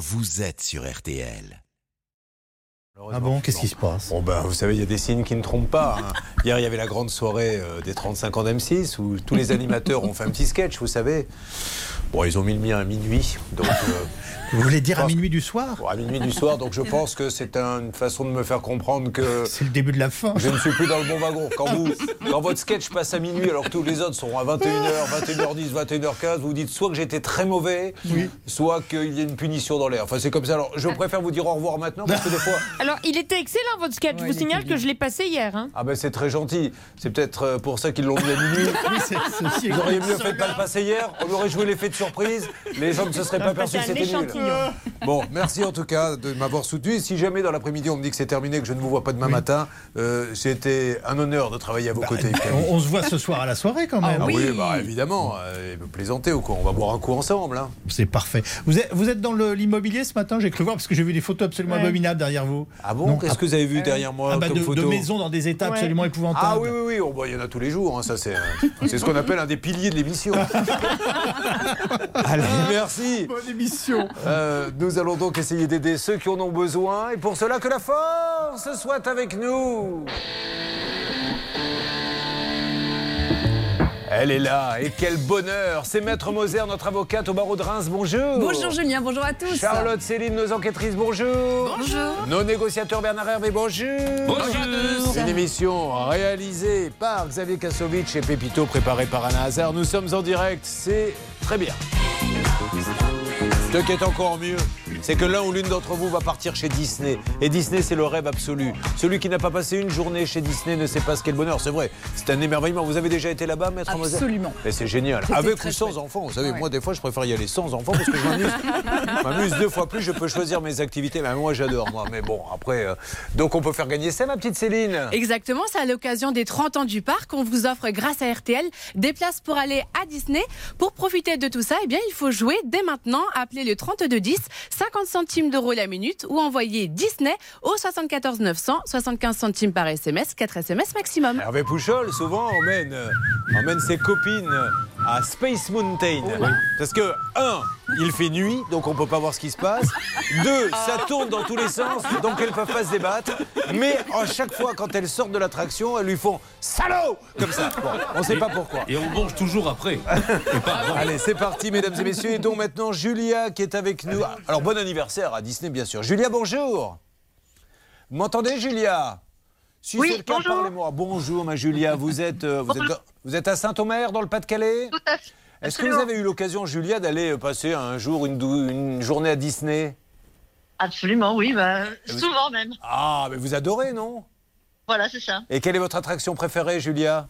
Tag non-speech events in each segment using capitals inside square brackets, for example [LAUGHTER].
vous êtes sur RTL. Ah bon, qu'est-ce qui se passe? Bon ben, vous savez, il y a des signes qui ne trompent pas. hein. [LAUGHS] Hier, il y avait la grande soirée euh, des 35 ans d'M6 où tous les animateurs ont fait un petit sketch, vous savez. Bon, ils ont mis le mien à minuit, donc euh, [LAUGHS] Vous voulez dire à minuit du soir bon, à minuit du soir. Donc je [LAUGHS] pense que c'est un- une façon de me faire comprendre que C'est le début de la fin. je ne suis plus dans le bon wagon. Quand, vous, quand votre sketch passe à minuit alors que tous les autres sont à 21h, 21h10, 21h15, vous dites soit que j'étais très mauvais, soit qu'il y a une punition dans l'air. Enfin, c'est comme ça. Alors, je préfère vous dire au revoir maintenant parce que des fois. [LAUGHS] Alors, il était excellent votre sketch. je vous signale que je l'ai passé hier. hein. Ah ben c'est très gentil. C'est peut-être euh, pour ça qu'ils l'ont mis à minuit. [LAUGHS] Vous auriez mieux fait de pas le passer hier. On aurait joué l'effet de surprise. Les gens ne se seraient pas perçus que c'était nul. Échantillon. Bon, merci en tout cas de m'avoir soutenu. Si jamais dans l'après-midi on me dit que c'est terminé, que je ne vous vois pas demain matin, euh, c'était un honneur de travailler à vos côtés. Camille. on, on se voit ce soir à la soirée quand même. Ah oui, bah, évidemment. Euh, vous plaisantez ou quoi On va boire un coup ensemble. Hein. C'est parfait. Vous êtes, vous êtes dans l'immobilier ce matin, j'ai cru voir, parce que j'ai vu des photos absolument Ouais. abominables derrière vous. Ah bon? Donc, Qu'est-ce que vous avez vu derrière moi Ah bah comme de, photo? de maisons dans des états Ouais. absolument épouvantables. Ah oui, oui, oui, oh, bah, il y en a tous les jours. hein, Ça, c'est, euh, c'est ce qu'on appelle un des piliers de l'émission. [LAUGHS] Allez, merci. Bonne émission. Euh, nous allons donc essayer d'aider ceux qui en ont besoin et pour cela que la force soit avec nous. Elle est là et quel bonheur C'est Maître Moser, notre avocate au barreau de Reims, bonjour Bonjour Julien, bonjour à tous. Charlotte, Céline, nos enquêtrices, bonjour Bonjour. Nos négociateurs Bernard Hervé, bonjour Bonjour. Une émission réalisée par Xavier Kasovic et Pépito, préparée par Anna Hazard. Nous sommes en direct, c'est très bien. Ce qui est encore mieux, c'est que l'un ou l'une d'entre vous va partir chez Disney. Et Disney, c'est le rêve absolu. Celui qui n'a pas passé une journée chez Disney ne sait pas ce qu'est le bonheur. C'est vrai, c'est un émerveillement. Vous avez déjà été là-bas, Maître Absolument. Mais c'est génial. Avec ou sans enfants. Vous savez, Ouais. moi, des fois, je préfère y aller sans enfants parce que je m'amuse. Je m'amuse deux fois plus. Je peux choisir mes activités. Mais moi, j'adore, moi. Mais bon, après. euh, Donc, on peut faire gagner ça, ma petite Céline? Exactement, c'est à l'occasion des 30 ans du parc qu'on vous offre grâce à RTL des places pour aller à Disney. Pour profiter de tout ça, eh bien, il faut jouer dès maintenant. Appelez le 3210, 50 centimes d'euros la minute ou envoyez Disney au 74 900, 75 centimes par SMS, 4 SMS maximum. Hervé Pouchol, souvent, emmène, euh, emmène ses copines à Space Mountain. Parce que, un, il fait nuit, donc on peut pas voir ce qui se passe. Deux, ça tourne dans tous les sens, donc elles peuvent pas se débattre. Mais à chaque fois, quand elles sortent de l'attraction, elles lui font salaud Comme ça. Bon, on sait pas pourquoi. Et on mange toujours après. [LAUGHS] Allez, c'est parti, mesdames et messieurs. Et donc maintenant, Julia qui est avec nous. Alors, bon anniversaire à Disney, bien sûr. Julia, bonjour. Vous m'entendez, Julia? Si Oui, c'est le cas, bonjour. parlez-moi. Bonjour, ma Julia. Vous êtes, euh, vous êtes, dans- vous êtes à Saint-Omer, dans le Pas-de-Calais? Tout à fait. Est-ce que vous avez eu l'occasion, Julia, d'aller euh, passer un jour, une, dou- une journée à Disney? Absolument, oui, bah, souvent même. Ah, mais vous adorez, non? Voilà, c'est ça. Et quelle est votre attraction préférée, Julia?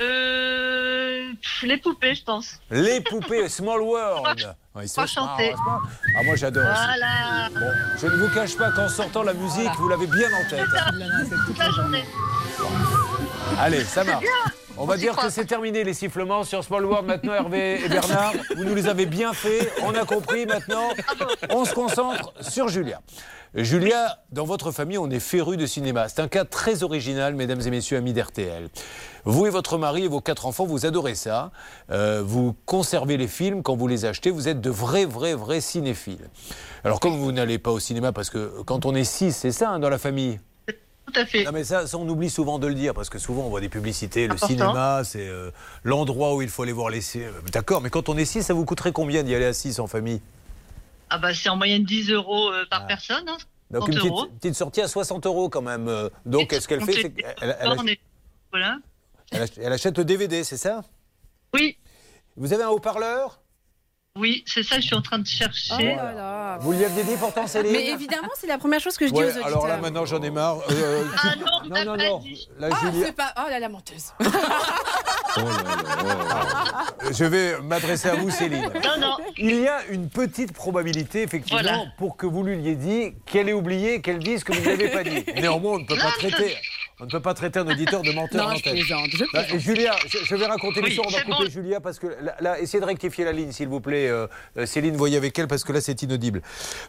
Euh, pff, les poupées, je pense. Les poupées Small World. [LAUGHS] Ouais, sont Enchanté. Ah, moi j'adore. Voilà, Bon, je ne vous cache pas qu'en sortant la musique, vous l'avez bien en tête. [LAUGHS] toute la journée. Allez, ça marche. On va dire que c'est terminé les sifflements sur Small World. Maintenant, Hervé et Bernard, vous nous les avez bien fait. On a compris maintenant. On se concentre sur Julia. Julia, dans votre famille, on est féru de cinéma. C'est un cas très original, mesdames et messieurs, amis d'RTL. Vous et votre mari et vos quatre enfants, vous adorez ça. Euh, vous conservez les films quand vous les achetez. Vous êtes de vrais, vrais, vrais cinéphiles. Alors, comme vous n'allez pas au cinéma, parce que quand on est six, c'est ça hein, dans la famille Tout à fait. non mais ça, ça, on oublie souvent de le dire parce que souvent on voit des publicités, le cinéma c'est euh, l'endroit où il faut aller voir les films. D'accord, mais quand on est 6, ça vous coûterait combien d'y aller à 6 en famille? Ah bah, c'est en moyenne 10 euros euh, par Ah. personne. Hein. Donc 30 une petite, sortie à 60 euros quand même. Euh, Donc Et ce qu'elle fait, qu'elle elle, est- Voilà. elle ach- elle achète le DVD, c'est ça? Oui, Vous avez un haut-parleur? Oui, c'est ça, je suis en train de Oh chercher. là là. Vous lui aviez dit pourtant Céline? Mais évidemment, c'est la première chose que je dis Ouais, aux auditeurs. alors là maintenant j'en ai marre. Euh, Ah non, on non, non, non. dit. Là, Ah, Julia, c'est pas. Oh là la menteuse. [LAUGHS] je vais m'adresser à vous, Céline. Non, non. Il y a une petite probabilité, effectivement, Voilà. pour que vous lui ayez dit qu'elle ait oublié, qu'elle dise que vous ne l'avez pas dit. [LAUGHS] Néanmoins, on ne peut pas traiter. On ne peut pas traiter un auditeur de menteur. Non, en je plaisante, je Ah, et Julia, je, je vais raconter Oui, l'histoire. On va couper bon. Julia parce que là, là, essayez de rectifier la ligne, s'il vous plaît. euh, euh, Céline, voyez avec elle parce que là, c'est inaudible.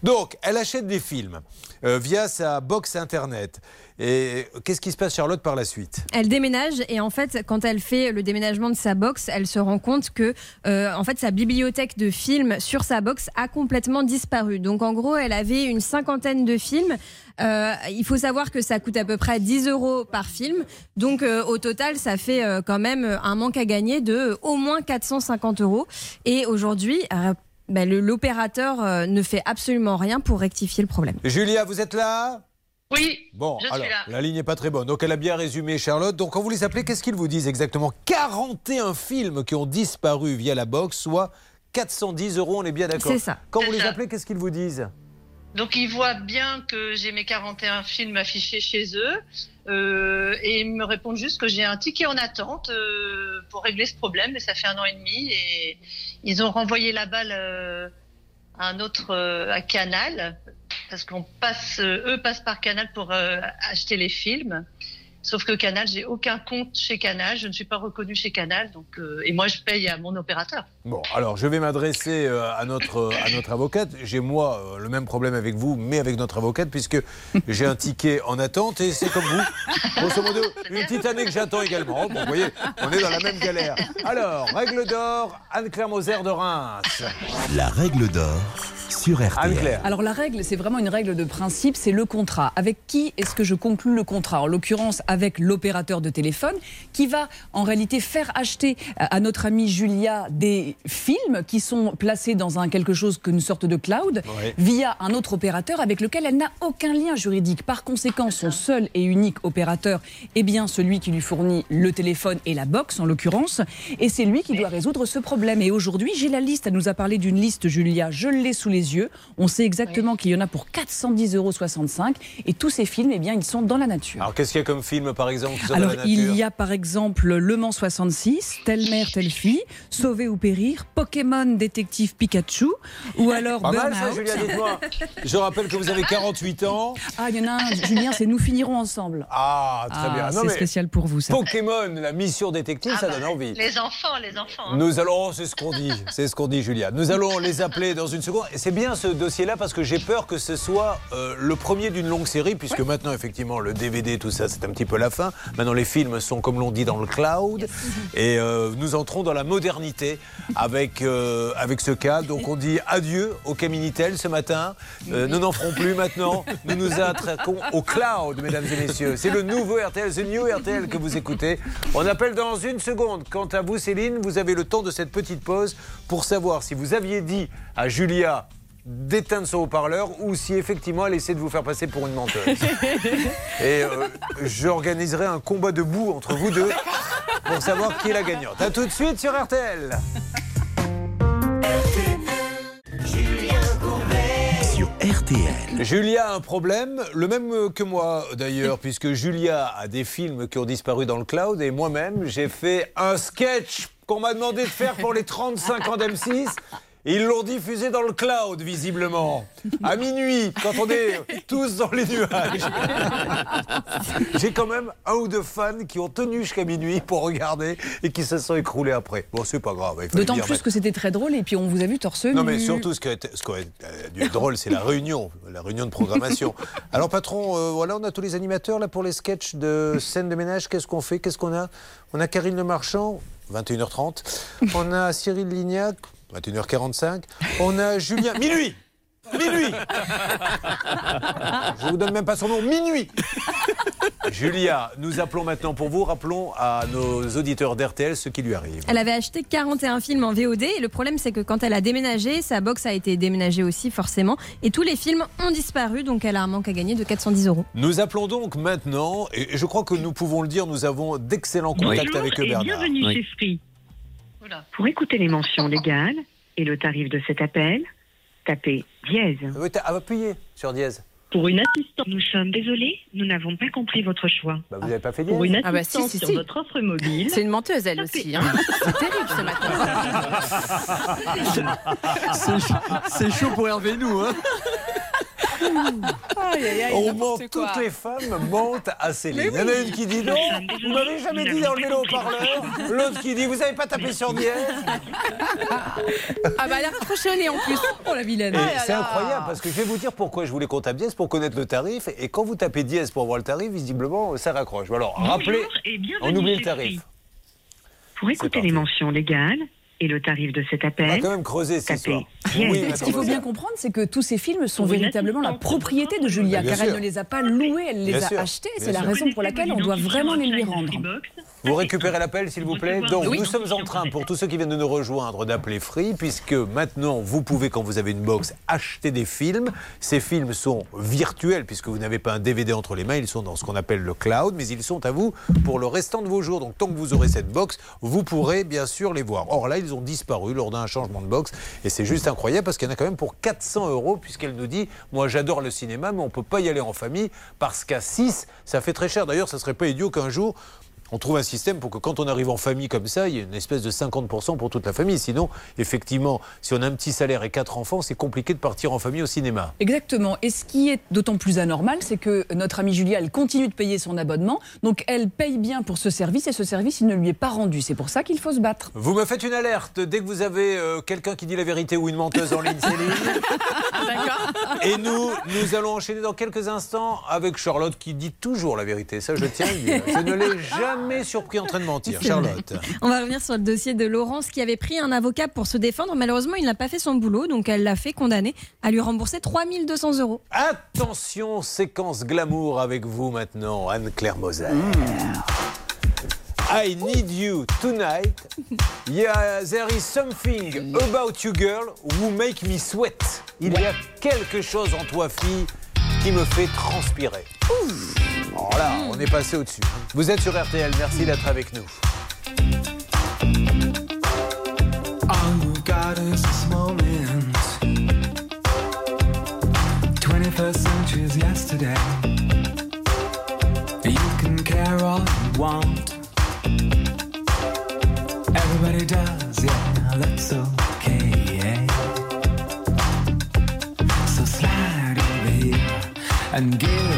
Donc, elle achète des films euh, via sa box internet. Et qu'est-ce qui se passe, Charlotte, par la suite? Elle déménage et en fait, quand elle fait le déménagement de sa box, elle se rend compte que euh, en fait sa bibliothèque de films sur sa box a complètement disparu. Donc en gros, elle avait une cinquantaine de films. Euh, il faut savoir que ça coûte à peu près 10 euros par film. Donc euh, au total, ça fait quand même un manque à gagner de au moins 450 euros. Et aujourd'hui, ben, l'opérateur ne fait absolument rien pour rectifier le problème. Julia, vous êtes là? Oui, Bon, Je suis alors, là. la ligne n'est pas très bonne. Donc, elle a bien résumé, Charlotte. Donc, quand vous les appelez, qu'est-ce qu'ils vous disent exactement? 41 films qui ont disparu via la box, soit 410 euros, on est bien d'accord C'est ça. Quand vous les appelez, qu'est-ce qu'ils vous disent? Donc ils voient bien que j'ai mes 41 films affichés chez eux euh, et ils me répondent juste que j'ai un ticket en attente euh, pour régler ce problème, mais ça fait un an et demi et ils ont renvoyé la balle euh, à un autre euh, à Canal parce qu'on passe, euh, eux passent par Canal pour euh, acheter les films. Sauf que Canal, j'ai aucun compte chez Canal, je ne suis pas reconnue chez Canal, donc euh, et moi je paye à mon opérateur. Bon, alors, je vais m'adresser euh, à notre, à notre avocate. J'ai, moi, euh, le même problème avec vous, mais avec notre avocate, puisque j'ai un ticket en attente et c'est comme vous. Grosso modo, une petite année que j'attends également. Bon, vous voyez, on est dans la même galère. Alors, règle d'or, Anne-Claire Moser de Reims. La règle d'or sur RTL. Anne-Claire. Alors la règle, c'est vraiment une règle de principe, c'est le contrat. Avec qui est-ce que je conclus le contrat? En l'occurrence, avec l'opérateur de téléphone qui va en réalité faire acheter à notre amie Julia des films qui sont placés dans un quelque chose qu'une sorte de cloud Ouais. via un autre opérateur avec lequel elle n'a aucun lien juridique. Par conséquent, son seul et unique opérateur est bien celui qui lui fournit le téléphone et la box en l'occurrence, et c'est lui qui doit résoudre ce problème. Et aujourd'hui, j'ai la liste. Elle nous a parlé d'une liste, Julia. Je l'ai sous les yeux. On sait exactement qu'il y en a pour 410,65 euros. Et tous ces films, eh bien, ils sont dans la nature. Alors, qu'est-ce qu'il y a comme film, par exemple, qui sont Alors, la il y a par exemple Le Mans 66, Telle mère, telle fille, Sauver ou périr, Pokémon détective Pikachu, ou alors Pas mal ça, dites-moi. Je rappelle que vous avez 48 ans. Ah, il y en a un, Julien, c'est Nous finirons ensemble. Ah, très Ah, bien. Non, c'est spécial pour vous, ça. Pokémon, la mission détective, Ah ça bah, donne envie. Les enfants, les enfants. hein. Nous allons, oh, c'est ce qu'on dit, c'est ce qu'on dit, Julia. Nous allons les appeler dans une seconde. Et c'est bien ce dossier-là parce que j'ai peur que ce soit euh, le premier d'une longue série, puisque maintenant, effectivement, le DVD, tout ça, c'est un petit peu la fin. Maintenant, les films sont, comme l'on dit, dans le cloud. Et euh, nous entrons dans la modernité avec, euh, avec ce cas. Donc, on dit adieu au Caminitel ce matin. Euh, nous n'en ferons plus maintenant. [LAUGHS] Nous nous attraquons au cloud, mesdames et messieurs. C'est le nouveau RTL, the new RTL que vous écoutez. On appelle dans une seconde. Quant à vous, Céline, vous avez le temps de cette petite pause pour savoir si vous aviez dit à Julia d'éteindre son haut-parleur ou si effectivement elle essaie de vous faire passer pour une menteuse. [LAUGHS] Et euh, j'organiserai un combat de boue entre vous deux pour savoir qui est la gagnante. A tout de suite sur RTL. Sur RTL. Julia a un problème, le même que moi d'ailleurs, puisque Julia a des films qui ont disparu dans le cloud et moi-même j'ai fait un sketch qu'on m'a demandé de faire pour les 35 ans d'M6. Et Ils l'ont diffusé dans le cloud, visiblement, à minuit, quand on est tous dans les nuages. [LAUGHS] J'ai quand même un ou deux fans qui ont tenu jusqu'à minuit pour regarder et qui se sont écroulés après. Bon, c'est pas grave. D'autant plus mais- que c'était très drôle et puis on vous a vu torse non, mais surtout, ce qui a été, ce qui a été, euh, drôle, c'est la réunion, la réunion de programmation. [LAUGHS] Alors, patron, euh, voilà, on a tous les animateurs là pour les sketchs de scène de ménage. Qu'est-ce qu'on fait? Qu'est-ce qu'on a? On a Karine Le Marchand, 21h30. [LAUGHS] On a Cyril Lignac, 21h45. On a Julien, minuit Minuit Je vous donne même pas son nom, minuit Julia, nous appelons maintenant pour vous. Rappelons à nos auditeurs d'RTL ce qui lui arrive. Elle avait acheté 41 films en VOD et le problème c'est que quand elle a déménagé, sa box a été déménagée aussi forcément et tous les films ont disparu donc elle a un manque à gagner de 410 euros. Nous appelons donc maintenant, et je crois que nous pouvons le dire, nous avons d'excellents contacts Bonjour avec et Bernard. bienvenue chez Free. Oula. Pour écouter les mentions légales et le tarif de cet appel, tapez dièse. Oui, t'as- ah, appuyez sur dièse. Pour une assistance, nous sommes désolés, nous n'avons pas compris votre choix. Bah, vous n'avez pas fait dièse Pour une Ah bah assistance si, si, sur votre offre mobile, C'est une menteuse, elle aussi. hein. C'est terrible ce matin. [LAUGHS] C'est chaud pour Hervé et nous. Hein. [LAUGHS] Aïe, aïe, aïe, On n'importe ment, quoi. toutes les femmes mentent à Céline. Il y en a une qui dit non, vous m'avez jamais dit d'enlever le haut-parleur. L'autre qui dit vous n'avez pas tapé sur dièse. Ah bah elle a raccroché en plus. Oh la vilaine. Et c'est incroyable parce que je vais vous dire pourquoi je voulais qu'on tape dièse pour connaître le tarif. Et quand vous tapez dièse pour voir le tarif, visiblement, ça raccroche. Alors, rappelez, on oublie le tarif. Pour écouter les mentions légales et le tarif de cet On va appel, quand même creuser dièse. Oui, Ce qu'il faut bien comprendre, c'est que tous ces films sont véritablement la propriété de Julia, Bien car sûr. elle ne les a pas loués, elle les Bien a sûr. achetés. C'est la raison pour laquelle on doit vraiment les lui rendre. Vous récupérez l'appel, s'il vous plaît. Donc, Oui. nous sommes en train, pour tous ceux qui viennent de nous rejoindre, d'appeler Free, puisque maintenant, vous pouvez, quand vous avez une box, acheter des films. Ces films sont virtuels, puisque vous n'avez pas un DVD entre les mains. Ils sont dans ce qu'on appelle le cloud, mais ils sont à vous pour le restant de vos jours. Donc, tant que vous aurez cette box, vous pourrez bien sûr les voir. Or, là, ils ont disparu lors d'un changement de box. Et c'est juste incroyable, parce qu'il y en a quand même pour 400 euros, puisqu'elle nous dit Moi, j'adore le cinéma, mais on ne peut pas y aller en famille, parce qu'à 6, ça fait très cher. D'ailleurs, ça serait pas idiot qu'un jour, on trouve un système pour que quand on arrive en famille comme ça, il y ait une espèce de 50% pour toute la famille. Sinon, effectivement, si on a un petit salaire et quatre enfants, c'est compliqué de partir en famille au cinéma. Exactement. Et ce qui est d'autant plus anormal, c'est que notre amie Julia, elle continue de payer son abonnement. Donc elle paye bien pour ce service et ce service, il ne lui est pas rendu. C'est pour ça qu'il faut se battre. Vous me faites une alerte dès que vous avez euh, quelqu'un qui dit la vérité ou une menteuse en ligne, Céline. [LAUGHS] D'accord. Et nous, nous allons enchaîner dans quelques instants avec Charlotte qui dit toujours la vérité. Ça, je tiens à le dire. Je ne l'ai jamais surpris en train de mentir. Charlotte. On va revenir sur le dossier de Laurence qui avait pris un avocat pour se défendre. Malheureusement, il n'a pas fait son boulot, donc elle l'a fait condamner à lui rembourser 3200 euros. Attention, séquence glamour avec vous maintenant, Anne-Claire Moser. I need you tonight. Yeah, there is something about you, girl, who make me sweat. Il y a quelque chose en toi, fille, qui me fait transpirer. Voilà, on est passé au-dessus. Vous êtes sur RTL, merci d'être avec nous. All you got is this moment. 21st century's yesterday. You can care all you want. Everybody does, and give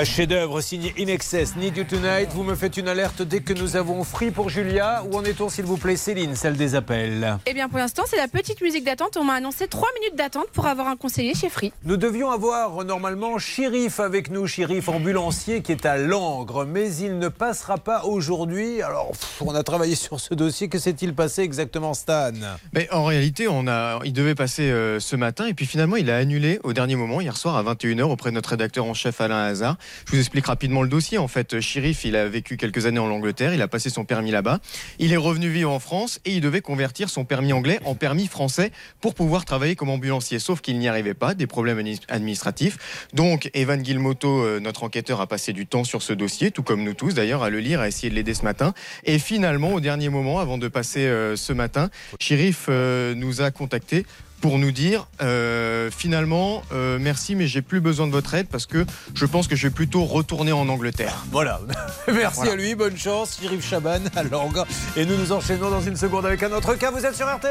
Un chef-d'œuvre signé In Excess, Need You Tonight. Vous me faites une alerte dès que nous avons Free pour Julia. Où en est-on, s'il vous plaît, Céline, celle des appels? Eh bien, pour l'instant, c'est la petite musique d'attente. On m'a annoncé 3 minutes d'attente pour avoir un conseiller chez Free. Nous devions avoir normalement Chérif avec nous, Chérif ambulancier qui est à Langres, mais il ne passera pas aujourd'hui. Alors, pff, on a travaillé sur ce dossier. Que s'est-il passé exactement, Stan? Mais en réalité, on a, il devait passer euh, ce matin et puis finalement, il a annulé au dernier moment, hier soir à 21h, auprès de notre rédacteur en chef Alain Hazard. Je vous explique rapidement le dossier. En fait, Chérif, il a vécu quelques années en Angleterre, il a passé son permis là-bas. Il est revenu vivre en France et il devait convertir son permis anglais en permis français pour pouvoir travailler comme ambulancier. Sauf qu'il n'y arrivait pas, des problèmes admi- administratifs. Donc, Evan Guilmoto, euh, notre enquêteur, a passé du temps sur ce dossier, tout comme nous tous d'ailleurs, à le lire, à essayer de l'aider ce matin. Et finalement, au dernier moment, avant de passer euh, ce matin, Chérif euh, nous a contactés pour nous dire euh, finalement euh, merci mais j'ai plus besoin de votre aide parce que je pense que je vais plutôt retourner en Angleterre. Voilà. [LAUGHS] Merci Voilà. à lui, bonne chance. Chérif Chaban à Langres. Et nous nous enchaînons dans une seconde avec un autre cas. Vous êtes sur RTL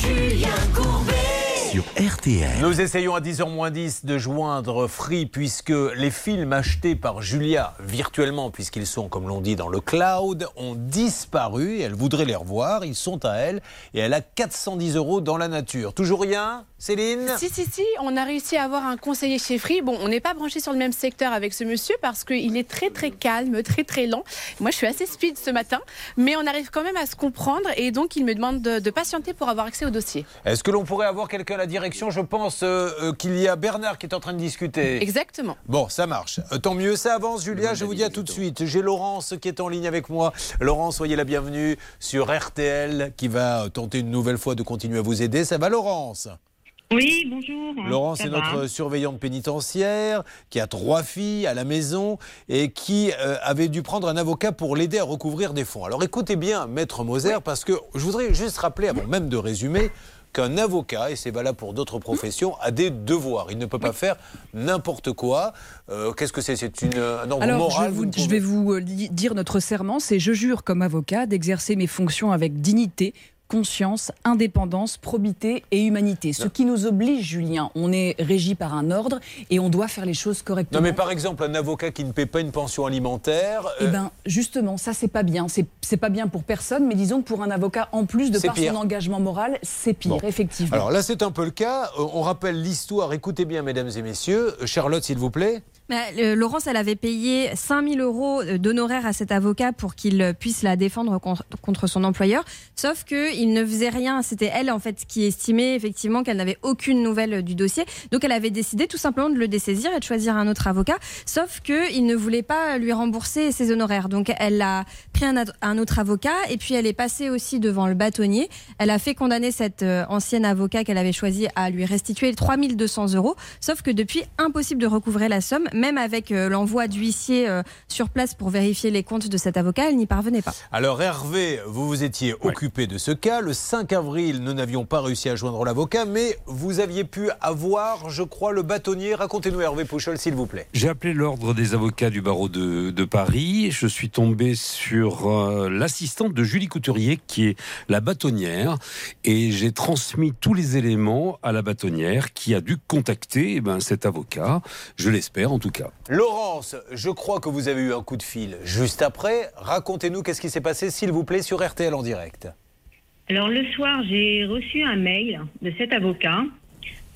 Julien Courbet. Nous essayons à 10h10 de joindre Free puisque les films achetés par Julia virtuellement, puisqu'ils sont, comme l'on dit, dans le cloud, ont disparu. Elle voudrait les revoir. Ils sont à elle et elle a 410 euros dans la nature. Toujours rien, Céline Si, si, si, on a réussi à avoir un conseiller chez Free. Bon, on n'est pas branché sur le même secteur avec ce monsieur parce qu'il est très, très calme, très, très lent. Moi, je suis assez speed ce matin, mais on arrive quand même à se comprendre et donc il me demande de, de patienter pour avoir accès au dossier. Est-ce que l'on pourrait avoir quelqu'un à la direction? Je pense euh, euh, qu'il y a Bernard qui est en train de discuter. Exactement. Bon, ça marche. Euh, Tant mieux, ça avance, Julia. Je vous dis à tout de suite. J'ai Laurence qui est en ligne avec moi. Laurence, soyez la bienvenue sur RTL qui va tenter une nouvelle fois de continuer à vous aider. Ça va, Laurence? Oui, bonjour. Laurence est notre surveillante pénitentiaire qui a trois filles à la maison et qui euh, avait dû prendre un avocat pour l'aider à recouvrir des fonds. Alors écoutez bien, maître Moser, parce que je voudrais juste rappeler, avant même de résumer, qu'un avocat, et c'est valable pour d'autres professions, a des devoirs. Il ne peut pas faire n'importe quoi. Euh, Qu'est-ce que c'est? C'est une- un ordre Alors, moral je, vous vous- ne je vais vous euh, dire notre serment, c'est je jure comme avocat d'exercer mes fonctions avec dignité, conscience, indépendance, probité et humanité. Ce qui nous oblige, Julien, on est régi par un ordre et on doit faire les choses correctement. Non mais par exemple, un avocat qui ne paie pas une pension alimentaire... Eh euh, ben, justement, ça c'est pas bien. C'est pas bien pour personne, mais disons que pour un avocat, en plus de par pire. son engagement moral, c'est pire, Bon. effectivement. Alors là, c'est un peu le cas. Euh, On rappelle l'histoire. Écoutez bien, mesdames et messieurs. Euh, Charlotte, s'il vous plaît. Euh, Laurence, elle avait payé 5000 euros d'honoraires à cet avocat pour qu'il euh, puisse la défendre contre, son employeur. Sauf qu'il ne faisait rien. C'était elle, en fait, qui estimait effectivement qu'elle n'avait aucune nouvelle du dossier. Donc, elle avait décidé tout simplement de le dessaisir et de choisir un autre avocat. Sauf qu'il ne voulait pas lui rembourser ses honoraires. Donc, elle a pris un, un autre avocat et puis elle est passée aussi devant le bâtonnier. Elle a fait condamner cet euh, ancien avocat qu'elle avait choisi à lui restituer 3200 euros. Sauf que depuis, impossible de recouvrer la somme, même avec euh, l'envoi d'huissier euh, sur place pour vérifier les comptes de cet avocat, elle n'y parvenait pas. Alors Hervé, vous vous étiez occupé de ce cas. Le 5 avril, nous n'avions pas réussi à joindre l'avocat, mais vous aviez pu avoir, je crois, le bâtonnier. Racontez-nous Hervé Pouchol, s'il vous plaît. J'ai appelé l'ordre des avocats du barreau de, de Paris. Je suis tombé sur euh, l'assistante de Julie Couturier, qui est la bâtonnière, et j'ai transmis tous les éléments à la bâtonnière, qui a dû contacter eh ben, cet avocat. Je l'espère, en tout cas. Laurence, je crois que vous avez eu un coup de fil juste après. Racontez-nous qu'est-ce qui s'est passé, s'il vous plaît, sur RTL en direct. Alors le soir, j'ai reçu un mail de cet avocat.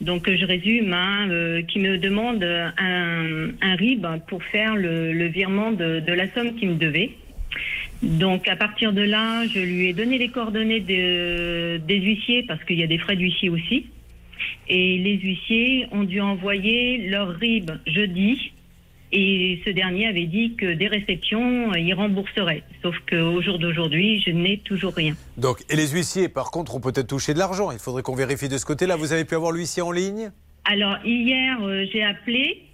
Donc je résume, hein, euh, qui me demande un, un RIB pour faire le, le virement de, de la somme qu'il me devait. Donc à partir de là, je lui ai donné les coordonnées de- des huissiers parce qu'il y a des frais d'huissier aussi. Et les huissiers ont dû envoyer leur RIB jeudi. Et ce dernier avait dit que des réceptions, euh, il rembourserait. Sauf qu'au jour d'aujourd'hui, je n'ai toujours rien. Donc, et les huissiers, par contre, ont peut-être touché de l'argent. Il faudrait qu'on vérifie de ce côté-là. Vous avez pu avoir l'huissier en ligne? Alors hier, euh, j'ai appelé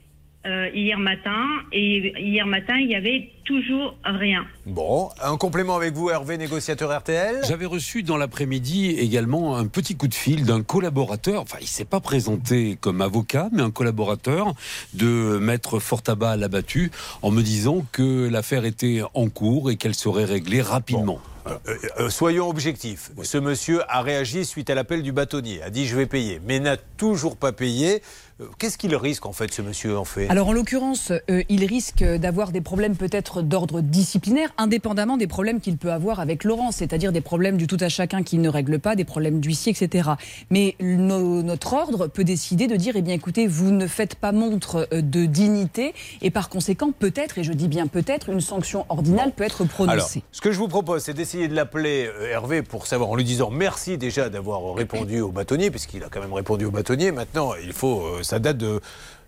euh, hier matin et hier matin, il y avait toujours rien. Bon, un complément avec vous, Hervé, négociateur RTL. J'avais reçu dans l'après-midi également un petit coup de fil d'un collaborateur, enfin il s'est pas présenté comme avocat, mais un collaborateur de Maître Fortabat l'abattu en me disant que l'affaire était en cours et qu'elle serait réglée rapidement. euh, euh, soyons objectifs. Ce monsieur a réagi suite à l'appel du bâtonnier, a dit je vais payer, mais n'a toujours pas payé. Euh, Qu'est-ce qu'il risque en fait, ce monsieur en fait? Alors en l'occurrence, euh, il risque d'avoir des problèmes peut-être d'ordre disciplinaire, indépendamment des problèmes qu'il peut avoir avec Laurent, c'est-à-dire des problèmes du tout à chacun qu'il ne règle pas, des problèmes d'huissier, etc. Mais no- notre ordre peut décider de dire, eh bien écoutez, vous ne faites pas montre euh, de dignité, et par conséquent, peut-être, et je dis bien peut-être, une sanction ordinale peut être prononcée. Alors, ce que je vous propose, c'est d'essayer de l'appeler euh, Hervé pour savoir, en lui disant merci déjà d'avoir répondu au bâtonnier, puisqu'il a quand même répondu au bâtonnier. Maintenant, il faut, euh, ça date de,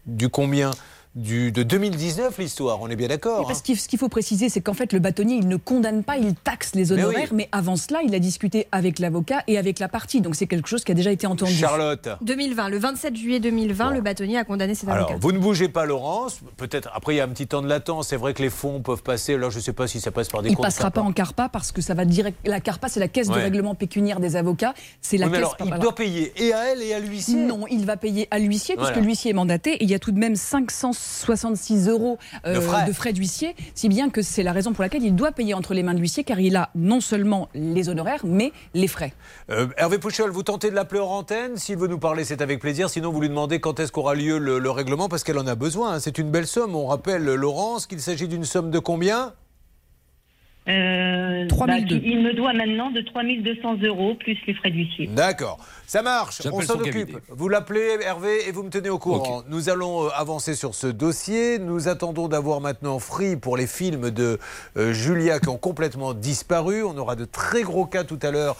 du combien? Du, De 2019 l'histoire, on est bien d'accord Oui, hein parce qu'il ce qu'il faut préciser, c'est qu'en fait, le bâtonnier, il ne condamne pas, il taxe les Mais honoraires, oui. mais, avant cela, il a discuté avec l'avocat et avec la partie. Donc c'est quelque chose qui a déjà été entendu. Charlotte 2020, le 27 juillet 2020, le bâtonnier a condamné cet avocat. Alors, vous ne bougez pas, Laurence. Peut-être, après, il y a un petit temps de latence. C'est vrai que les fonds peuvent passer. Alors, je ne sais pas si ça passe par des Il comptes passera pas en CARPA parce que ça va direct. La CARPA, c'est la caisse de règlement pécuniaire des avocats. C'est la Oui, mais caisse. alors, il doit payer et à elle et à l'huissier Non, il va payer à l'huissier Voilà. puisque l'huissier est mandaté et il y a tout de même 566 euros euh, De frais. d'huissier, si bien que c'est la raison pour laquelle il doit payer entre les mains de l'huissier car il a non seulement les honoraires mais les frais. Euh, Hervé Pouchol, vous tentez de l'appeler hors antenne? S'il veut nous parler, c'est avec plaisir. Sinon, vous lui demandez quand est-ce qu'aura lieu le, le règlement, parce qu'elle en a besoin. hein. C'est une belle somme. On rappelle, Laurence, qu'il s'agit d'une somme de combien? Euh, 3002. bah, il me doit maintenant de 3200 euros plus les frais d'huissier. D'accord. Ça marche. On s'en occupe. cabinet. Vous l'appelez, Hervé, et vous me tenez au courant. Nous allons euh, avancer sur ce dossier. Nous attendons d'avoir maintenant Free pour les films de euh, Julia qui ont complètement disparu. On aura de très gros cas tout à l'heure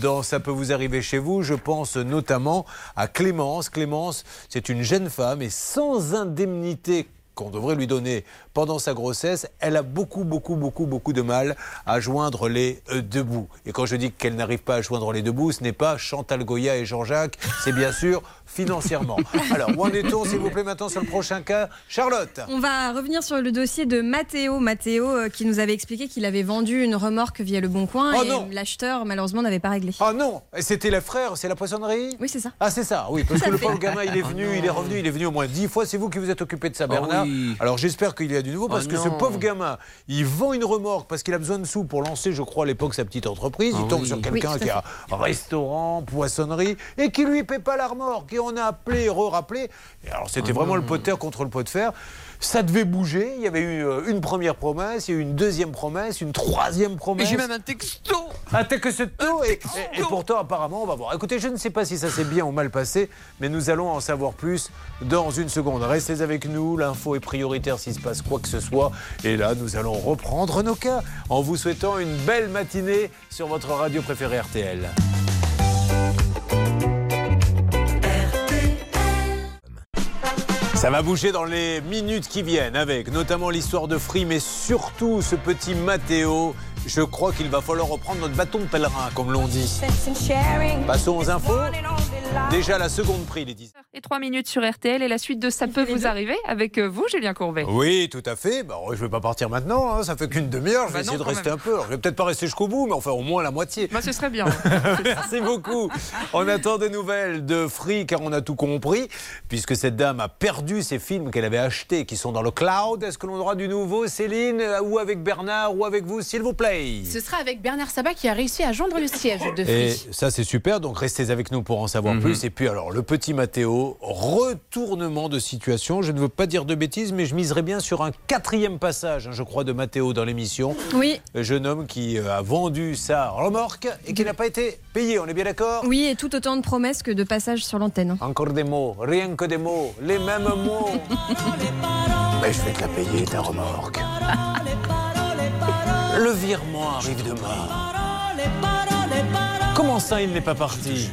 dans Ça peut vous arriver chez vous. Je pense notamment à Clémence. Clémence, c'est une jeune femme et sans indemnité qu'on devrait lui donner pendant sa grossesse, elle a beaucoup, beaucoup, beaucoup, beaucoup de mal à joindre les euh, deux bouts. Et quand je dis qu'elle n'arrive pas à joindre les deux bouts, ce n'est pas Chantal Goya et Jean-Jacques, c'est bien sûr financièrement. [LAUGHS] Alors, où en est-on, s'il vous plaît, maintenant sur le prochain cas? Charlotte? On va revenir sur le dossier de Matteo. Matteo euh, qui nous avait expliqué qu'il avait vendu une remorque via Le Bon Coin Oh et non l'acheteur malheureusement n'avait pas réglé. Ah non Et C'était le frère, c'est la poissonnerie? Oui, c'est ça. Ah, c'est ça, oui, parce [LAUGHS] que le pauvre gamin, il est venu, il est revenu, il est venu au moins dix fois. C'est vous qui vous êtes occupé de ça, Bernard. oui. Alors j'espère qu'il y a du nouveau, parce Oh que ce pauvre gamin, il vend une remorque parce qu'il a besoin de sous pour lancer, je crois, à l'époque, sa petite entreprise. Il Ah tombe oui. sur quelqu'un Oui, qui a un restaurant, poissonnerie, et qui lui paie pas la remorque. Et on a appelé, re-rappelé. Et alors c'était vraiment le pot de terre contre le pot de fer. Ça devait bouger. Il y avait eu euh, une première promesse, il y a eu une deuxième promesse, une troisième promesse. un texto Un texto et, et, et pourtant apparemment on va voir. Écoutez, je ne sais pas si ça s'est bien ou mal passé, mais nous allons en savoir plus dans une seconde. Restez avec nous, l'info est prioritaire s'il se passe quoi que ce soit. Et là, nous allons reprendre nos cas en vous souhaitant une belle matinée sur votre radio préférée RTL. Ça va bouger dans les minutes qui viennent avec notamment l'histoire de Free, mais surtout ce petit Mathéo. Je crois qu'il va falloir reprendre notre bâton de pèlerin, comme l'on dit. Passons aux infos. Déjà la seconde prix, les 10. Et 3 minutes sur RTL et la suite de Ça peut vous arriver avec euh, vous, Julien Courbet. Oui, tout à fait. Bah, je ne vais pas partir maintenant, hein, ça fait qu'une demi-heure. Je vais Bah non, essayer de rester même. un peu. Alors, je vais peut-être pas rester jusqu'au bout, mais enfin au moins la moitié. Bah, ce serait bien. [LAUGHS] Merci beaucoup. On attend des nouvelles de Free car on a tout compris, puisque cette dame a perdu ses films qu'elle avait achetés qui sont dans le cloud. Est-ce que l'on aura du nouveau, Céline, ou avec Bernard, ou avec vous, s'il vous plaît? Ce sera avec Bernard Sabat qui a réussi à joindre le siège de Et Free. ça, c'est super. Donc, restez avec nous pour en savoir Mhm. plus. Et puis, alors, le petit Mathéo, retournement de situation. Je ne veux pas dire de bêtises, mais je miserais bien sur un quatrième passage, hein, je crois, de Mathéo dans l'émission. Oui. Le jeune homme qui euh, a vendu sa remorque et qui n'a pas été payé. On est bien d'accord? Oui, et tout autant de promesses que de passages sur l'antenne. Encore des mots, rien que des mots, les mêmes mots. [LAUGHS] Mais je vais te la payer, ta remorque. [LAUGHS] Le virement arrive demain. Comment ça, il n'est pas parti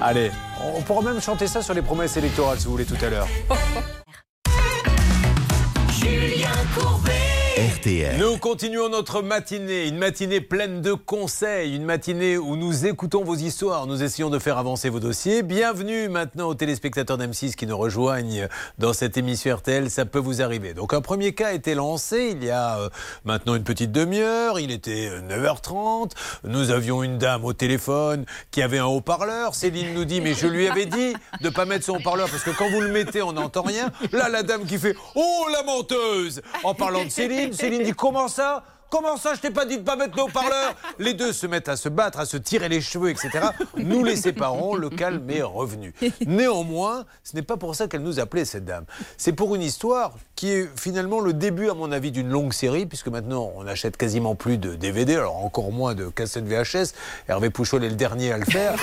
Allez, on pourra même chanter ça sur les promesses électorales, si vous voulez, tout à l'heure. [LAUGHS] Julien Courbet. RTL. Nous continuons notre matinée, une matinée pleine de conseils, une matinée où nous écoutons vos histoires, nous essayons de faire avancer vos dossiers. Bienvenue maintenant aux téléspectateurs d'M6 qui nous rejoignent dans cette émission RTL, ça peut vous arriver. Donc un premier cas a été lancé il y a euh, maintenant une petite demi-heure, il était euh, 9h30, nous avions une dame au téléphone qui avait un haut-parleur, Céline nous dit mais je lui avais dit de pas mettre son haut-parleur parce que quand vous le mettez on n'entend rien. Là la dame qui fait "Oh la menteuse" en parlant de Céline, Céline dit "Comment ça? Comment ça, je t'ai pas dit de pas mettre le haut-parleur? Les deux se mettent à se battre, à se tirer les cheveux, etc. Nous les séparons, le calme est revenu. Néanmoins, ce n'est pas pour ça qu'elle nous appelait, cette dame. C'est pour une histoire qui est finalement le début, à mon avis, d'une longue série, puisque maintenant, on achète quasiment plus de DVD, alors encore moins de cassettes VHS. Hervé Pouchol est le dernier à le faire.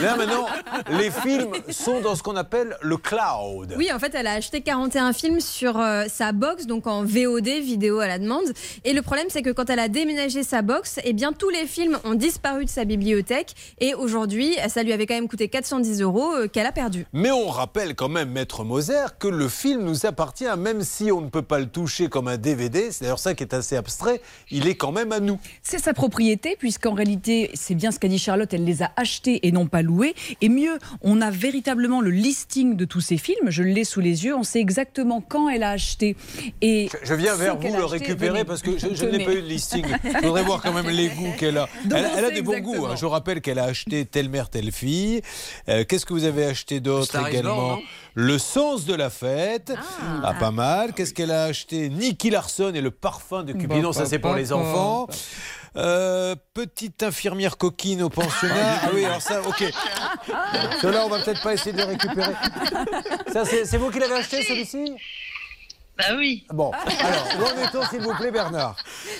Là, maintenant, les films sont dans ce qu'on appelle le cloud. Oui, en fait, elle a acheté 41 films sur euh, sa box, donc en VOD, vidéo à la demande. Et le problème, c'est que quand elle a déménagé sa box, eh bien, tous les films ont disparu de sa bibliothèque. Et aujourd'hui, ça lui avait quand même coûté 410 euros euh, qu'elle a perdu. Mais on rappelle quand même, Maître Moser, que le film nous appartient, même si on ne peut pas le toucher comme un DVD. C'est d'ailleurs ça qui est assez abstrait. Il est quand même à nous. C'est sa propriété, puisqu'en réalité, c'est bien ce qu'a dit Charlotte, elle les a achetés et non pas loués. Et mieux, on a véritablement le listing de tous ces films, je l'ai sous les yeux, on sait exactement quand elle a acheté. Et Je, je viens vers vous le acheté, récupérer venez. parce que je, n'ai pas eu de listing. [LAUGHS] Je voudrais voir quand même les goûts qu'elle a. Donc, Elle, a des bons goûts. hein. Je rappelle qu'elle a acheté Telle mère, telle fille. Euh, Qu'est-ce que vous avez acheté d'autre également? Le sens de la fête. Ah, pas mal. Qu'est-ce qu'elle a acheté Nicky Larson et le parfum de Cupidon. Bah, Ça, c'est pour les enfants. Euh, petite infirmière coquine au pensionnat. Ah oui, alors ça, ok. [LAUGHS] Cela, on va peut-être pas essayer de le récupérer. Ça, c'est vous qui l'avez acheté, celui-ci? Bah oui. Bon, alors, où en est-on, s'il vous plaît, Bernard?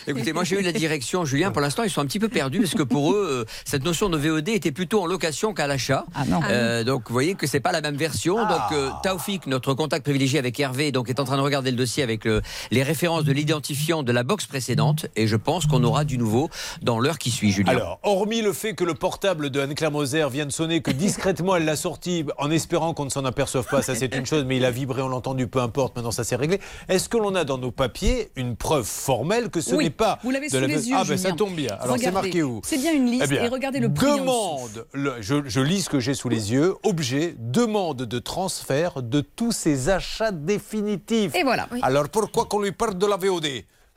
Écoutez, moi j'ai eu la direction, Julien. Pour l'instant, ils sont un petit peu perdus parce que pour eux, euh, cette notion de VOD était plutôt en location qu'à l'achat. Ah non. Euh, donc vous voyez que c'est pas la même version. Ah. Donc euh, Taoufik, notre contact privilégié avec Hervé, donc est en train de regarder le dossier avec le- les références de l'identifiant de la box précédente. Et je pense qu'on aura du nouveau dans l'heure qui suit, Julien. Alors, hormis le fait que le portable de Anne-Claire Moser vient de sonner, que discrètement elle l'a sorti en espérant qu'on ne s'en aperçoive pas, ça c'est une chose, mais il a vibré, on l'a entendu, peu importe, maintenant ça s'est réglé. Est-ce que l'on a dans nos papiers une preuve formelle que ce Oui, n'est pas vous l'avez de sous la les yeux, Ah ben ça tombe bien. Alors c'est marqué où C'est bien une liste Eh bien, et regardez le prix. Demande, le- je, je lis ce que j'ai sous les yeux, objet, demande de transfert de tous ces achats définitifs. Et voilà. Alors pourquoi qu'on lui parle de la VOD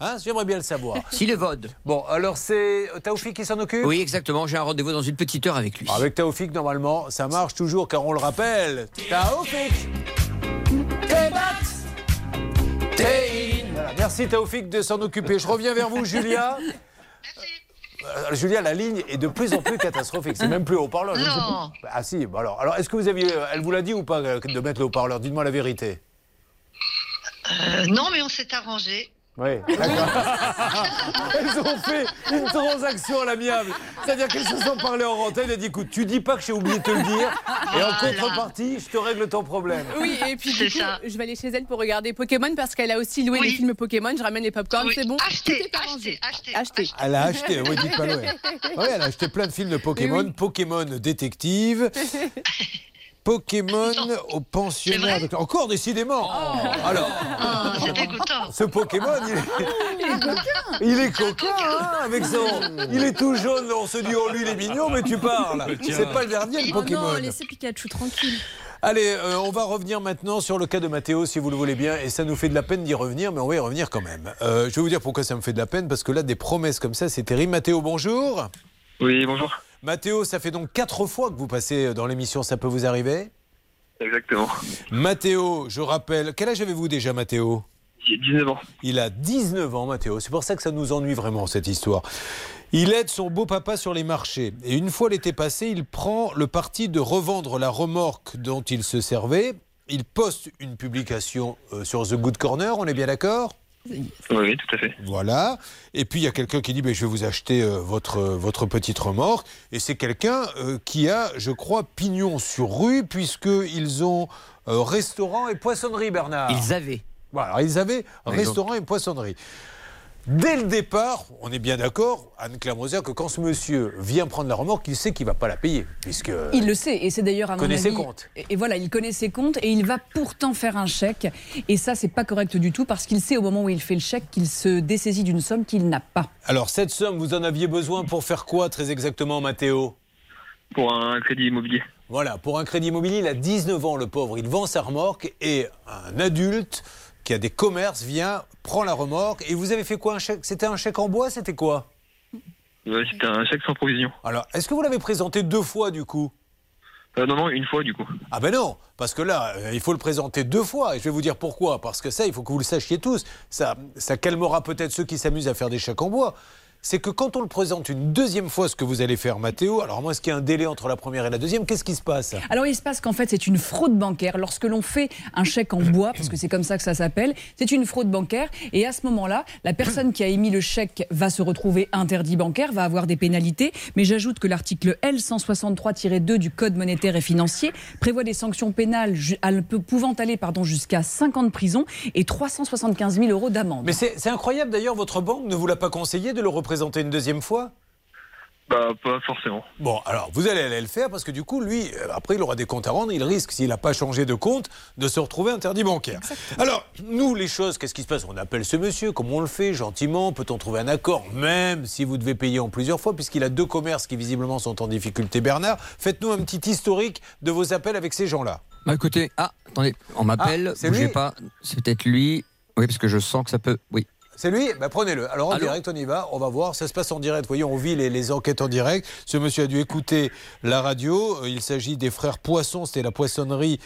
Hein, J'aimerais bien le savoir. [LAUGHS] Si le VOD. Bon, alors c'est Taoufik qui s'en occupe? Oui, exactement. J'ai un rendez-vous dans une petite heure avec lui. Avec Taoufik, normalement, ça marche toujours, car on le rappelle. Taoufik Voilà, Merci Taoufik de s'en occuper. Je reviens vers vous, [LAUGHS] Julia. Euh, Julia, la ligne est de plus en plus catastrophique. C'est même plus haut-parleur. je ne sais Non. pas. Ah si, bah alors, alors est-ce que vous aviez, elle vous l'a dit ou pas euh, de mettre le haut-parleur? Dites-moi la vérité. Euh, non, mais on s'est arrangé. Oui, d'accord. Elles ont fait une transaction à l'amiable. C'est-à-dire qu'elles se sont parlé en antenne. Elle a dit écoute, tu dis pas que j'ai oublié de te le dire. Et en Voilà. contrepartie, je te règle ton problème. Oui, et puis du coup, ça. je vais aller chez elle pour regarder Pokémon parce qu'elle a aussi loué Oui. les films Pokémon. Je ramène les popcorn, Oui. c'est bon. Achetez, achetez, Acheté. Elle a acheté, oui, dites pas [LAUGHS] loin. Oui, elle a acheté plein de films de Pokémon. Oui. Pokémon détective. [LAUGHS] Pokémon au pensionnaire. de- Encore décidément. Alors, Ah, c'est dégoûtant. ce Pokémon, il est, il est [LAUGHS] coquin, hein, avec son. Il est tout jaune. On se dit, oh lui, il est mignon, mais tu parles. C'est pas le dernier, le Oh Pokémon. non, laissez Pikachu tranquille. Allez, euh, on va revenir maintenant sur le cas de Mathéo, si vous le voulez bien. Et ça nous fait de la peine d'y revenir, mais on va y revenir quand même. Euh, je vais vous dire pourquoi ça me fait de la peine, parce que là, des promesses comme ça, c'est terrible. Mathéo, bonjour. Oui, bonjour. Mathéo, ça fait donc quatre fois que vous passez dans l'émission, ça peut vous arriver? Exactement. Mathéo, je rappelle, quel âge avez-vous déjà, Mathéo J'ai 19 ans. Il a 19 ans, Mathéo. C'est pour ça que ça nous ennuie vraiment, cette histoire. Il aide son beau-papa sur les marchés. Et une fois l'été passé, il prend le parti de revendre la remorque dont il se servait. Il poste une publication euh, sur The Good Corner, on est bien d'accord? Oui, oui, tout à fait. Voilà. Et puis il y a quelqu'un qui dit ben, Je vais vous acheter euh, votre, euh, votre petite remorque. Et c'est quelqu'un euh, qui a, je crois, pignon sur rue, puisqu'ils ont euh, restaurant et poissonnerie, Bernard. Ils avaient. Voilà, alors ils avaient restaurant et poissonnerie. Dès le départ, on est bien d'accord, Anne-Claire Moser, que quand ce monsieur vient prendre la remorque, il sait qu'il ne va pas la payer. Puisque Il le sait, et c'est d'ailleurs à mon connaît ses comptes. Et, et voilà, il connaît ses comptes et il va pourtant faire un chèque. Et ça, c'est pas correct du tout parce qu'il sait au moment où il fait le chèque qu'il se dessaisit d'une somme qu'il n'a pas. Alors, cette somme, vous en aviez besoin pour faire quoi très exactement, Mathéo Pour un crédit immobilier. Voilà, pour un crédit immobilier, il a 19 ans, le pauvre. Il vend sa remorque et un adulte qui a des commerces vient, prend la remorque. Et vous avez fait quoi un chèque? C'était un chèque en bois C'était quoi? Ouais, C'était un chèque sans provision. Alors, est-ce que vous l'avez présenté deux fois du coup? Euh, non, non, une fois du coup. Ah ben non, parce que là, euh, il faut le présenter deux fois. Et je vais vous dire pourquoi. Parce que ça, il faut que vous le sachiez tous. Ça, ça calmera peut-être ceux qui s'amusent à faire des chèques en bois. C'est que quand on le présente une deuxième fois, ce que vous allez faire, Mathéo, alors moi, est-ce qu'il y a un délai entre la première et la deuxième? Qu'est-ce qui se passe? Alors il se passe qu'en fait c'est une fraude bancaire. Lorsque l'on fait un chèque en bois, parce que c'est comme ça que ça s'appelle, c'est une fraude bancaire. Et à ce moment-là, la personne qui a émis le chèque va se retrouver interdit bancaire, va avoir des pénalités. Mais j'ajoute que l'article L163-2 du Code monétaire et financier prévoit des sanctions pénales pouvant aller pardon, jusqu'à 5 ans de prison et 375 000 euros d'amende. Mais c'est c'est incroyable d'ailleurs, votre banque ne vous l'a pas conseillé de le représenter une deuxième fois Bah, pas forcément. Bon, alors vous allez aller le faire parce que du coup, lui, euh, après, il aura des comptes à rendre. Il risque, s'il n'a pas changé de compte, de se retrouver interdit bancaire. Alors, nous, les choses, qu'est-ce qui se passe? On appelle ce monsieur, comme on le fait, gentiment. Peut-on trouver un accord, même si vous devez payer en plusieurs fois, puisqu'il a deux commerces qui visiblement sont en difficulté, Bernard Faites-nous un petit historique de vos appels avec ces gens-là. Bah écoutez, ah, attendez, on m'appelle, Ah, bougez lui pas, c'est peut-être lui. Oui, parce que je sens que ça peut. Oui. C'est lui bah, Prenez-le. Alors en Allô direct, on y va, on va voir. Ça se passe en direct. Vous voyez, on vit les, les enquêtes en direct. Ce monsieur a dû écouter la radio. Euh, Il s'agit des frères Poisson, c'était la poissonnerie,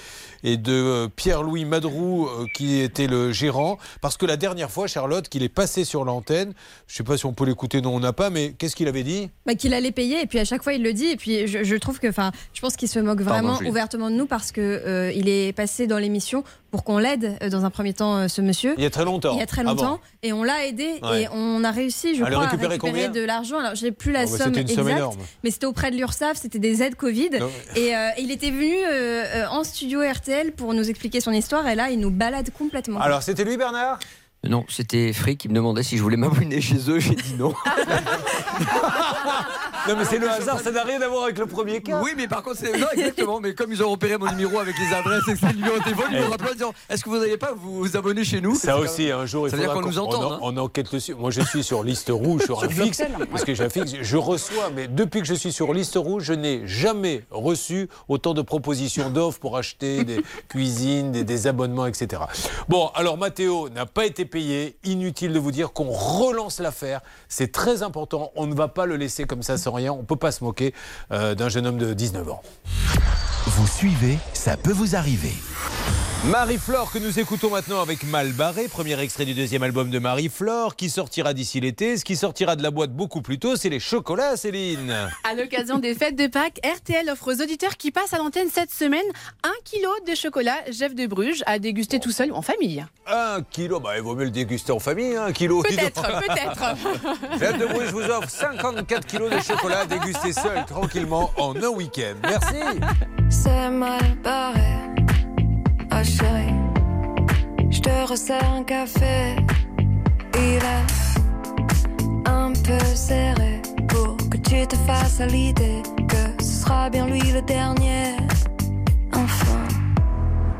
et de euh, Pierre-Louis Madrou, euh, qui était le gérant. Parce que la dernière fois, Charlotte, qu'il est passé sur l'antenne, je ne sais pas si on peut l'écouter, non, on n'a pas, mais qu'est-ce qu'il avait dit? Bah, qu'il allait payer et puis à chaque fois il le dit et puis je, je trouve que enfin je pense qu'il se moque vraiment ouvertement de nous parce que euh, il est passé dans l'émission pour qu'on l'aide euh, dans un premier temps euh, ce monsieur Il y a très longtemps. il y a très Ah bon. longtemps et on l'a aidé Ouais. et on a réussi je À crois récupérer à récupérer de l'argent alors j'ai plus la Oh, bah, somme c'était une somme exacte énorme. mais c'était auprès de l'URSSAF c'était des aides Covid Non. et euh, il était venu euh, euh, en studio Pour nous expliquer son histoire et là il nous balade complètement. Alors, c'était lui, Bernard? Non, c'était Frick qui me demandait si je voulais m'abonner chez eux. J'ai dit non. [LAUGHS] Non, mais c'est le hasard, ça n'a rien à voir avec le premier cas. Oui, mais par contre, c'est non, exactement. Mais comme ils ont repéré mon numéro avec les adresses et que c'est le numéro de téléphone, ils me rappellent en disant Est-ce que vous n'allez pas vous abonner chez nous? Ça aussi, un jour, il Ça veut dire qu'on nous entende. on, hein. on enquête dessus. Moi, je suis sur liste rouge, sur un fixe. Parce que j'ai un fixe. Je reçois, mais depuis que je suis sur liste rouge, je n'ai jamais reçu autant de propositions d'offres pour acheter des [LAUGHS] cuisines, des, des abonnements, etc. Bon, alors Mathéo n'a pas été Inutile de vous dire qu'on relance l'affaire. C'est très important. On ne va pas le laisser comme ça sans rien. On ne peut pas se moquer euh, d'un jeune homme de 19 ans. Vous suivez, ça peut vous arriver. Marie-Flore que nous écoutons maintenant avec Mal barré, premier extrait du deuxième album de Marie-Flore qui sortira d'ici l'été. Ce qui sortira de la boîte beaucoup plus tôt, c'est les chocolats, Céline. À l'occasion des fêtes de Pâques, RTL offre aux auditeurs qui passent à l'antenne cette semaine un kilo de chocolat Jeff de Bruges à déguster tout seul ou en famille. Un kilo, bah, il vaut mieux le déguster en famille, hein, un kilo. Peut-être, peut-être. [LAUGHS] Jeanne de Bruges vous offre 54 kilos de chocolat à déguster seul, tranquillement, en un week-end. Merci. C'est mal chérie, je te resserre un café. Il est un peu serré pour que tu te fasses à l'idée que ce sera bien lui le dernier. Enfin,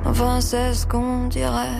enfin c'est ce qu'on dirait.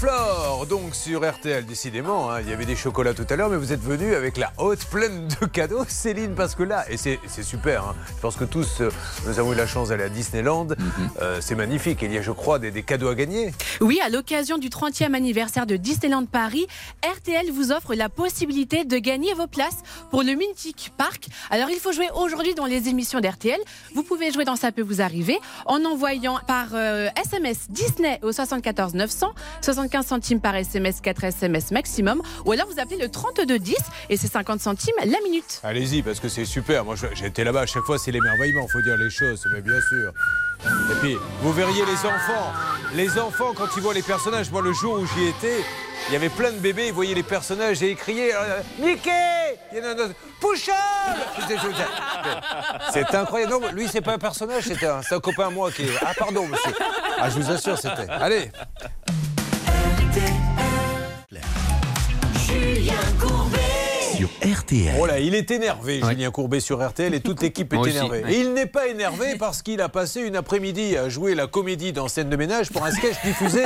Donc sur RTL, décidément, hein, il y avait des chocolats tout à l'heure, mais vous êtes venu avec la haute pleine de cadeaux, [LAUGHS] Céline, parce que là, et c'est super, hein, je pense que tous, euh, nous avons eu la chance d'aller à Disneyland, Euh, c'est magnifique, il y a, je crois, des, des cadeaux à gagner. Oui, à l'occasion du 30e anniversaire de Disneyland Paris, RTL vous offre la possibilité de gagner vos places pour le Mythic Park. Alors, il faut jouer aujourd'hui dans les émissions d'RTL. Vous pouvez jouer dans Ça peut vous arriver en envoyant par euh, SMS Disney au 74 900, 75 centimes par SMS. SMS, 4 SMS maximum. Ou alors vous appelez le 3210 et c'est 50 centimes la minute. Allez-y, parce que c'est super. Moi, j'ai été là-bas à chaque fois, c'est l'émerveillement, faut dire les choses, mais bien sûr. Et puis, vous verriez les enfants. Les enfants, quand ils voient les personnages, moi, le jour où j'y étais, il y avait plein de bébés, ils voyaient les personnages et ils criaient euh, Mickey Pouchol C'est incroyable. Non, lui, c'est pas un personnage, c'est un, un copain à moi qui. Ah, pardon, monsieur. Ah, je vous assure, c'était. Allez Julien Courbet. Sur RTL. Oh là, il est énervé, Julien Courbet sur RTL, et toute l'équipe est Moi aussi, énervée. ouais. Et il n'est pas énervé parce qu'il a passé une après-midi à jouer la comédie dans scène de ménage pour un sketch diffusé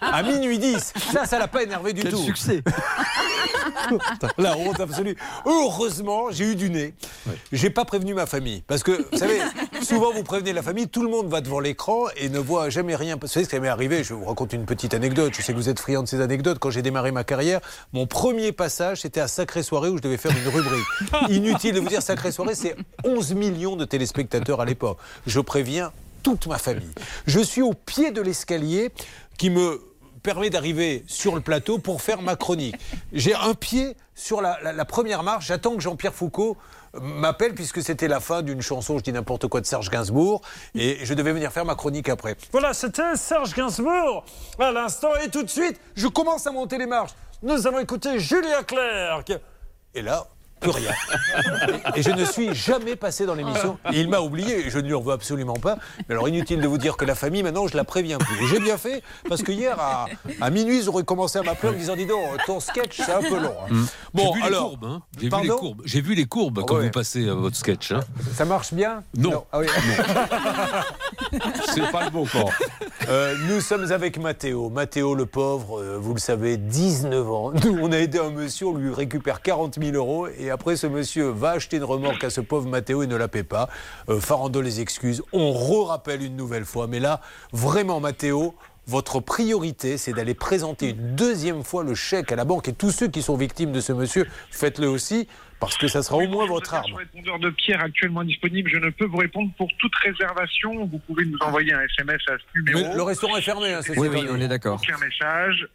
à minuit 10. Ça, ça l'a pas énervé du Quel tout. succès [LAUGHS] [LAUGHS] La honte absolue. Heureusement, j'ai eu du nez. J'ai pas prévenu ma famille. Parce que, vous savez, souvent vous prévenez la famille, tout le monde va devant l'écran et ne voit jamais rien. Vous savez ce qui m'est arrivé Je vous raconte une petite anecdote. Je sais que vous êtes friand de ces anecdotes. Quand j'ai démarré ma carrière, mon premier passage, c'était à Sacré Soirée où je devais faire une rubrique. [LAUGHS] Inutile de vous dire, Sacré Soirée, c'est 11 millions de téléspectateurs à l'époque. Je préviens toute ma famille. Je suis au pied de l'escalier qui me permet d'arriver sur le plateau pour faire ma chronique. J'ai un pied sur la, première marche, j'attends que Jean-Pierre Foucault m'appelle puisque c'était la fin d'une chanson, je dis n'importe quoi, de Serge Gainsbourg, et je devais venir faire ma chronique après. Voilà, c'était Serge Gainsbourg à l'instant, et tout de suite, je commence à monter les marches. Nous allons écouter Julien Clerc. Et là, plus rien. [LAUGHS] Et je ne suis jamais passé dans l'émission. Et il m'a oublié, et je ne lui en veux absolument pas. Mais alors, inutile de vous dire que la famille, maintenant, je la préviens plus. Et j'ai bien fait, parce que hier, à, à minuit, ils auraient commencé à m'appeler en me disant Dis donc, ton sketch, c'est un peu long. hein. Hum. Bon, J'ai vu alors. les courbes. hein. J'ai vu les courbes. J'ai vu les courbes quand Ouais. vous passez euh, votre sketch. hein. Ça marche bien Non. Ah oui. [LAUGHS] C'est pas le bon corps. Euh, nous sommes avec Mathéo. Mathéo, le pauvre, euh, vous le savez, 19 ans. Nous, on a aidé un monsieur, on lui récupère 40 000 euros. Et après, ce monsieur va acheter une remorque à ce pauvre Mathéo et ne la paie pas. Euh, farandole les excuses. On re-rappelle une nouvelle fois. Mais là, vraiment, Mathéo. Votre priorité, c'est d'aller présenter une deuxième fois le chèque à la banque. Et tous ceux qui sont victimes de ce monsieur, faites-le aussi, parce que ça sera au moins votre arme. Répondeur de Pierre actuellement disponible, je ne peux vous répondre pour toute réservation. Vous pouvez nous envoyer un SMS à ce numéro. Mais le restaurant est fermé, hein, c'est Oui, oui, on est d'accord. Aucun message.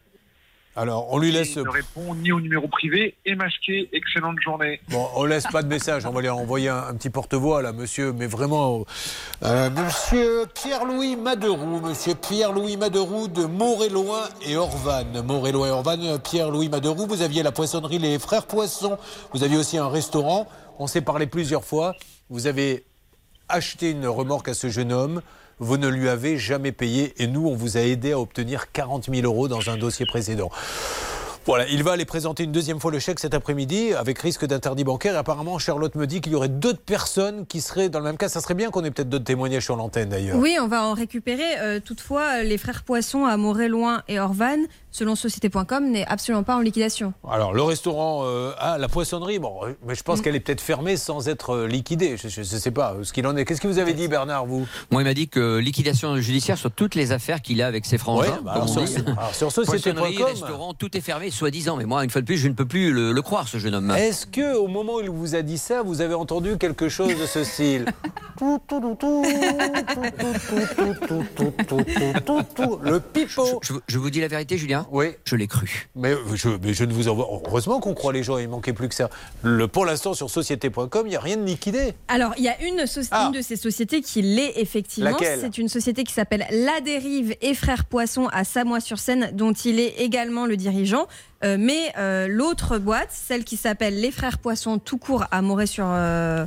Alors, on lui laisse. Il ne répond ni au numéro privé et masqué. Excellente journée. Bon, on laisse pas de message. On va lui envoyer un, un petit porte-voix là, monsieur. Mais vraiment, euh, monsieur Pierre-Louis Maderoux, monsieur Pierre-Louis Maderoux de Montréloin et Orvanne. Montréloin et Orvanne, euh, Pierre-Louis Maderoux. Vous aviez la poissonnerie Les Frères Poissons. Vous aviez aussi un restaurant. On s'est parlé plusieurs fois. Vous avez acheté une remorque à ce jeune homme. Vous ne lui avez jamais payé et nous, on vous a aidé à obtenir 40 000 euros dans un dossier précédent. Voilà, il va aller présenter une deuxième fois le chèque cet après-midi avec risque d'interdit bancaire. Apparemment, Charlotte me dit qu'il y aurait d'autres personnes qui seraient dans le même cas. Ça serait bien qu'on ait peut-être d'autres témoignages sur l'antenne d'ailleurs. Oui, on va en récupérer. Euh, toutefois, les frères Poisson à Montréloin et Orvanne, selon société.com, n'est absolument pas en liquidation. Alors, le restaurant, euh, ah, la poissonnerie, bon, euh, mais je pense qu'elle est peut-être fermée sans être euh, liquidée. Je ne sais pas euh, ce qu'il en est. Qu'est-ce que vous avez dit, Bernard, vous Moi, il m'a dit que liquidation judiciaire sur toutes les affaires qu'il a avec ses frangins. Ouais, bah comme alors on sur- dit. alors sur société.com. Poissonnerie, restaurant, tout est fermé, soi-disant. Mais moi, une fois de plus, je ne peux plus le, le croire, ce jeune homme. Est-ce que au moment où il vous a dit ça, vous avez entendu quelque chose de ce style Le pipeau. Je, je vous dis la vérité, Julien Oui. Je l'ai cru. Mais je, mais je ne vous envoie. Heureusement qu'on croit les gens, il manquait plus que ça. Le, pour l'instant, sur société.com, il n'y a rien de liquidé. Alors, il y a une, Ah. une de ces sociétés qui l'est effectivement. Laquelle C'est une société qui s'appelle La Dérive et Frères Poisson à Samois-sur-Seine, dont il est également le dirigeant. Euh, mais euh, l'autre boîte, celle qui s'appelle Les Frères Poisson tout court à Moret-sur euh,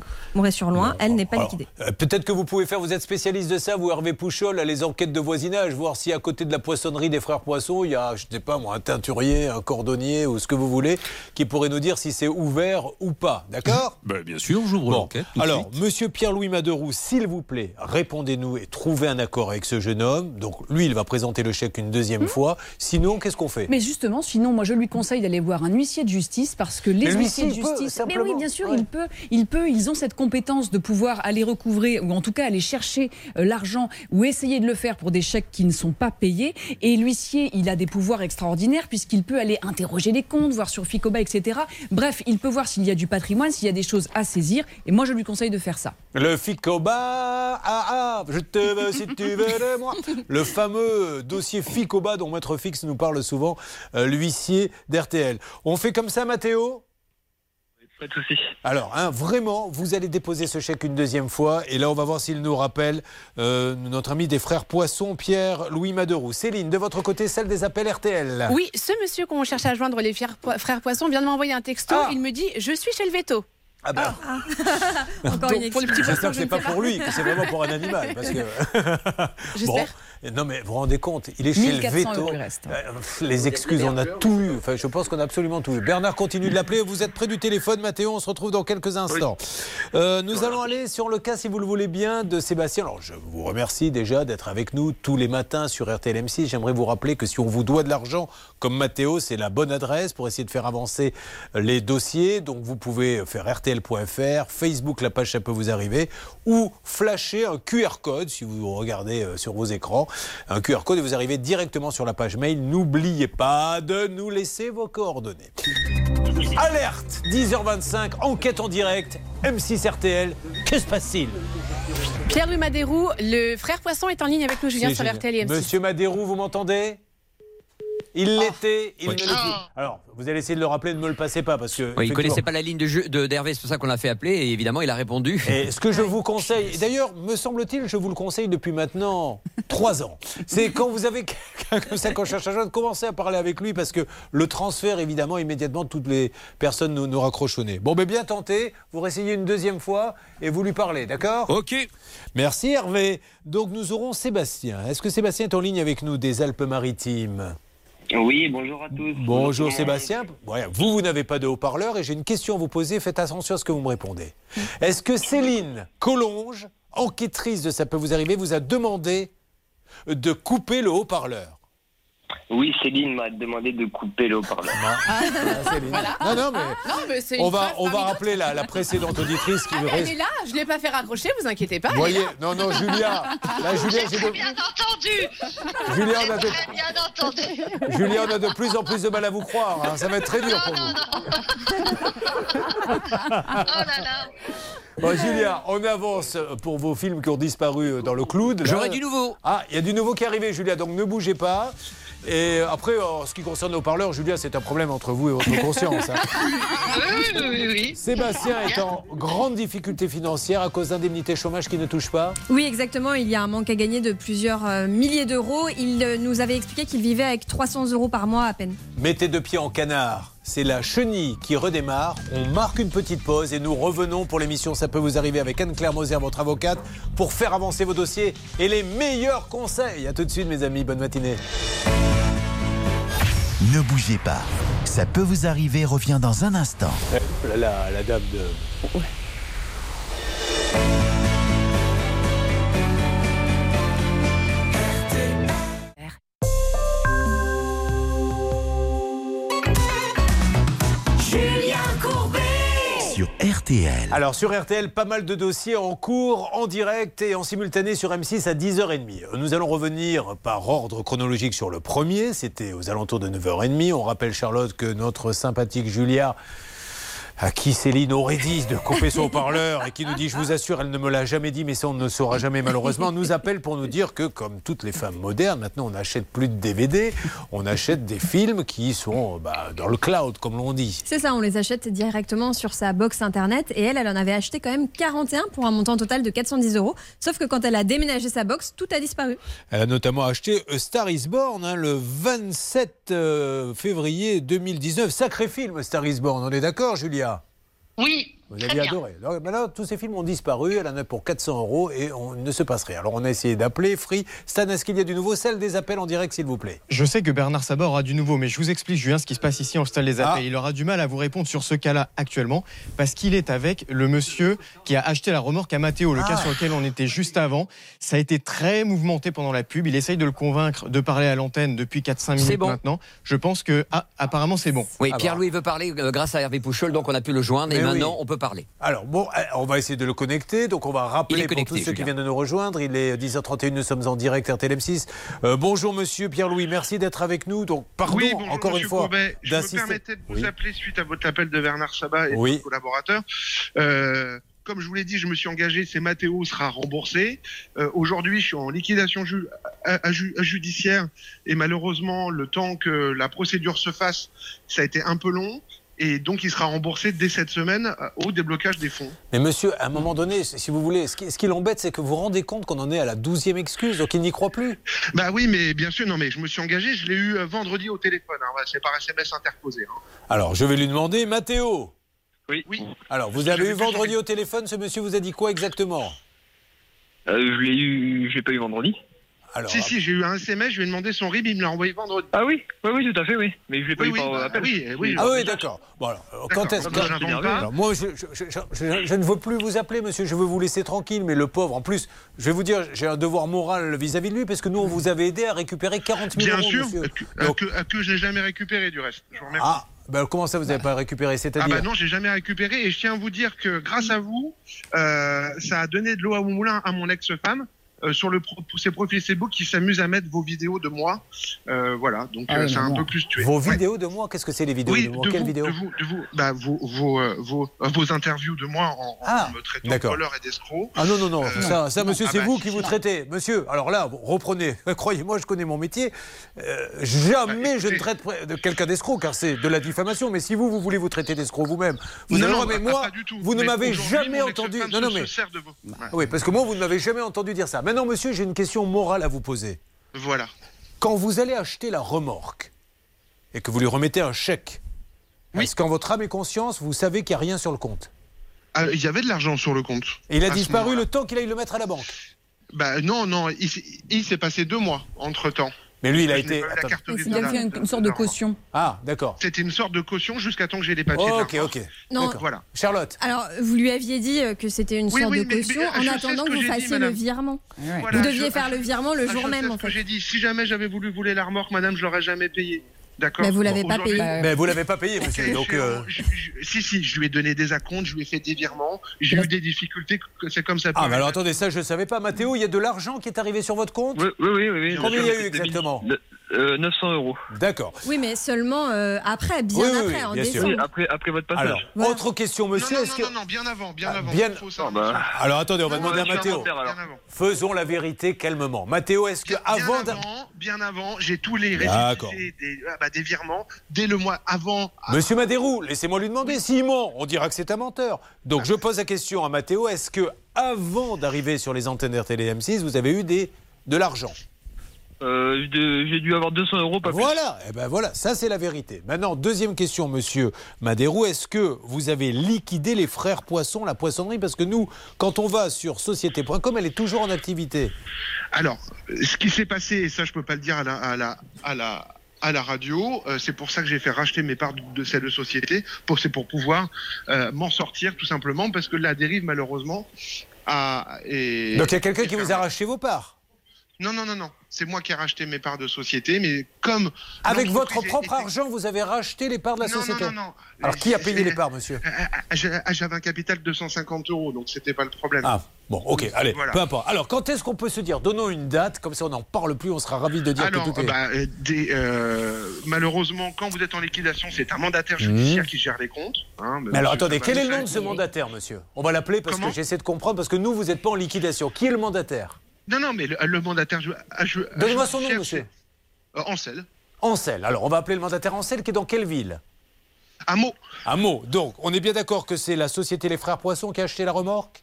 elle n'est pas Alors, liquidée. Peut-être que vous pouvez faire, vous êtes spécialiste de ça, vous Hervé Pouchol, à les enquêtes de voisinage, voir si à côté de la poissonnerie des frères Poissons, il y a, je ne sais pas moi, un teinturier, un cordonnier ou ce que vous voulez, qui pourrait nous dire si c'est ouvert ou pas. D'accord? [LAUGHS] Ben, bien sûr, j'ouvre Bon, l'enquête. alors, suite. monsieur Pierre-Louis Maderoux, s'il vous plaît, répondez-nous et trouvez un accord avec ce jeune homme. Donc, lui, il va présenter le chèque une deuxième fois. Sinon, qu'est-ce qu'on fait? Mais justement, sinon, moi je lui conseille d'aller voir un huissier de justice parce que les huissiers de l'huissier, justice, mais oui, bien sûr, Ouais. il peut, il peut, ils ont cette compétence de pouvoir aller recouvrer ou en tout cas aller chercher euh, l'argent ou essayer de le faire pour des chèques qui ne sont pas payés. Et l'huissier, il a des pouvoirs extraordinaires puisqu'il peut aller interroger les comptes, voir sur Ficoba, etc. Bref, il peut voir s'il y a du patrimoine, s'il y a des choses à saisir. Et moi, je lui conseille de faire ça. Le Ficoba, ah ah, je te veux si tu veux de moi. [LAUGHS] Le fameux dossier Ficoba dont Maître Fix nous parle souvent, euh, d'RTL. On fait comme ça, Mathéo? Pas de soucis. Alors, hein, vraiment, vous allez déposer ce chèque une deuxième fois. Et là, on va voir s'il nous rappelle euh, notre ami des frères Poisson, Pierre, Louis Maderoux. Céline, de votre côté, celle des appels RTL. Oui, ce monsieur qu'on cherche à joindre, les frères, Po- frères Poisson, vient de m'envoyer un texto. Il me dit Je suis chez le veto. Ah bah. [LAUGHS] Encore une pour le petit J'espère poisson, que je c'est ne pas pour lui, que c'est vraiment pour un animal. Parce que... [LAUGHS] [LAUGHS] J'espère. Non, mais vous vous rendez compte, il est chez le 1400 veto. reste. Euh, les excuses, on a tout eu. Enfin, je pense qu'on a absolument tout eu. Bernard continue de l'appeler. Vous êtes près du téléphone, Mathéo. On se retrouve dans quelques instants. Euh, nous allons aller sur le cas, si vous le voulez bien, de Sébastien. Alors, je vous remercie déjà d'être avec nous tous les matins sur RTL M6. J'aimerais vous rappeler que si on vous doit de l'argent, comme Mathéo, c'est la bonne adresse pour essayer de faire avancer les dossiers. Donc, vous pouvez faire RTL.fr, Facebook, la page, ça peut vous arriver, ou flasher un QR code si vous regardez euh, sur vos écrans. Un QR code et vous arrivez directement sur la page mail. N'oubliez pas de nous laisser vos coordonnées. Alerte 10h25, enquête en direct, M6 RTL. Que se passe-t-il? Pierre-Louis Madérou, le frère Poisson est en ligne avec nous, Julien, sur. RTL et M6. Monsieur Madérou, vous m'entendez? Il l'était, il Oui. ne l'est plus. Alors, vous allez essayer de le rappeler, ne me le passez pas parce que. Oui, il connaissait pas la ligne de jeu de- d'Hervé, c'est pour ça qu'on l'a fait appeler et évidemment il a répondu. Et ce que je vous conseille, d'ailleurs, me semble-t-il, je vous le conseille depuis maintenant trois ans, c'est quand vous avez quelqu'un comme ça qu'on cherche à joindre, commencez à parler avec lui parce que le transfert, évidemment, immédiatement, toutes les personnes nous, nous raccrochent au nez. Bon, mais bien tenté, vous réessayez une deuxième fois et vous lui parlez, d'accord? Ok. Merci Hervé. Donc nous aurons Sébastien. Est-ce que Sébastien est en ligne avec nous des Alpes-Maritimes? Oui, bonjour à tous. Bonjour Sébastien. Ouais, vous, vous n'avez pas de haut-parleur et j'ai une question à vous poser. Faites attention à ce que vous me répondez. Est-ce que Céline Collonge, enquêtrice de Ça peut vous arriver, vous a demandé de couper le haut-parleur? Oui, Céline m'a demandé de couper le haut-parleur. Ah, Céline. [LAUGHS] Non, non, mais Non, mais c'est on va, on va rappeler la, la précédente auditrice qui Ah, mais reste- elle est là, je ne l'ai pas fait raccrocher, vous inquiétez pas. Vous voyez, non, non, Julia, là, Julia, j'ai de- Bien entendu Julia, on a de- Très bien entendu Julia, on a de plus en plus de mal à vous croire. hein. Ça va être très dur pour vous. Oh là là Bon, Julia, on avance pour vos films qui ont disparu dans le cloud. J'aurais du nouveau. Ah, il y a du nouveau qui est arrivé, Julia, donc ne bougez pas. Et après, en ce qui concerne nos parleurs, Julia, c'est un problème entre vous et votre [LAUGHS] conscience. hein. Oui, oui, oui. Sébastien est en grande difficulté financière à cause d'indemnités chômage qui ne touchent pas. Oui, exactement. Il y a un manque à gagner de plusieurs euh, milliers d'euros. Il euh, nous avait expliqué qu'il vivait avec 300 euros par mois à peine. Mettez deux pieds en canard. C'est la chenille qui redémarre. On marque une petite pause et nous revenons pour l'émission Ça peut vous arriver avec Anne-Claire Moser, votre avocate, pour faire avancer vos dossiers et les meilleurs conseils. A tout de suite, mes amis. Bonne matinée. Ne bougez pas. Ça peut vous arriver revient dans un instant. La, la- la dame de. Alors sur RTL, pas mal de dossiers en cours, en direct et en simultané sur M6 à 10h30. Nous allons revenir par ordre chronologique sur le premier, c'était aux alentours de 9h30. On rappelle Charlotte que notre sympathique Julia à qui Céline aurait dit de couper son haut-parleur et qui nous dit, je vous assure, elle ne me l'a jamais dit, mais ça on ne le saura jamais malheureusement, nous appelle pour nous dire que, comme toutes les femmes modernes, maintenant on n'achète plus de DVD, on achète des films qui sont bah, dans le cloud, comme l'on dit. C'est ça, on les achète directement sur sa box internet et elle, elle en avait acheté quand même 41 pour un montant total de 410 euros. Sauf que quand elle a déménagé sa box, tout a disparu. Elle a notamment acheté A Star is Born hein, le 27 euh, février 2019. Sacré film, A Star is Born, on est d'accord, Julia? Oui, Vous Très aviez bien. adoré. Donc, tous ces films ont disparu. Elle en a pour 400 euros et on ne se passe rien. Alors, on a essayé d'appeler Free. Stan, est-ce qu'il y a du nouveau Celle des appels en direct, s'il vous plaît? Je sais que Bernard Sabat aura du nouveau, mais je vous explique, Julien, ce qui se passe ici en Stade des Appels. Il aura du mal à vous répondre sur ce cas-là actuellement, parce qu'il est avec le monsieur qui a acheté la remorque à Mathéo, le Ah. cas sur lequel on était juste avant. Ça a été très mouvementé pendant la pub. Il essaye de le convaincre de parler à l'antenne depuis 4-5 C'est minutes bon. maintenant. Je pense que, ah, apparemment, c'est bon. Oui, Pierre-Louis veut parler euh, grâce à Hervé Pouchol, donc on a pu le joindre et Mais maintenant oui. on peut parler. Alors, bon, euh, on va essayer de le connecter. Donc, on va rappeler pour connecté, tous ceux qui viennent de nous rejoindre. Il est 10h31, nous sommes en direct RTLM6. Euh, bonjour, monsieur Pierre-Louis. Merci d'être avec nous. Donc, pardon, oui, bonjour, encore monsieur une fois, Courbet. Je me permettais de vous Oui. appeler suite à votre appel de Bernard Sabat et Oui. de vos collaborateurs. Euh, comme je vous l'ai dit, je me suis engagé, c'est Mathéo sera remboursé. Euh, Aujourd'hui, je suis en liquidation ju- à- à ju- à judiciaire et malheureusement, le temps que la procédure se fasse, ça a été un peu long. Et donc, il sera remboursé dès cette semaine euh, au déblocage des fonds. Mais monsieur, à un moment donné, si vous voulez, ce qui, ce qui l'embête, c'est que vous vous rendez compte qu'on en est à la douzième excuse, donc il n'y croit plus. Bah oui, mais bien sûr, non, mais je me suis engagé, je l'ai eu euh, vendredi au téléphone. hein. C'est par SMS interposé. hein. Alors, je vais lui demander, Mathéo. Oui. oui. Alors, vous avez eu vendredi au téléphone, ce monsieur vous a dit quoi exactement? Euh, je l'ai eu, je l'ai pas eu vendredi. Alors, si, si, j'ai eu un SMS, je lui ai demandé son RIB, il me l'a envoyé vendredi. Ah oui, oui, oui, tout à fait, oui. Mais je l'ai pas Oui, eu oui, par bah, appel. oui, oui, Ah oui, d'accord. Bon, alors, euh, quand est-ce D'accord, quand- je n'invente pas. Alors, moi, je, je- je- je- je ne veux plus vous appeler, monsieur. Je veux vous laisser tranquille. Mais le pauvre, en plus, je vais vous dire, j'ai un devoir moral vis-à-vis de lui, parce que nous, on vous avait aidé à récupérer 40 000 Bien euros, sûr, monsieur. que, euh, que, euh, que je n'ai jamais récupéré du reste. Je vous remercie. Ah, ben, comment ça, vous n'avez pas récupéré Ah C'est-à-dire bah non, j'ai jamais récupéré et je tiens à vous dire que grâce à vous, euh, ça a donné de l'eau à mon moulin à mon ex-femme. Euh, sur le pro- ses profils Facebook qui s'amusent à mettre vos vidéos de moi. Euh, voilà, donc Ah euh, c'est mais un peu plus tué. Vos Ouais. vidéos de moi Qu'est-ce que c'est les vidéos Oui, de moi de Quelles vous, vidéos de vous, de vous, bah, vos, vos, euh, vos, euh, vos interviews de moi en, en me traitant de voleur et d'escroc. Ah non, non, non, Euh, ça, ça non. monsieur, Ah c'est bah, vous si, qui vous traitez. Monsieur, alors là, vous reprenez, [LAUGHS] croyez-moi, je connais mon métier. Euh, jamais je ne traite de quelqu'un d'escroc, car c'est de la diffamation. Mais si vous, vous voulez vous traiter d'escroc vous-même, vous Non, non, mais pas- moi, pas du tout. vous ne m'avez jamais entendu. Non, non, mais. Oui, parce que moi, vous ne m'avez jamais entendu dire ça. Maintenant, monsieur, j'ai une question morale à vous poser. Voilà. Quand vous allez acheter la remorque et que vous lui remettez un chèque, est-ce qu'en votre âme et conscience, vous savez qu'il n'y a rien sur le compte Ah, Il y avait de l'argent sur le compte. Et il a disparu le temps qu'il aille le mettre à la banque. Bah non, non, il, s'est- il s'est passé deux mois entre temps. Mais lui, il a été. Il a fait une, sorte de caution. Ah, d'accord. C'était une sorte de caution jusqu'à temps que j'ai les papiers. Ok, ok. Non. Voilà. Charlotte. Alors, vous lui aviez dit euh, que c'était une Oui, sorte oui, de caution mais, en attendant que que vous fassiez le virement. Voilà, vous deviez je- faire le virement le Ah, jour je sais même, ce en que fait. j'ai dit. Si jamais j'avais voulu voler la remorque, madame, je l'aurais jamais payé. D'accord. Mais vous l'avez pas payé. Mais vous l'avez pas payé, monsieur. Donc, je- euh, je- je- si, si, je lui ai donné des acomptes, je lui ai fait des virements, j'ai eu des difficultés, que c'est comme ça. Ah, mais alors attendez, ça je ne savais pas. Mathéo, il y a de l'argent qui est arrivé sur votre compte? Oui, oui, oui. oui, oui. Combien il y a eu exactement? Euh, 900 euros. D'accord. Oui, mais seulement euh, après, bien Oui, oui, après, oui, en bien sûr. décembre. Oui, après, après votre passage. Alors, Voilà. autre question, monsieur. non, non, que... non, non, bien avant, bien Ah, avant. bien- Faut ça, Ah, bah. Alors attendez, on va Non, demander à Mathéo. Faisons la vérité calmement. Mathéo, est-ce que Bien avant. avant, bien avant, j'ai tous les des, ah, bah, des virements dès le mois avant. Monsieur Madérou, laissez-moi lui demander. S'il ment, on dira que c'est un menteur. Donc je pose la question à Mathéo est-ce que avant d'arriver sur les antennes RTL M6, vous avez eu des... de l'argent? Euh, J'ai dû avoir 200 euros, pas plus. Voilà, eh ben voilà, ça c'est la vérité. Maintenant, deuxième question, monsieur Madérou, est-ce que vous avez liquidé les frères Poisson, la poissonnerie? Parce que nous, quand on va sur société.com, elle est toujours en activité. Alors, ce qui s'est passé, et ça je peux pas le dire à la, à la, à la, à la radio, euh, c'est pour ça que j'ai fait racheter mes parts de, de cette société, pour, c'est pour pouvoir euh, m'en sortir tout simplement, parce que la dérive malheureusement a... est- Donc il y a quelqu'un qui vous a racheté vos parts Non, non, non, non, c'est moi qui ai racheté mes parts de société, mais comme... Avec votre propre argent, vous avez racheté les parts de la Non, non, société non, non. Alors qui a payé les parts, monsieur J'avais un capital de 250 euros, donc c'était pas le problème. Ah, bon, ok, allez, Voilà. peu importe. Alors, quand est-ce qu'on peut se dire Donnons une date, comme ça on n'en parle plus, on sera ravis de dire Alors, que tout est... bah, euh, des, euh, malheureusement, quand vous êtes en liquidation, c'est un mandataire Mmh. judiciaire qui gère les comptes. hein, Mais alors attendez, quel est le nom de ce mandataire, monsieur? On va l'appeler parce Comment? que j'essaie de comprendre, parce que nous, vous n'êtes pas en liquidation. Qui est le mandataire? Non, non, mais le, le mandataire. ah, ah, Donnez-moi son nom, monsieur. euh, Ancel. Ancel. Alors, on va appeler le mandataire Ancel, qui est dans quelle ville? Un mot. Un mot. Donc, on est bien d'accord que c'est la société Les Frères Poissons qui a acheté la remorque?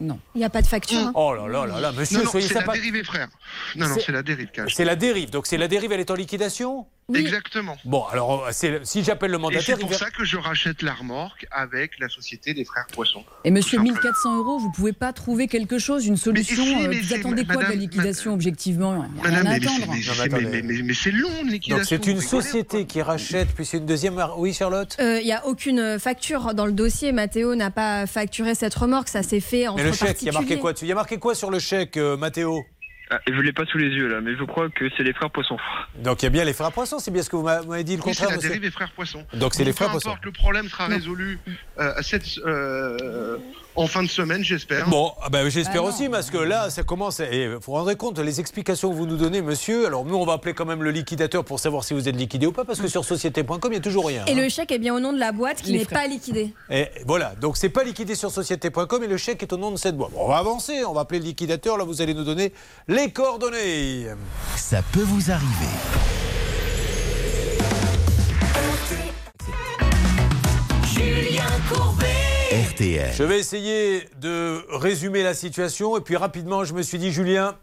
Il n'y a pas de facture. hein. Oh là là là là, monsieur, non, non, soyez c'est la dérive, frère. Non, non, C'est- la dérive. C'est la dérive. Donc, c'est la dérive, elle est en liquidation? Exactement. Bon, alors euh, c'est- si j'appelle le mandataire, c'est pour ça que je rachète la remorque avec la société des frères Poisson. Et monsieur, 1400 euros, vous pouvez pas trouver quelque chose, une solution si, euh, mais Vous attendez quoi de la madame- liquidation, objectivement? A rien Madame, mais, mais, mais- mais mais- mais- mais- mais c'est long, une liquidation. Donc c'est une société qui rachète, puis c'est une deuxième. Oui, Charlotte? Euh, Il n'y a aucune facture dans le dossier. Mathéo n'a pas facturé cette remorque. Ça s'est fait entre Mais le chèque, il y a marqué quoi dessus? Il y a marqué quoi sur le chèque, euh, Mathéo Ah, je l'ai pas sous les yeux là, mais je crois que c'est les frères Poisson. Donc il y a bien les frères poissons, c'est bien ce que vous m'a- m'avez dit le Oui, c'est contraire. la dérive des frères Poisson. Donc c'est les frères peu poissons. importe, le problème sera résolu euh, à cette, euh, en fin de semaine, j'espère. Bon, ah ben, j'espère Ah non. aussi, parce que là, ça commence. Et vous vous rendrez compte, les explications que vous nous donnez, monsieur. Alors, nous, on va appeler quand même le liquidateur pour savoir si vous êtes liquidé ou pas, parce que sur société.com, il n'y a toujours rien. Et hein. le chèque est bien au nom de la boîte qui n'est pas liquidée. Et voilà, donc c'est pas liquidé sur société.com et le chèque est au nom de cette boîte. Bon, on va avancer, on va appeler le liquidateur. Là, vous allez nous donner les coordonnées. Ça peut vous arriver. Julien Courbet. Je vais essayer de résumer la situation et puis rapidement, je me suis dit, Julien.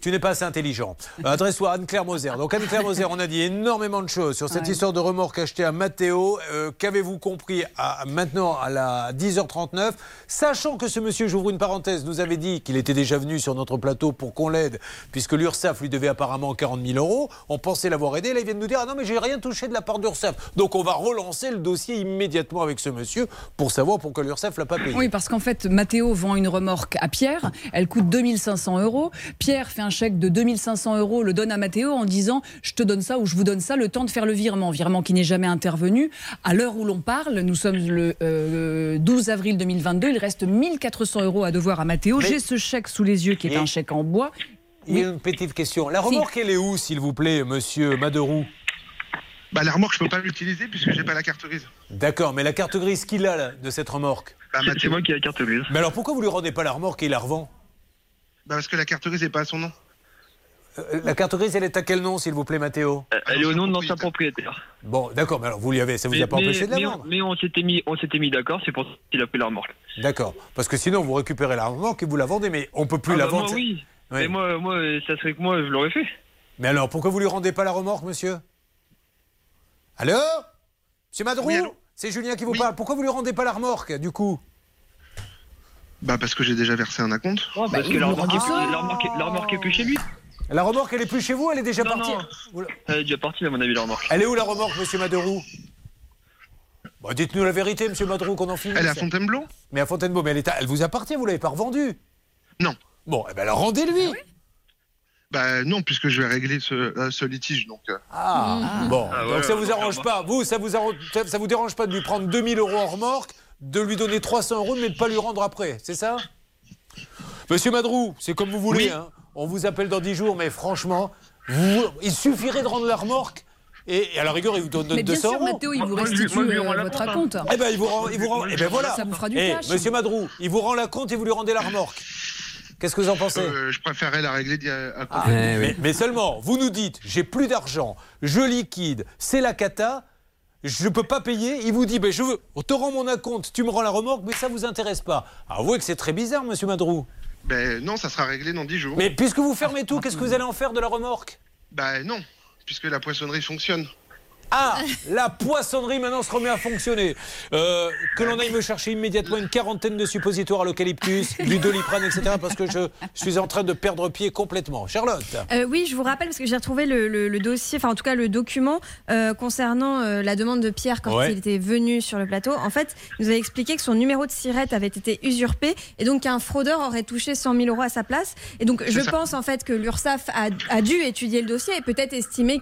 Tu n'es pas assez intelligent. Euh, Adresse-toi à Anne-Claire Moser. Donc Anne-Claire Moser, on a dit énormément de choses sur cette Ouais. histoire de remorque achetée à Matteo. Euh, Qu'avez-vous compris à, maintenant à la 10h39 Sachant que ce monsieur, j'ouvre une parenthèse, nous avait dit qu'il était déjà venu sur notre plateau pour qu'on l'aide, puisque l'URSSAF lui devait apparemment 40 000 euros. On pensait l'avoir aidé. Là, il vient de nous dire Ah non, mais j'ai rien touché de la part d'URSSAF. Donc on va relancer le dossier immédiatement avec ce monsieur pour savoir pourquoi l'URSSAF l'a pas payé. Oui, parce qu'en fait, Mathéo vend une remorque à Pierre. Elle coûte 2500 euros. Pierre fait un chèque de 2500 euros, le donne à Mathéo en disant Je te donne ça ou je vous donne ça, le temps de faire le virement. Virement qui n'est jamais intervenu. À l'heure où l'on parle, nous sommes le euh, 12 avril 2022. Il reste 1400 euros à devoir à Mathéo. Mais- J'ai ce chèque sous les yeux qui est Et- un chèque en bois. Il y a une petite question. La remorque, elle est où, s'il vous plaît, monsieur Maderoux? Bah, la remorque, je peux pas l'utiliser puisque j'ai pas la carte grise. D'accord, mais la carte grise qu'il a là, de cette remorque? Bah, C'est- Mathéo. moi qui ai la carte grise. Mais alors pourquoi vous lui rendez pas la remorque et il la revend? Bah, parce que la carte grise n'est pas à son nom. Euh, La carte grise, elle est à quel nom, s'il vous plaît, Mathéo Euh, Elle est au nom de l'ancien propriétaire. Bon, d'accord, mais alors vous lui avez, ça vous a pas mais- empêché de la mais on- vendre Mais on s'était mis, on s'était mis d'accord, c'est pour ça qu'il a pris la remorque. D'accord, parce que sinon vous récupérez la remorque et vous la vendez, mais on peut plus Ah la bah, vendre. Moi, oui. Oui. Mais moi, moi, ça serait que moi, je l'aurais fait. Mais alors pourquoi vous lui rendez pas la remorque, monsieur? Allô? Monsieur Madrou? Oui, C'est Julien qui vous Oui. parle. Pourquoi vous lui rendez pas la remorque, du coup? Bah, parce que j'ai déjà versé un acompte. Parce que la remorque, est, rend- la, remorque, est- la remorque est plus chez lui. La remorque, elle est plus chez vous, elle est déjà Non, partie. non. Elle est déjà partie, à mon avis, la remorque. Elle est où la remorque, monsieur Maderoux? Bon, Dites-nous la vérité, monsieur Maderoux, qu'on en finisse. Elle est à Fontainebleau? Mais à Fontainebleau, mais elle, est à- elle vous appartient, vous l'avez pas revendue? Non. Bon, eh ben alors rendez-lui. Bah, non, puisque je vais régler ce, euh, ce litige. Donc, euh, Ah, bon, Ah, donc ça vous arrange pas. Vous, ça vous, arrange- ça, ça vous dérange pas de lui prendre 2000 euros en remorque, de lui donner 300 euros, mais de pas lui rendre après, c'est ça? Monsieur Madrou, c'est comme vous voulez. Oui. hein. On vous appelle dans 10 jours, mais franchement, vous- il suffirait de rendre la remorque. Et, à la rigueur, il vous donne Mais bien 200 sûr, euros. Mathéo, il vous Moi, je lui- restitue moi, je lui euh, votre compte, hein. acompte. Eh ben, il vous rend, il vous rend, eh ben voilà. Ça vous fera du Eh, cash. Monsieur Madrou, il vous rend la compte et vous lui rendez la remorque. Qu'est-ce que vous en pensez? Euh, je préférerais la régler d'y- à. Ah, mais, mais seulement, vous nous dites, j'ai plus d'argent, je liquide, c'est la cata, je ne peux pas payer. Il vous dit, ben, je veux, on te rend mon acompte, tu me rends la remorque, mais ça vous intéresse pas. Avouez que c'est très bizarre, monsieur Madrou. Ben, non, ça sera réglé dans 10 jours. Mais puisque vous fermez tout, qu'est-ce que vous allez en faire de la remorque? Bah, non, puisque la poissonnerie fonctionne. Ah, la poissonnerie maintenant se remet à fonctionner. Euh, que l'on aille me chercher immédiatement une quarantaine de suppositoires à l'eucalyptus, [LAUGHS] du doliprane, etc. Parce que je suis en train de perdre pied complètement. Charlotte Euh, oui, je vous rappelle parce que j'ai retrouvé le, le- le dossier, enfin en tout cas le document euh, concernant euh, la demande de Pierre quand Ouais. il était venu sur le plateau. En fait, il nous avait expliqué que son numéro de sirette avait été usurpé et donc qu'un fraudeur aurait touché 100 000 euros à sa place. Et donc je ça. pense en fait que l'URSSAF a, a dû étudier le dossier et peut-être estimer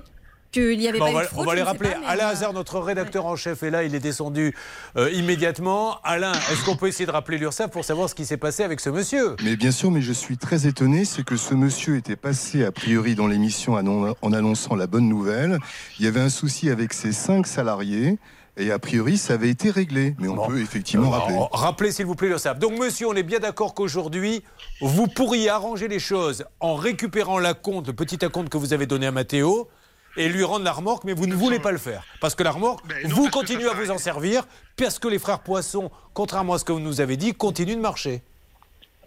qu'il n'y avait Bon, pas on, va, de fraude. on va je les rappeler. pas, mais, Alain euh, Hazard, notre rédacteur en chef, est là. Il est descendu euh, immédiatement. Alain, est-ce qu'on peut essayer de rappeler l'URSSAF pour savoir ce qui s'est passé avec ce monsieur? Mais bien sûr, mais je suis très étonné, c'est que ce monsieur était passé a priori dans l'émission en annonçant la bonne nouvelle. Il y avait un souci avec ses cinq salariés. Et a priori, ça avait été réglé. Mais on Bon. peut effectivement Euh, rappeler. en- Rappelez s'il vous plaît l'URSSAF. Donc monsieur, on est bien d'accord qu'aujourd'hui, vous pourriez arranger les choses en récupérant la compte, le petit acompte que vous avez donné à Mathéo, et lui rendre la remorque, mais vous ne voulez pas le faire. Parce que la remorque, Ben non, vous continuez à vous en servir, parce que les frères Poisson, contrairement à ce que vous nous avez dit, continuent de marcher.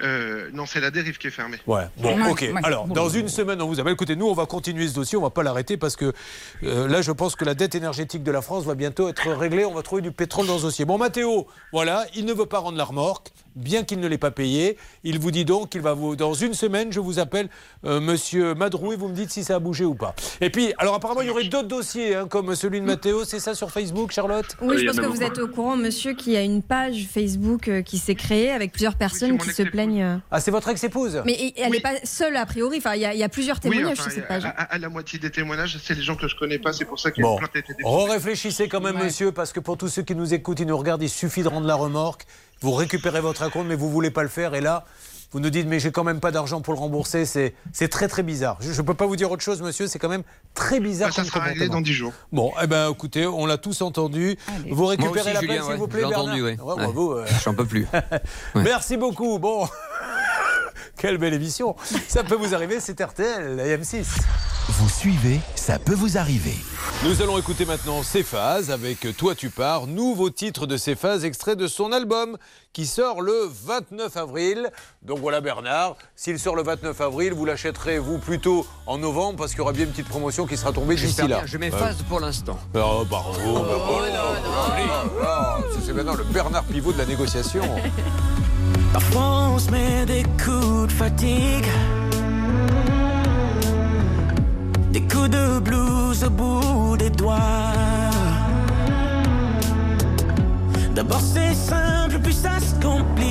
Euh, non, c'est la dérive qui est fermée. Ouais, bon, ok. Alors, dans une semaine, on vous appelle. Écoutez, nous, on va continuer ce dossier, on va pas l'arrêter parce que euh, là, je pense que la dette énergétique de la France va bientôt être réglée. On va trouver du pétrole dans ce dossier. Bon, Mathéo, voilà, il ne veut pas rendre la remorque, bien qu'il ne l'ait pas payé. Il vous dit donc qu'il va vous. Dans une semaine, je vous appelle euh, Monsieur Madrou et vous me dites si ça a bougé ou pas. Et puis, alors, apparemment, il y aurait d'autres dossiers, hein, comme celui de Mathéo. C'est ça sur Facebook, Charlotte? Oui, je pense que vous êtes au courant, monsieur, qu'il y a une page Facebook euh, qui s'est créée avec plusieurs personnes qui se plaignent. euh. Ah, c'est votre ex-épouse? Mais elle n'est pas seule a priori. Enfin, il y, a- il y a plusieurs Oui, témoignages enfin, sur cette à, page. à- à la moitié des témoignages, c'est les gens que je connais pas, c'est pour ça qu'il y a Bon. une plainte réfléchissez quand même, monsieur, parce que pour tous ceux qui nous écoutent, ils nous regardent, il suffit de rendre la remorque. Vous récupérez votre acompte, mais vous voulez pas le faire. Et là, vous nous dites, mais j'ai quand même pas d'argent pour le rembourser. C'est c'est très, très bizarre. Je ne peux pas vous dire autre chose, monsieur. C'est quand même très bizarre. Bah, ça comme sera réglé dans 10 jours. Bon, eh ben, écoutez, on l'a tous entendu. Vous récupérez aussi, Julien, s'il ouais, vous plaît, Bernard entendu, ouais. Ouais, Ouais. bravo, euh. [LAUGHS] J'en peux plus. [LAUGHS] Merci beaucoup. Bon. Quelle belle émission. Ça peut vous arriver, c'est RTL, la M6. Vous suivez, ça peut vous arriver. Nous allons écouter maintenant Céphase avec Toi tu pars, nouveau titre de Céphase, extrait de son album qui sort le 29 avril. Donc voilà Bernard, s'il sort le 29 avril, vous l'achèterez vous plutôt en novembre parce qu'il y aura bien une petite promotion qui sera tombée d'ici là. bien, Je m'efface pour l'instant. Oh, bravo, bravo. Ah, C'est maintenant le Bernard Pivot de la négociation. [LAUGHS] Parfois on se met des coups de fatigue. Des coups de blues au bout des doigts. D'abord c'est simple puis ça se complique.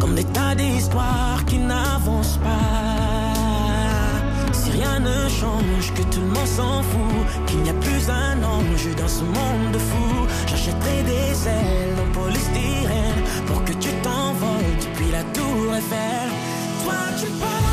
Comme des tas d'histoires qui n'avancent pas Rien ne change, que tout le monde s'en fout Qu'il n'y a plus un ange dans ce monde de fou. J'achèterai des ailes en polystyrène Pour que tu t'envoles depuis la tour Eiffel. Toi tu pars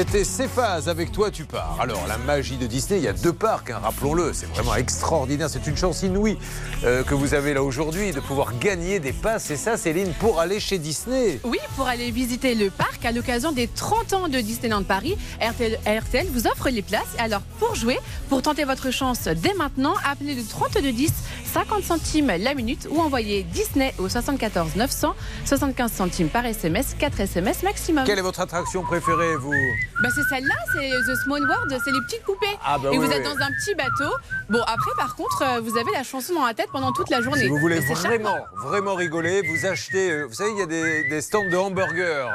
C'était Céphase avec toi tu pars. Alors la magie de Disney, il y a deux parcs, hein, rappelons-le, c'est vraiment extraordinaire, c'est une chance inouïe euh, que vous avez là aujourd'hui de pouvoir gagner des passes, c'est ça Céline, pour aller chez Disney. Oui, pour aller visiter le parc à l'occasion des 30 ans de Disneyland Paris, RTL, RTL vous offre les places. Alors pour jouer, pour tenter votre chance dès maintenant, appelez le 3210, 50 centimes la minute ou envoyez Disney au 74 900, 75 centimes par SMS, 4 SMS maximum. Quelle est votre attraction préférée, vous? Bah c'est celle-là, c'est The Small World, c'est les petites poupées. Ah bah Et oui, vous oui. êtes dans un petit bateau. Bon après par contre, euh, vous avez la chanson dans la tête pendant toute la journée. Si vous voulez vraiment, vraiment rigoler, vous achetez, euh, vous savez, il y a des, des stands de hamburgers.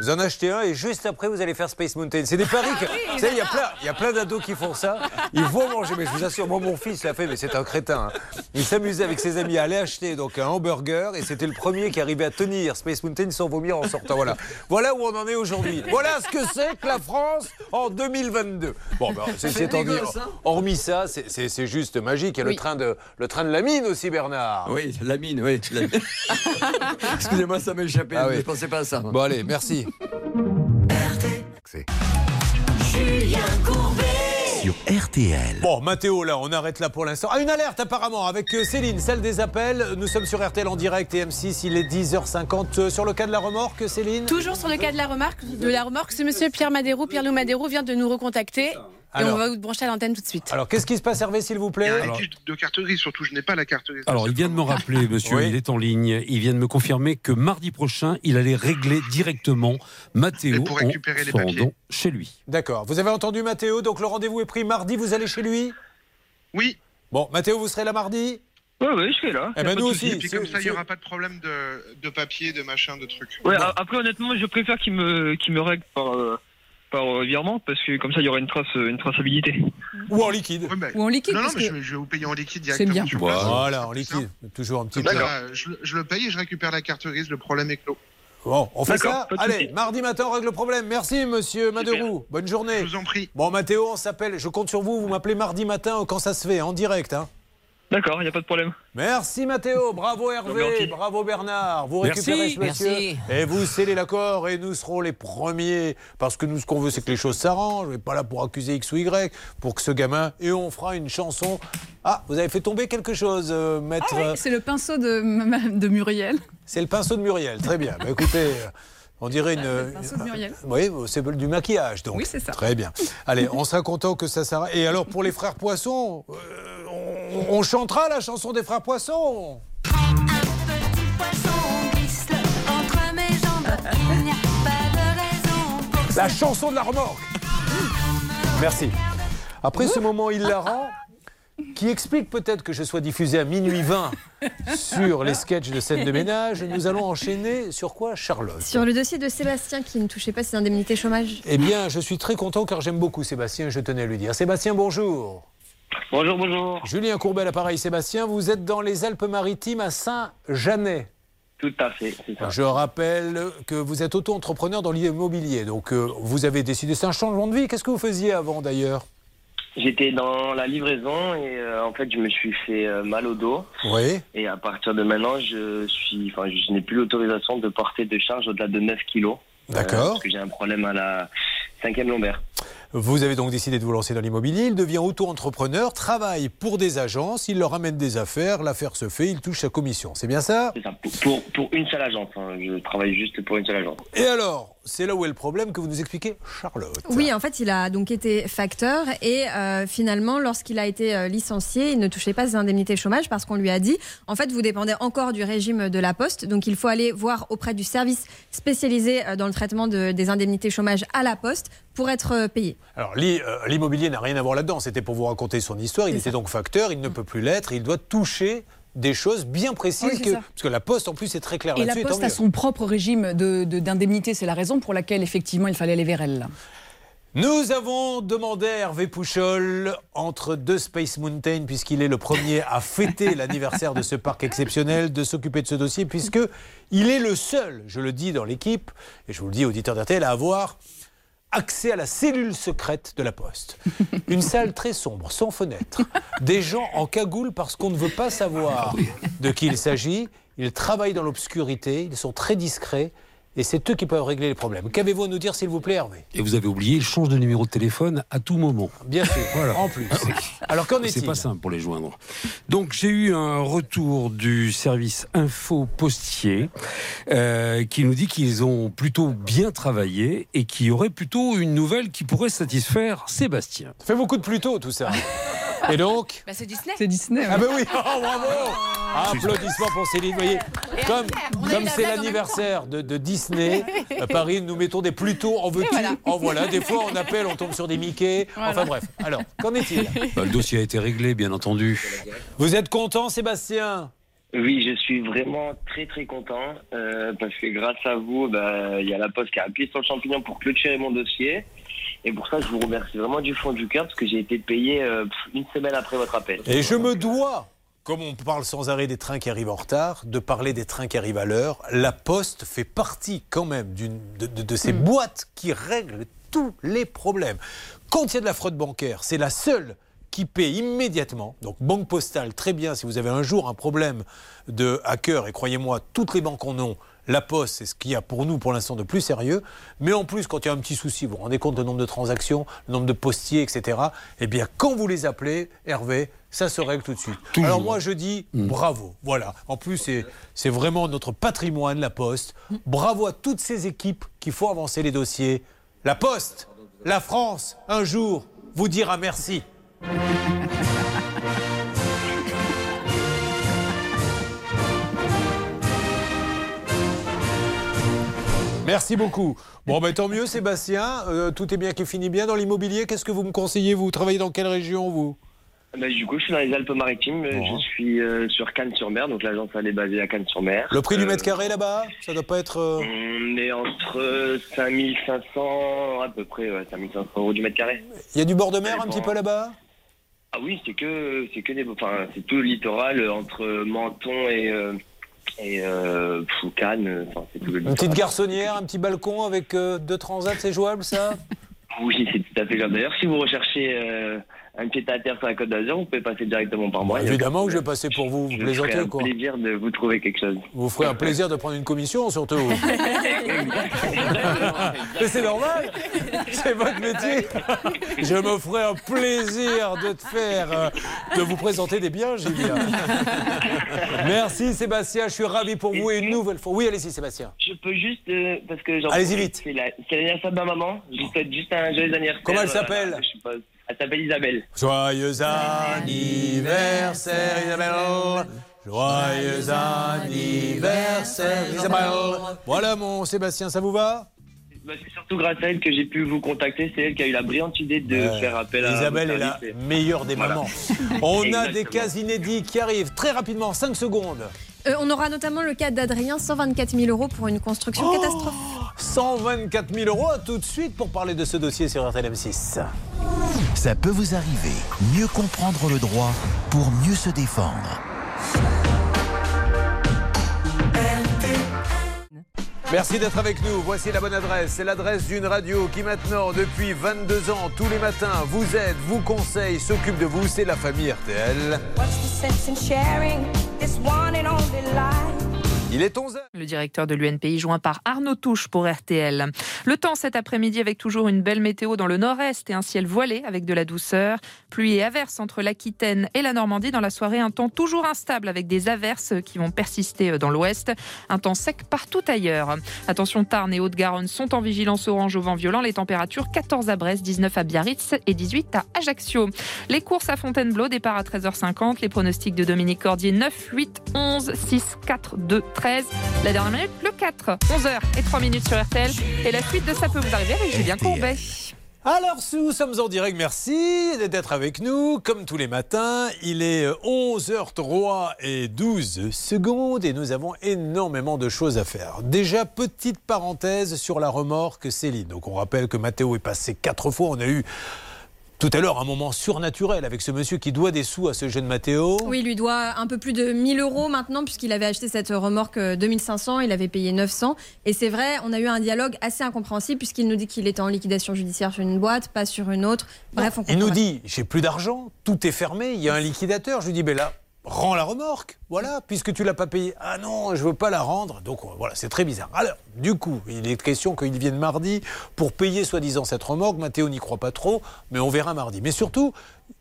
Vous en achetez un et juste après, vous allez faire Space Mountain. C'est des paris que. oui, vous savez, il y a plein, il y a plein d'ados qui font ça. Ils vont manger, mais je vous assure, moi, mon fils l'a fait, mais c'est un crétin. hein. Il s'amusait avec ses amis à aller acheter donc un hamburger et c'était le premier qui arrivait à tenir Space Mountain sans vomir en sortant. Voilà. Voilà où on en est aujourd'hui. Voilà ce que c'est que la France en 2022. Bon, ben, ceci C'est étant dit, hein hormis ça, c'est- juste magique. Il y a le, Oui. train de, le train de la mine aussi, Bernard. Oui, la mine, oui. [LAUGHS] Excusez-moi, ça m'a échappé. Ah oui. Je pensais pas à ça. Bon, allez, merci. Julien Courbet Sur RTL. Bon, Mathéo, là, on arrête là pour l'instant. Ah, une alerte apparemment avec euh, Céline, celle des appels. Nous sommes sur RTL en direct et M6, il est 10h50. Euh, Sur le cas de la remorque, Céline? Toujours sur le cas de la remarque, de la remorque, ce monsieur Pierre Madero, Pierre Lou Madero vient de nous recontacter. Et on va vous brancher à l'antenne tout de suite. Alors, qu'est-ce qui se passe, Hervé, s'il vous plaît Il y a un de carte grise, surtout, je n'ai pas la carte grise. Alors, il vient de me rappeler, monsieur, Oui. il est en ligne. Il vient de me confirmer que mardi prochain, il allait régler directement Mathéo Et pour récupérer en les se papiers. rendant chez lui. D'accord. Vous avez entendu Mathéo, donc le rendez-vous est pris mardi, vous allez chez lui Oui. Bon, Mathéo, vous serez là mardi Ouais, ouais, je serai là. Eh ben, nous aussi. Et puis comme ça, il n'y aura pas de problème de, de papier, de machin, de trucs. Ouais, après, honnêtement, je préfère qu'il me, qu'il me règle par, euh, par virement parce que comme ça il y aura une trace, une traçabilité. Ou en liquide. Ou en liquide, Non, non, mais que- je, vais, je vais vous payer en liquide C'est directement. bien. sur place. Voilà, en liquide. Toujours un petit peu. je, le- je le paye et je récupère la carte grise, le problème est clos. Bon, on fait ça Allez, mardi matin, on règle le problème. Merci, monsieur Maderou. Bonne journée. Je vous en prie. Bon, Mathéo, on s'appelle. Je compte sur vous. Vous m'appelez mardi matin quand ça se fait, en direct. Hein. D'accord, il n'y a pas de problème. Merci Mathéo, bravo Hervé, bravo Bernard. Vous Merci. récupérez ce monsieur Merci. et vous scellez l'accord et nous serons les premiers parce que nous ce qu'on veut c'est que les choses s'arrangent. On n'est pas là pour accuser X ou Y, pour que ce gamin et on fera une chanson. Ah, vous avez fait tomber quelque chose, euh, maître. Ah oui, c'est le pinceau de, [LAUGHS] de Muriel. C'est le pinceau de Muriel, très bien. Bah, écoutez, euh, on dirait une. De Muriel. Oui, c'est du maquillage donc. Oui, c'est ça. Très bien. [LAUGHS] Allez, on sera content que ça s'arrête. Et alors pour les frères Poissons, euh, on, on chantera la chanson des frères Poissons. [LAUGHS] Entre mes jambes, il n'y a pas de raison pour La chanson de la remorque. Merci. Après ce moment hilarant, qui explique peut-être que je sois diffusé à minuit 20 [LAUGHS] sur les sketchs de scène de ménage, nous allons enchaîner sur quoi, Charlotte? Sur le dossier de Sébastien qui ne touchait pas ses indemnités chômage. Eh bien, je suis très content car j'aime beaucoup Sébastien, je tenais à lui dire. Sébastien, bonjour. Bonjour, bonjour. Julien Courbet, l'appareil Sébastien, vous êtes dans les Alpes-Maritimes à Saint-Jeannet. Tout à fait, ça. Je rappelle que vous êtes auto-entrepreneur dans l'immobilier, donc euh, vous avez décidé, c'est un changement de vie. Qu'est-ce que vous faisiez avant d'ailleurs? J'étais dans la livraison et euh, en fait je me suis fait euh, mal au dos. Oui. Et à partir de maintenant, je suis, enfin, je n'ai plus l'autorisation de porter de charge au-delà de 9 kilos. D'accord. parce que j'ai un problème à la cinquième lombaire. Vous avez donc décidé de vous lancer dans l'immobilier. Il devient auto-entrepreneur, travaille pour des agences, il leur amène des affaires, l'affaire se fait, il touche sa commission. C'est bien ça? C'est ça. Pour, pour, pour une seule agence. hein. Je travaille juste pour une seule agence. Et alors, c'est là où est le problème que vous nous expliquez, Charlotte. Oui, en fait, il a donc été facteur et euh, finalement, lorsqu'il a été euh, licencié, il ne touchait pas ses indemnités chômage parce qu'on lui a dit, en fait, vous dépendez encore du régime de la Poste, donc il faut aller voir auprès du service spécialisé euh, dans le traitement de- des indemnités chômage à la Poste pour être payé. Alors, l'i- l'immobilier n'a rien à voir là-dedans. C'était pour vous raconter son histoire. Il était donc facteur, il ne peut plus l'être. Il doit toucher des choses bien précises. Oui, c'est que, ça. parce que la Poste, en plus, est très claire Et la là-dessus. et tant Poste a son propre régime de- de- d'indemnité. C'est la raison pour laquelle, effectivement, il fallait aller vers elle. là. Nous avons demandé à Hervé Pouchol, entre deux Space Mountain, puisqu'il est le premier à fêter [LAUGHS] l'anniversaire de ce parc exceptionnel, de s'occuper de ce dossier, puisque il est le seul, je le dis dans l'équipe, et je vous le dis auditeur d'RTL, à avoir accès à la cellule secrète de la Poste. [LAUGHS] Une salle très sombre, sans fenêtre. Des gens en cagoule parce qu'on ne veut pas savoir de qui il s'agit. Ils travaillent dans l'obscurité, ils sont très discrets, et c'est eux qui peuvent régler les problèmes. Qu'avez-vous à nous dire, s'il vous plaît, Hervé? Et vous avez oublié, il change de numéro de téléphone à tout moment. Bien sûr, [LAUGHS] Voilà. en plus. Alors qu'en C'est est-il? pas simple pour les joindre. Donc j'ai eu un retour du service info postier euh, qui nous dit qu'ils ont plutôt bien travaillé et qu'il y aurait plutôt une nouvelle qui pourrait satisfaire Sébastien. Ça fait beaucoup de plus tôt tout ça. [LAUGHS] [LAUGHS] Et donc Bah, c'est Disney. C'est Disney. Ah ben oui, oh, bravo Applaudissements pour Céline. Vous voyez, comme la c'est l'anniversaire de, de Disney, à Paris, nous mettons des Pluto. En veux-tu voilà. En voilà. Des fois, on appelle, on tombe sur des Mickey. Enfin bref. Alors, qu'en est-il? Bah, le dossier a été réglé, bien entendu. Vous êtes content, Sébastien? Oui, je suis vraiment très très content euh, parce que grâce à vous, bah, il y a la Poste qui a appuyé sur le champignon pour clôturer mon dossier. Et pour ça, je vous remercie vraiment du fond du cœur parce que j'ai été payé euh, une semaine après votre appel. Et je me dois, comme on parle sans arrêt des trains qui arrivent en retard, de parler des trains qui arrivent à l'heure. La Poste fait partie quand même de, de- de ces boîtes qui règlent tous les problèmes. Quand il y a de la fraude bancaire, c'est la seule qui paie immédiatement. Donc banque postale, très bien, si vous avez un jour un problème de hacker, et croyez-moi, toutes les banques en ont, la Poste, c'est ce qu'il y a pour nous pour l'instant de plus sérieux. Mais en plus, quand il y a un petit souci, vous vous rendez compte du nombre de transactions, le nombre de postiers, etc. Eh bien, quand vous les appelez, Hervé, ça se règle tout de suite. Alors moi, je dis bravo. Voilà. En plus, c'est- c'est vraiment notre patrimoine, la Poste. Bravo à toutes ces équipes qui font avancer les dossiers. La Poste, la France, un jour, vous dira merci. [LAUGHS] Merci beaucoup. Bon, ben tant mieux, Sébastien. Euh, tout est bien qui finit bien dans l'immobilier. Qu'est-ce que vous me conseillez Vous? Travaillez dans quelle région, vous? Bah, du coup, je suis dans les Alpes-Maritimes. Je suis euh, sur Cannes-sur-Mer, donc l'agence elle est basée à Cannes-sur-Mer. Le prix du Euh, mètre carré là-bas, ça doit pas être. On est entre 5500, à peu près, ouais, 5500 euros du mètre carré. Il y a du bord de mer un petit peu là-bas? Ah oui, c'est que, c'est que des, enfin, c'est tout le littoral entre Menton et et euh, pff, Cannes. Enfin, c'est tout le Une petite garçonnière, un petit balcon avec euh, deux transats, c'est jouable ça? [LAUGHS] Oui, c'est tout à fait grave. D'ailleurs, si vous recherchez euh, un pied à terre sur la Côte d'Azur, vous pouvez passer directement par moi. Évidemment que je vais passer pour vous, vous Je ferai plaisantez un quoi. plaisir de vous trouver quelque chose. Vous ferez un plaisir de prendre une commission surtout. [LAUGHS] Mais c'est normal, c'est votre métier. Je me ferai un plaisir de te faire, euh, de vous présenter des biens, Julien. Merci Sébastien, je suis ravi pour vous et une nouvelle fois. Oui, allez-y Sébastien. Je peux juste, euh, parce que j'en Allez-y vite. C'est la- c'est l'anniversaire de ma maman. Je lui souhaite juste un joyeux anniversaire. Comment elle euh, s'appelle je sais pas. Elle s'appelle Isabelle. Joyeux anniversaire Isabelle. Joyeux anniversaire Isabelle. Voilà mon Sébastien, ça vous va? Bah, c'est surtout grâce à elle que j'ai pu vous contacter. C'est elle qui a eu la brillante idée de faire appel à. Isabelle est la meilleure des Voilà. mamans. [LAUGHS] On a des cas inédits qui arrivent très rapidement, 5 secondes. Euh, on aura notamment le cas d'Adrien, 124 000 euros pour une construction Oh catastrophe. 124 000 euros, à tout de suite pour parler de ce dossier sur RTL M6. Ça peut vous arriver. Mieux comprendre le droit pour mieux se défendre. Merci d'être avec nous. Voici la bonne adresse. C'est l'adresse d'une radio qui maintenant, depuis 22 ans, tous les matins, vous aide, vous conseille, s'occupe de vous. C'est la famille RTL. What's the sense in sharing this one and only life? Il est 11h. Le directeur de l'UNPI joint par Arnaud Touche pour RTL. Le temps cet après-midi avec toujours une belle météo dans le nord-est et un ciel voilé avec de la douceur. Pluie et averses entre l'Aquitaine et la Normandie. Dans la soirée, un temps toujours instable avec des averses qui vont persister dans l'ouest. Un temps sec partout ailleurs. Attention, Tarn et Haute-Garonne sont en vigilance orange au vent violent. Les températures 14 à Brest, 19 à Biarritz et 18 à Ajaccio. Les courses à Fontainebleau, départ à 13h50. Les pronostics de Dominique Cordier 9, 8, 11, 6, 4, 2, 13. La dernière minute, le 4. 11h et 3 minutes sur RTL. Et la suite de Ça peut vous arriver avec Julien Courbet. Alors, nous sommes en direct. Merci d'être avec nous. Comme tous les matins, il est 11h03 et 12 secondes et nous avons énormément de choses à faire. Déjà, petite parenthèse sur la remorque Céline. Donc, on rappelle que Mathéo est passé quatre fois. On a eu tout à l'heure un moment surnaturel avec ce monsieur qui doit des sous à ce jeune Mathéo. Oui, il lui doit un peu plus de 1000 euros maintenant, puisqu'il avait acheté cette remorque euh, 2500, il avait payé 900. Et c'est vrai, on a eu un dialogue assez incompréhensible, puisqu'il nous dit qu'il était en liquidation judiciaire sur une boîte, pas sur une autre. Bref, on Il nous dit j'ai plus d'argent, tout est fermé, il y a un liquidateur. Je lui dis ben là, rends la remorque, voilà, puisque tu l'as pas payée. Ah non, je veux pas la rendre. Donc euh, voilà, c'est très bizarre. Alors, du coup, il est question qu'il vienne mardi pour payer soi-disant cette remorque. Mathéo n'y croit pas trop, mais on verra mardi. Mais surtout,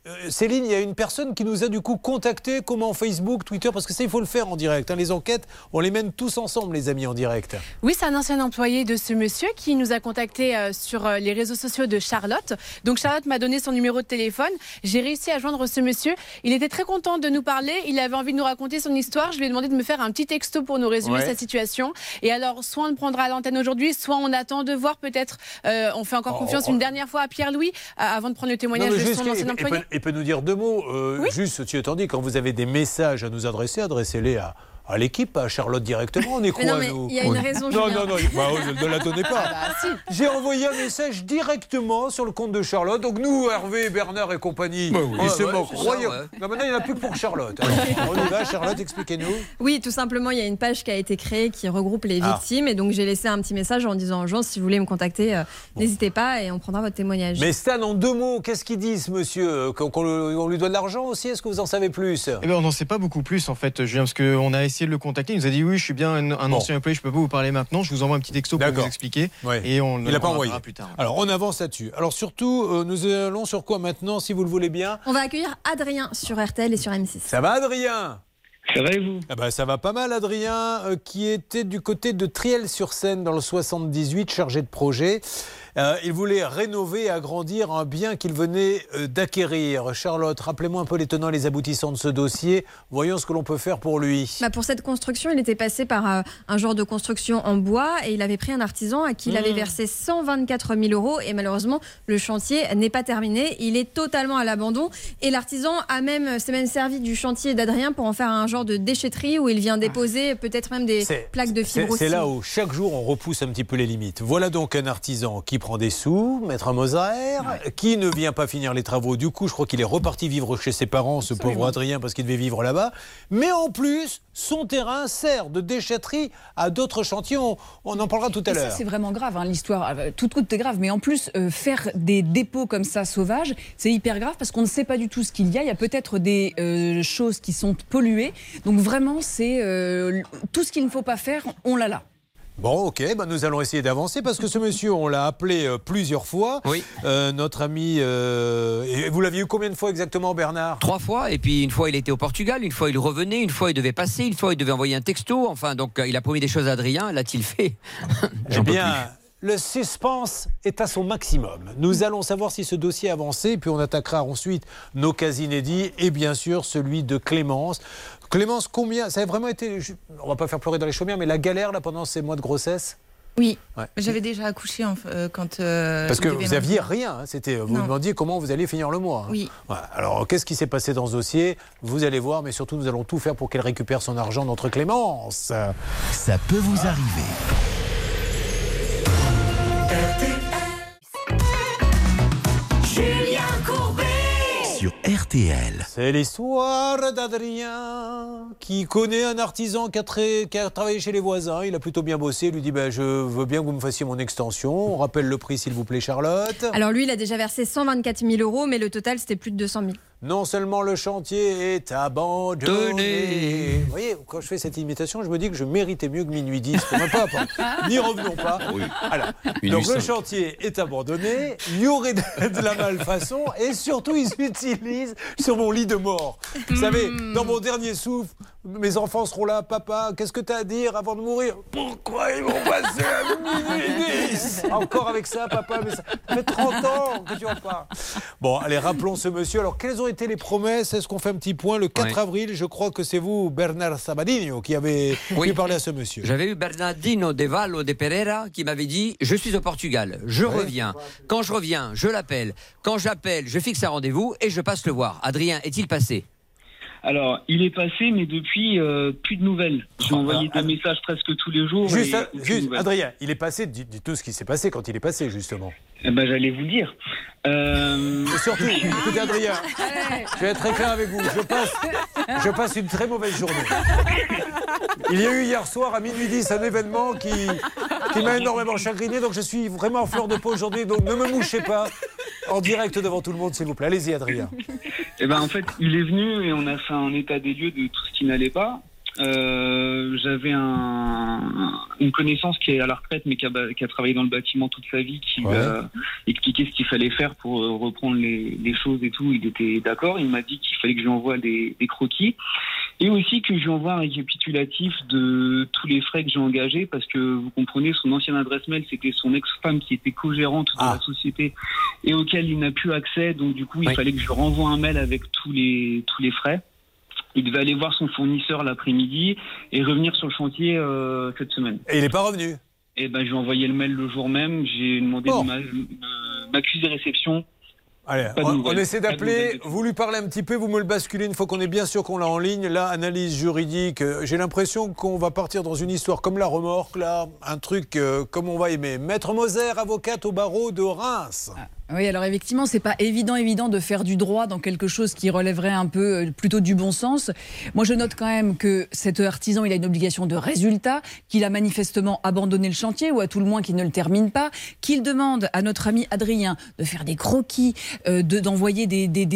euh, Céline, il y a une personne qui nous a du coup contacté, comment Facebook, Twitter, parce que ça, il faut le faire en direct. hein. Les enquêtes, on les mène tous ensemble, les amis, en direct. Oui, c'est un ancien employé de ce monsieur qui nous a contacté euh, sur euh, les réseaux sociaux de Charlotte. Donc Charlotte m'a donné son numéro de téléphone. J'ai réussi à joindre ce monsieur. Il était très content de nous parler. Il avait envie de nous raconter son histoire. Je lui ai demandé de me faire un petit texto pour nous résumer Ouais. sa situation. Et alors, soit on le prendra à l'antenne aujourd'hui, soit on attend de voir peut-être. euh, on fait encore Oh, confiance oh. une dernière fois à Pierre-Louis euh, avant de prendre le témoignage Non, de son ancien employé. Peut, il peut nous dire deux mots. euh, Juste, ceci étant dit, quand vous avez des messages à nous adresser, adressez-les à, à l'équipe, à Charlotte directement. On est quoi, Mais non, mais nous il y a une raison, Non, non, non, bah, ne la donnez pas. Ah bah, J'ai envoyé un message directement sur le compte de Charlotte. Donc nous, Hervé, Bernard et compagnie, oui. ils se ouais, moquent. maintenant, il n'y en a plus que pour Charlotte. [LAUGHS] Alors, on y va, Charlotte, expliquez-nous. Oui, tout simplement, il y a une page qui a été créée qui regroupe les Ah. victimes. Et donc, j'ai laissé un petit message en disant aux gens, si vous voulez me contacter, euh, n'hésitez pas et on prendra votre témoignage. Mais Stan, en deux mots, qu'est-ce qu'il dit, ce monsieur? Euh, Qu'on lui doit de l'argent aussi? Est-ce que vous en savez plus? Eh ben, on n'en sait pas beaucoup plus en fait, Julien, parce qu'on a essayé de le contacter. Il nous a dit oui, je suis bien un, un Bon. ancien employé, je peux pas vous parler maintenant. Je vous envoie un petit texto pour vous expliquer. Ouais. Et on Il n'a pas envoyé. plus tard. Alors, on avance là-dessus. Alors, surtout, euh, nous allons sur quoi maintenant, si vous le voulez bien? On va accueillir Adrien sur RTL et sur M6. Ça va, Adrien? Ça va et vous? Ah bah, Ça va pas mal, Adrien, euh, qui était du côté de Triel-sur-Seine dans le 78, chargé de projet. Euh, il voulait rénover et agrandir un bien qu'il venait euh, d'acquérir. Charlotte, rappelez-moi un peu les tenants et les aboutissants de ce dossier. Voyons ce que l'on peut faire pour lui. Bah, pour cette construction, il était passé par euh, un genre de construction en bois et il avait pris un artisan à qui il avait Mmh. versé 124 000 euros et malheureusement le chantier n'est pas terminé. Il est totalement à l'abandon et l'artisan a même s'est même servi du chantier d'Adrien pour en faire un genre de déchetterie où il vient déposer peut-être même des plaques de C'est fibre c'est là où chaque jour on repousse un petit peu les limites. Voilà donc un artisan qui prend des sous, maître Moser, qui ne vient pas finir les travaux. Du coup, je crois qu'il est reparti vivre chez ses parents, ce pauvre Adrien, parce qu'il devait vivre là-bas. Mais en plus, son terrain sert de déchetterie à d'autres chantiers. On, on en parlera tout à ça, l'heure. c'est vraiment grave, hein, l'histoire. Euh, Tout coûte est grave, mais en plus, euh, faire des dépôts comme ça sauvages, c'est hyper grave parce qu'on ne sait pas du tout ce qu'il y a. Il y a peut-être des euh, choses qui sont polluées. Donc vraiment, c'est euh, tout ce qu'il ne faut pas faire, on l'a là. Bon, ok, bah, nous allons essayer d'avancer parce que ce monsieur, on l'a appelé euh, plusieurs fois. Oui. Euh, notre ami. euh, et vous l'aviez eu combien de fois exactement, Bernard? Trois fois, et puis une fois il était au Portugal, une fois il revenait, une fois il devait passer, une fois il devait envoyer un texto. Enfin, donc euh, il a promis des choses à Adrien. L'a-t-il fait? [LAUGHS] Eh J'en peux bien, plus. le suspense est à son maximum. Nous allons savoir si ce dossier a avancé, puis on attaquera ensuite nos cas inédits et bien sûr celui de Clémence. Clémence, combien Ça a vraiment été, je- on va pas faire pleurer dans les chaumières, mais la galère là pendant ces mois de grossesse Oui, Ouais. j'avais déjà accouché en- euh, quand. euh, Parce que vous aviez m'inviter. rien, hein, c'était vous Non. demandiez comment vous alliez finir le mois. hein. Oui. Alors qu'est-ce qui s'est passé dans ce dossier? Vous allez voir, mais surtout nous allons tout faire pour qu'elle récupère son argent notre Clémence. Ça peut vous arriver. Sur RTL. C'est l'histoire d'Adrien qui connaît un artisan qui a, très- qui a travaillé chez les voisins. Il a plutôt bien bossé. Il lui dit ben, Je veux bien que vous me fassiez mon extension. On rappelle le prix, s'il vous plaît, Charlotte. Alors lui, il a déjà versé 124 000 euros, mais le total, c'était plus de 200 000. Non seulement le chantier est abandonné. Vous voyez, quand je fais cette imitation, je me dis que je méritais mieux que minuit 10 pour ma part. N'y revenons pas. Alors, Minuit donc le chantier est abandonné, il y aurait de, de la malfaçon et surtout ils s'utilisent sur mon lit de mort. Vous savez, dans mon dernier souffle, mes enfants seront là, papa, qu'est-ce que tu as à dire avant de mourir? Pourquoi ils vont passer à minuit 10 [LAUGHS] Encore avec ça, papa, mais ça fait 30 ans que tu en parles. Bon, allez, rappelons ce monsieur. Alors, quelles ont été les promesses? Est-ce qu'on fait un petit point? Le 4 Ouais. avril, je crois que c'est vous, Bernard Sabadino, qui avez Oui. pu parler à ce monsieur. J'avais eu Bernardino de Vallo de Pereira qui m'avait dit Je suis au Portugal, je reviens. Quand je reviens, je l'appelle. Quand j'appelle, je fixe un rendez-vous et je passe le voir. Adrien, est-il passé? Alors, il est passé, mais depuis, euh, plus de nouvelles. J'ai envoyé des messages presque tous les jours. Juste, et. Adrien, il est passé, tout ce qui s'est passé quand il est passé, justement. Eh ben, j'allais vous le dire. Euh... Et surtout, [LAUGHS] écoutez Adrien, je vais être très clair avec vous, je passe, je passe une très mauvaise journée. Il y a eu hier soir à minuit 10 un événement qui, qui m'a énormément chagriné, donc je suis vraiment en fleur de peau aujourd'hui, donc ne me mouchez pas en direct devant tout le monde, s'il vous plaît. Allez-y Adrien. Eh ben, en fait, il est venu et on a fait un état des lieux de tout ce qui n'allait pas. Euh, J'avais un, une connaissance qui est à la retraite, mais qui a, qui a travaillé dans le bâtiment toute sa vie, qui Ouais. m'a expliqué ce qu'il fallait faire pour euh, reprendre les, les choses et tout. Il était d'accord. Il m'a dit qu'il fallait que je lui envoie des, des croquis et aussi que je lui envoie un récapitulatif de tous les frais que j'ai engagés, parce que vous comprenez, son ancienne adresse mail, c'était son ex-femme qui était co-gérante de la société et auquel il n'a plus accès. Donc du coup, il fallait que je renvoie un mail avec tous les tous les frais. Il devait aller voir son fournisseur l'après-midi et revenir sur le chantier euh, cette semaine. Et il n'est pas revenu Et ben, je lui ai envoyé le mail le jour même. J'ai demandé Bon. de m'a- de m'accuser réception. Allez, on, essaie d'appeler, vous lui parlez un petit peu, vous me le basculez une fois qu'on est bien sûr qu'on l'a en ligne. Là, analyse juridique, euh, j'ai l'impression qu'on va partir dans une histoire comme la remorque, là, un truc euh, comme on va aimer. Maître Moser, avocate au barreau de Reims. Oui, alors effectivement, c'est pas évident, évident de faire du droit dans quelque chose qui relèverait un peu euh, plutôt du bon sens. Moi, je note quand même que cet artisan, il a une obligation de résultat, qu'il a manifestement abandonné le chantier, ou à tout le moins qu'il ne le termine pas, qu'il demande à notre ami Adrien de faire des croquis, euh, de- d'envoyer des, des,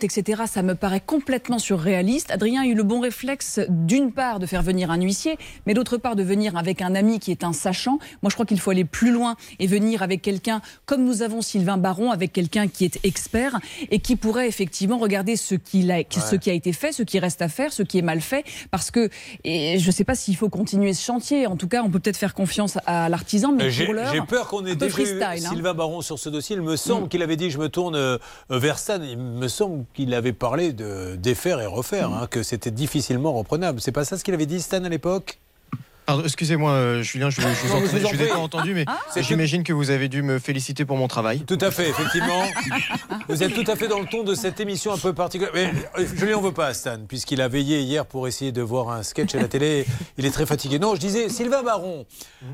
etc. Ça me paraît complètement surréaliste. Adrien a eu le bon réflexe, d'une part, de faire venir un huissier, mais d'autre part, de venir avec un ami qui est un sachant. Moi, je crois qu'il faut aller plus loin et venir avec quelqu'un comme nous avons Sylvain Baron Avec quelqu'un qui est expert et qui pourrait effectivement regarder ce, qu'il a, ce qui a été fait, ce qui reste à faire, ce qui est mal fait. Parce que et je ne sais pas s'il faut continuer ce chantier. En tout cas, on peut peut-être faire confiance à l'artisan, mais Euh, J'ai pour l'heure, j'ai peur qu'on ait déjà eu freestyle, hein. Sylvain Baron sur ce dossier. Il me semble Mm. qu'il avait dit je me tourne euh, vers Stan. Il me semble qu'il avait parlé de défaire et refaire, Mm. hein, que c'était difficilement reprenable. C'est pas ça ce qu'il avait dit Stan à l'époque? Pardon, excusez-moi, euh, Julien, je, je vous, [LAUGHS] Non, entendais- je vous en je vous ai pas entendu, mais C'est j'imagine que vous avez dû me féliciter pour mon travail. Tout à fait, effectivement. Vous êtes tout à fait dans le ton de cette émission un peu particulière. Mais euh, je lui en veux pas, Stan, puisqu'il a veillé hier pour essayer de voir un sketch à la télé. Il est très fatigué. Non, je disais, Sylvain Baron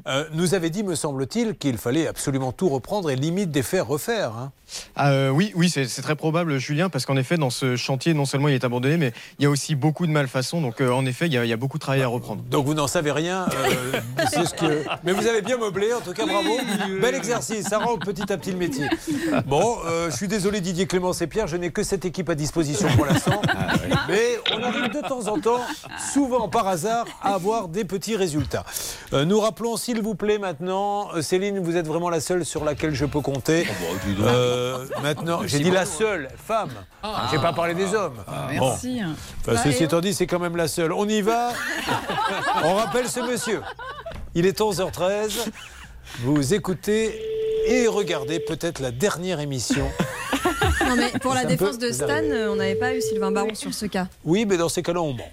euh, nous avait dit, me semble-t-il, qu'il fallait absolument tout reprendre et limite des faire refaire. hein. Ah, euh, oui, oui, c'est c'est très probable, Julien, parce qu'en effet, dans ce chantier, non seulement il est abandonné, mais il y a aussi beaucoup de malfaçons. Donc, euh, en effet, il y, a, il y a beaucoup de travail à reprendre. Donc vous n'en savez rien. Euh, c'est ce que... Mais vous avez bien meublé, en tout cas, bravo. Bel exercice, ça rend petit à petit le métier. Bon, euh, je suis désolé Didier Clémence et Pierre, je n'ai que cette équipe à disposition pour l'instant. Mais on arrive de temps en temps, souvent par hasard, à avoir des petits résultats. Euh, nous rappelons, s'il vous plaît, maintenant, Céline, vous êtes vraiment la seule sur laquelle je peux compter. Euh, maintenant, j'ai dit la seule femme. Ah. J'ai pas parlé des hommes. Bon. Merci. Enfin, ceci étant dit, c'est quand même la seule. On y va. On rappelle ce monsieur. Il est 11h13. Vous écoutez et regardez peut-être la dernière émission. Non, mais pour la C'est défense de Stan, euh, on n'avait pas eu Sylvain Baron sur ce cas. Oui, mais dans ces cas-là, on ment.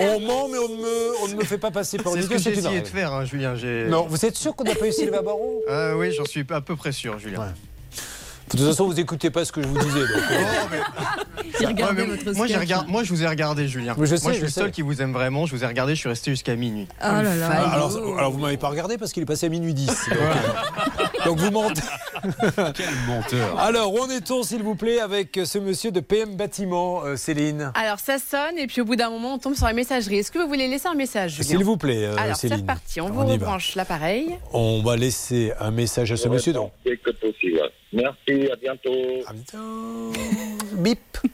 On ment, mais on ne me, on ne me fait pas passer pour C'est une ce que j'ai essayé de faire, hein, Julien. j'ai- Non, vous êtes sûr qu'on n'a pas eu Sylvain Baron? Euh, Oui, j'en suis à peu près sûr, Julien. De toute façon, vous n'écoutez pas ce que je vous disais. donc, euh, [LAUGHS] Ouais, mais moi, j'ai sketch. regard- moi, je vous ai regardé, Julien. Moi, je suis je le seul sais. qui vous aime vraiment. Je vous ai regardé, je suis resté jusqu'à minuit. Oh là là. alors, alors, vous m'avez pas regardé parce qu'il est passé à minuit 10. Donc, euh, donc vous mentez. [LAUGHS] Quel menteur. Alors, où en est-on, s'il vous plaît, avec ce monsieur de PM Bâtiment, euh, Céline? Alors ça sonne et puis au bout d'un moment on tombe sur la messagerie. Est-ce que vous voulez laisser un message Julien? S'il vous plaît, euh, Alors c'est reparti, on On vous rebranche l'appareil. On va laisser un message à ce monsieur. Donc, Dès que possible. Merci, à bientôt. Bip. [LAUGHS]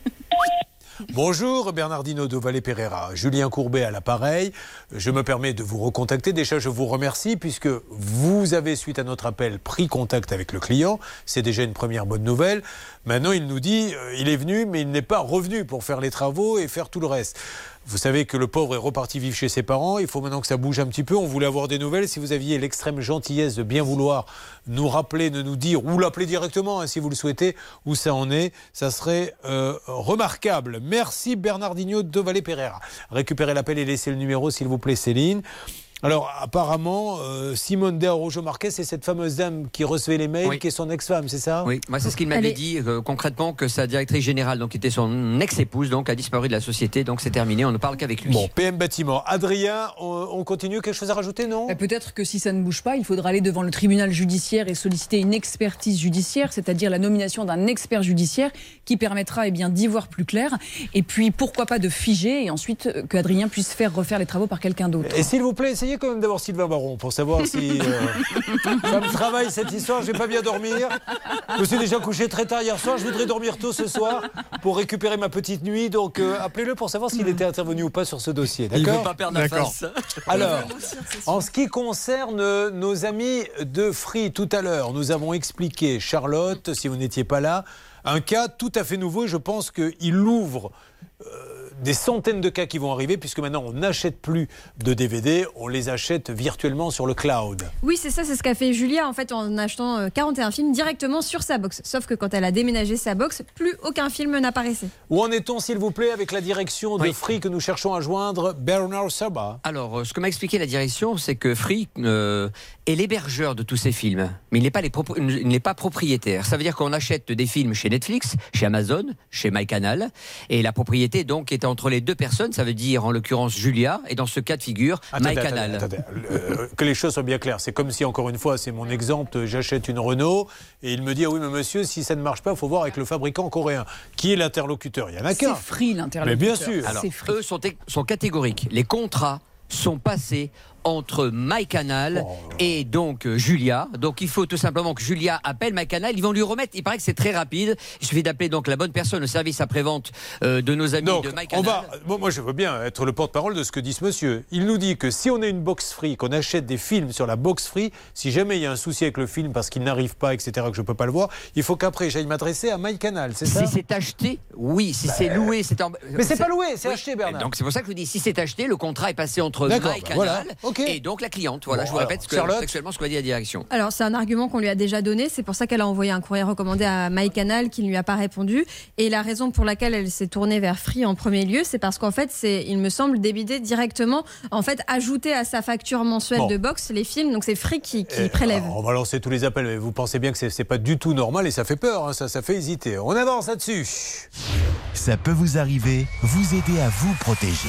Bonjour Bernardino de Valle Pereira, Julien Courbet à l'appareil. Je me permets de vous recontacter. Déjà, je vous remercie puisque vous avez, suite à notre appel, pris contact avec le client. C'est déjà une première bonne nouvelle. Maintenant, il nous dit, euh, il est venu, mais il n'est pas revenu pour faire les travaux et faire tout le reste. Vous savez que le pauvre est reparti vivre chez ses parents. Il faut maintenant que ça bouge un petit peu. On voulait avoir des nouvelles. Si vous aviez l'extrême gentillesse de bien vouloir nous rappeler, de nous dire, ou l'appeler directement hein, si vous le souhaitez, où ça en est, ça serait euh, remarquable. Merci Bernardino de Valle Pereira. Récupérez l'appel et laissez le numéro, s'il vous plaît, Céline. Alors, apparemment, euh, Simone de Arrojo Marquez, c'est cette fameuse dame qui recevait les mails, Oui. qui est son ex-femme, c'est ça? Oui, moi c'est ce qu'il m'avait est- dit euh, concrètement que sa directrice générale, donc qui était son ex-épouse, donc a disparu de la société, donc c'est terminé. On ne parle qu'avec lui. Bon, PM Bâtiment. Adrien, on, on continue Quelque chose à rajouter, non? Bah, Peut-être que si ça ne bouge pas, il faudra aller devant le tribunal judiciaire et solliciter une expertise judiciaire, c'est-à-dire la nomination d'un expert judiciaire qui permettra eh bien, d'y voir plus clair. Et puis pourquoi pas de figer et ensuite euh, que Adrien puisse faire refaire les travaux par quelqu'un d'autre. Et s'il vous plaît, essayez quand même d'avoir Sylvain Baron pour savoir si euh, [LAUGHS] ça me travaille cette histoire. Je vais pas bien dormir. Je me suis déjà couché très tard hier soir. Je voudrais dormir tôt ce soir pour récupérer ma petite nuit. Donc euh, appelez-le pour savoir s'il était intervenu ou pas sur ce dossier. Il veut pas perdre la face. [LAUGHS] Alors, en ce qui concerne nos amis de Free, tout à l'heure, nous avons expliqué, Charlotte, si vous n'étiez pas là, un cas tout à fait nouveau. Je pense qu'il ouvre euh, des centaines de cas qui vont arriver, puisque maintenant on n'achète plus de DVD, on les achète virtuellement sur le cloud. Oui, c'est ça, c'est ce qu'a fait Julia en fait en achetant euh, 41 films directement sur sa box. Sauf que quand elle a déménagé sa box, plus aucun film n'apparaissait. Où en est-on, s'il vous plaît, avec la direction de Free que nous cherchons à joindre, Bernard Saba Alors, euh, ce que m'a expliqué la direction, c'est que Free euh, est l'hébergeur de tous ces films, mais il n'est pas, les il n'est pas propriétaire. Ça veut dire qu'on achète des films chez Netflix, chez Amazon, chez MyCanal, et la propriété donc est entre les deux personnes. Ça veut dire en l'occurrence Julia, et dans ce cas de figure, Attendez, MyCanal. attendez, attendez. Euh, que les choses soient bien claires. C'est comme si, encore une fois, c'est mon exemple, j'achète une Renault et il me dit, ah oui, mais monsieur, si ça ne marche pas, il faut voir avec le fabricant coréen. Qui est l'interlocuteur? Il y en a C'est qu'un. Free Mais l'interlocuteur. bien sûr. Alors, C'est Free. eux sont, sont catégoriques. Les contrats sont passés entre MyCanal Oh. et donc euh, Julia. Donc il faut tout simplement que Julia appelle MyCanal. Ils vont lui remettre. Il paraît que c'est très rapide. Il suffit d'appeler donc la bonne personne au service après-vente euh, de nos amis Donc, de MyCanal. on va, bon, moi je veux bien être le porte-parole de ce que dit ce monsieur. Il nous dit que si on a une box free, qu'on achète des films sur la box free, si jamais il y a un souci avec le film parce qu'il n'arrive pas, etc., que je ne peux pas le voir, il faut qu'après j'aille m'adresser à MyCanal, c'est ça Si c'est acheté, oui. Si c'est loué, c'est en... Mais c'est pas loué, c'est Oui. acheté, Bernard. Donc c'est pour ça que je vous dis, si c'est acheté, le contrat est passé entre MyCanal bah voilà, ok. et donc la cliente. Voilà, Bon, je vous alors, répète ce que, Charlotte textuellement ce qu'a dit la direction. Alors, c'est un argument qu'on lui a déjà donné. C'est pour ça qu'elle a envoyé un courrier recommandé à MyCanal qui ne lui a pas répondu. Et la raison pour laquelle elle s'est tournée vers Free en premier lieu, c'est parce qu'en fait, c'est, il me semble, débiter directement, en fait, ajouter à sa facture mensuelle Bon. de box les films. Donc, c'est Free qui, qui Eh, prélève. alors, on va lancer tous les appels, mais vous pensez bien que c'est c'est pas du tout normal et ça fait peur, hein, ça, ça fait hésiter. On avance là-dessus. Ça peut vous arriver, vous aider à vous protéger.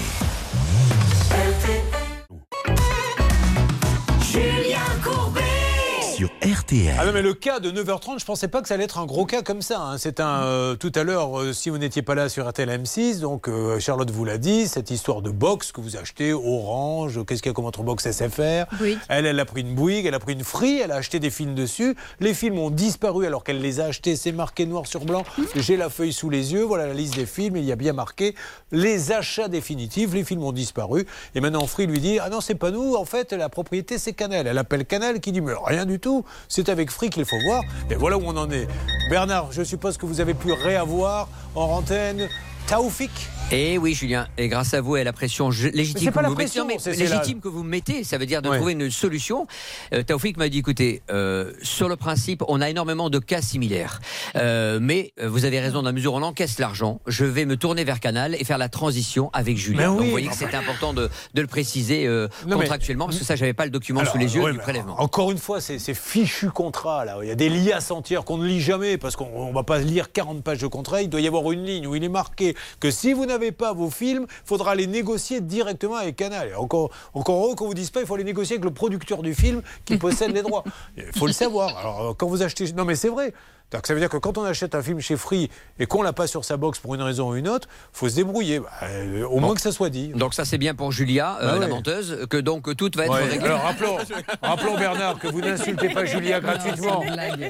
Sur RTL. Ah non, mais le cas de 9h30, je pensais pas que ça allait être un gros cas comme ça. hein. C'est un. euh, tout à l'heure, euh, si vous n'étiez pas là sur RTL M6, donc euh, Charlotte vous l'a dit, cette histoire de box que vous achetez, Orange, qu'est-ce qu'il y a comme autre box SFR Bouygues. Elle, elle a pris une Bouygues, elle a pris une Free, elle a acheté des films dessus. Les films ont disparu alors qu'elle les a achetés. C'est marqué noir sur blanc. J'ai la feuille sous les yeux. Voilà la liste des films. Il y a bien marqué les achats définitifs. Les films ont disparu. Et maintenant, Free lui dit Ah non, c'est pas nous. En fait, la propriété, c'est Canal. Elle appelle Canal qui dit Mais rien du tout. C'est avec Free qu'il faut voir. Et voilà où on en est. Bernard, je suppose que vous avez pu réavoir en antenne Taoufik. Et oui, Julien, et grâce à vous et à la pression légitime c'est que la vous mettez, pression, non, mais c'est- c'est la- légitime que vous mettez, ça veut dire de Ouais. trouver une solution. Euh, Taoufik m'a dit, écoutez, euh, sur le principe, on a énormément de cas similaires, Euh, mais euh, vous avez raison, dans la mesure où on encaisse l'argent, je vais me tourner vers Canal et faire la transition avec Julien. Donc, vous voyez que c'était important de, de le préciser mais- contractuellement, parce que ça, j'avais pas le document Alors, sous les yeux ouais, du prélèvement. Encore une fois, c'est ces fichus contrats là. Il y a des liasses entières qu'on ne lit jamais parce qu'on ne va pas lire 40 pages de contrat. Il doit y avoir une ligne où il est marqué que si vous n'avez pas vos films, il faudra les négocier directement avec Canal. Et encore, encore heureux qu'on vous dise pas, il faut les négocier avec le producteur du film qui possède les droits. [LAUGHS] Il faut le savoir. Alors quand vous achetez, non mais c'est vrai. Donc, ça veut dire que quand on achète un film chez Free et qu'on l'a pas sur sa box pour une raison ou une autre, faut se débrouiller. Bah, euh, au moins que ça soit dit. Donc ça, c'est bien pour Julia, euh, Bah la menteuse, que donc tout va être Ouais. réglé. Alors rappelons, rappelons Bernard que vous n'insultez pas Julia gratuitement.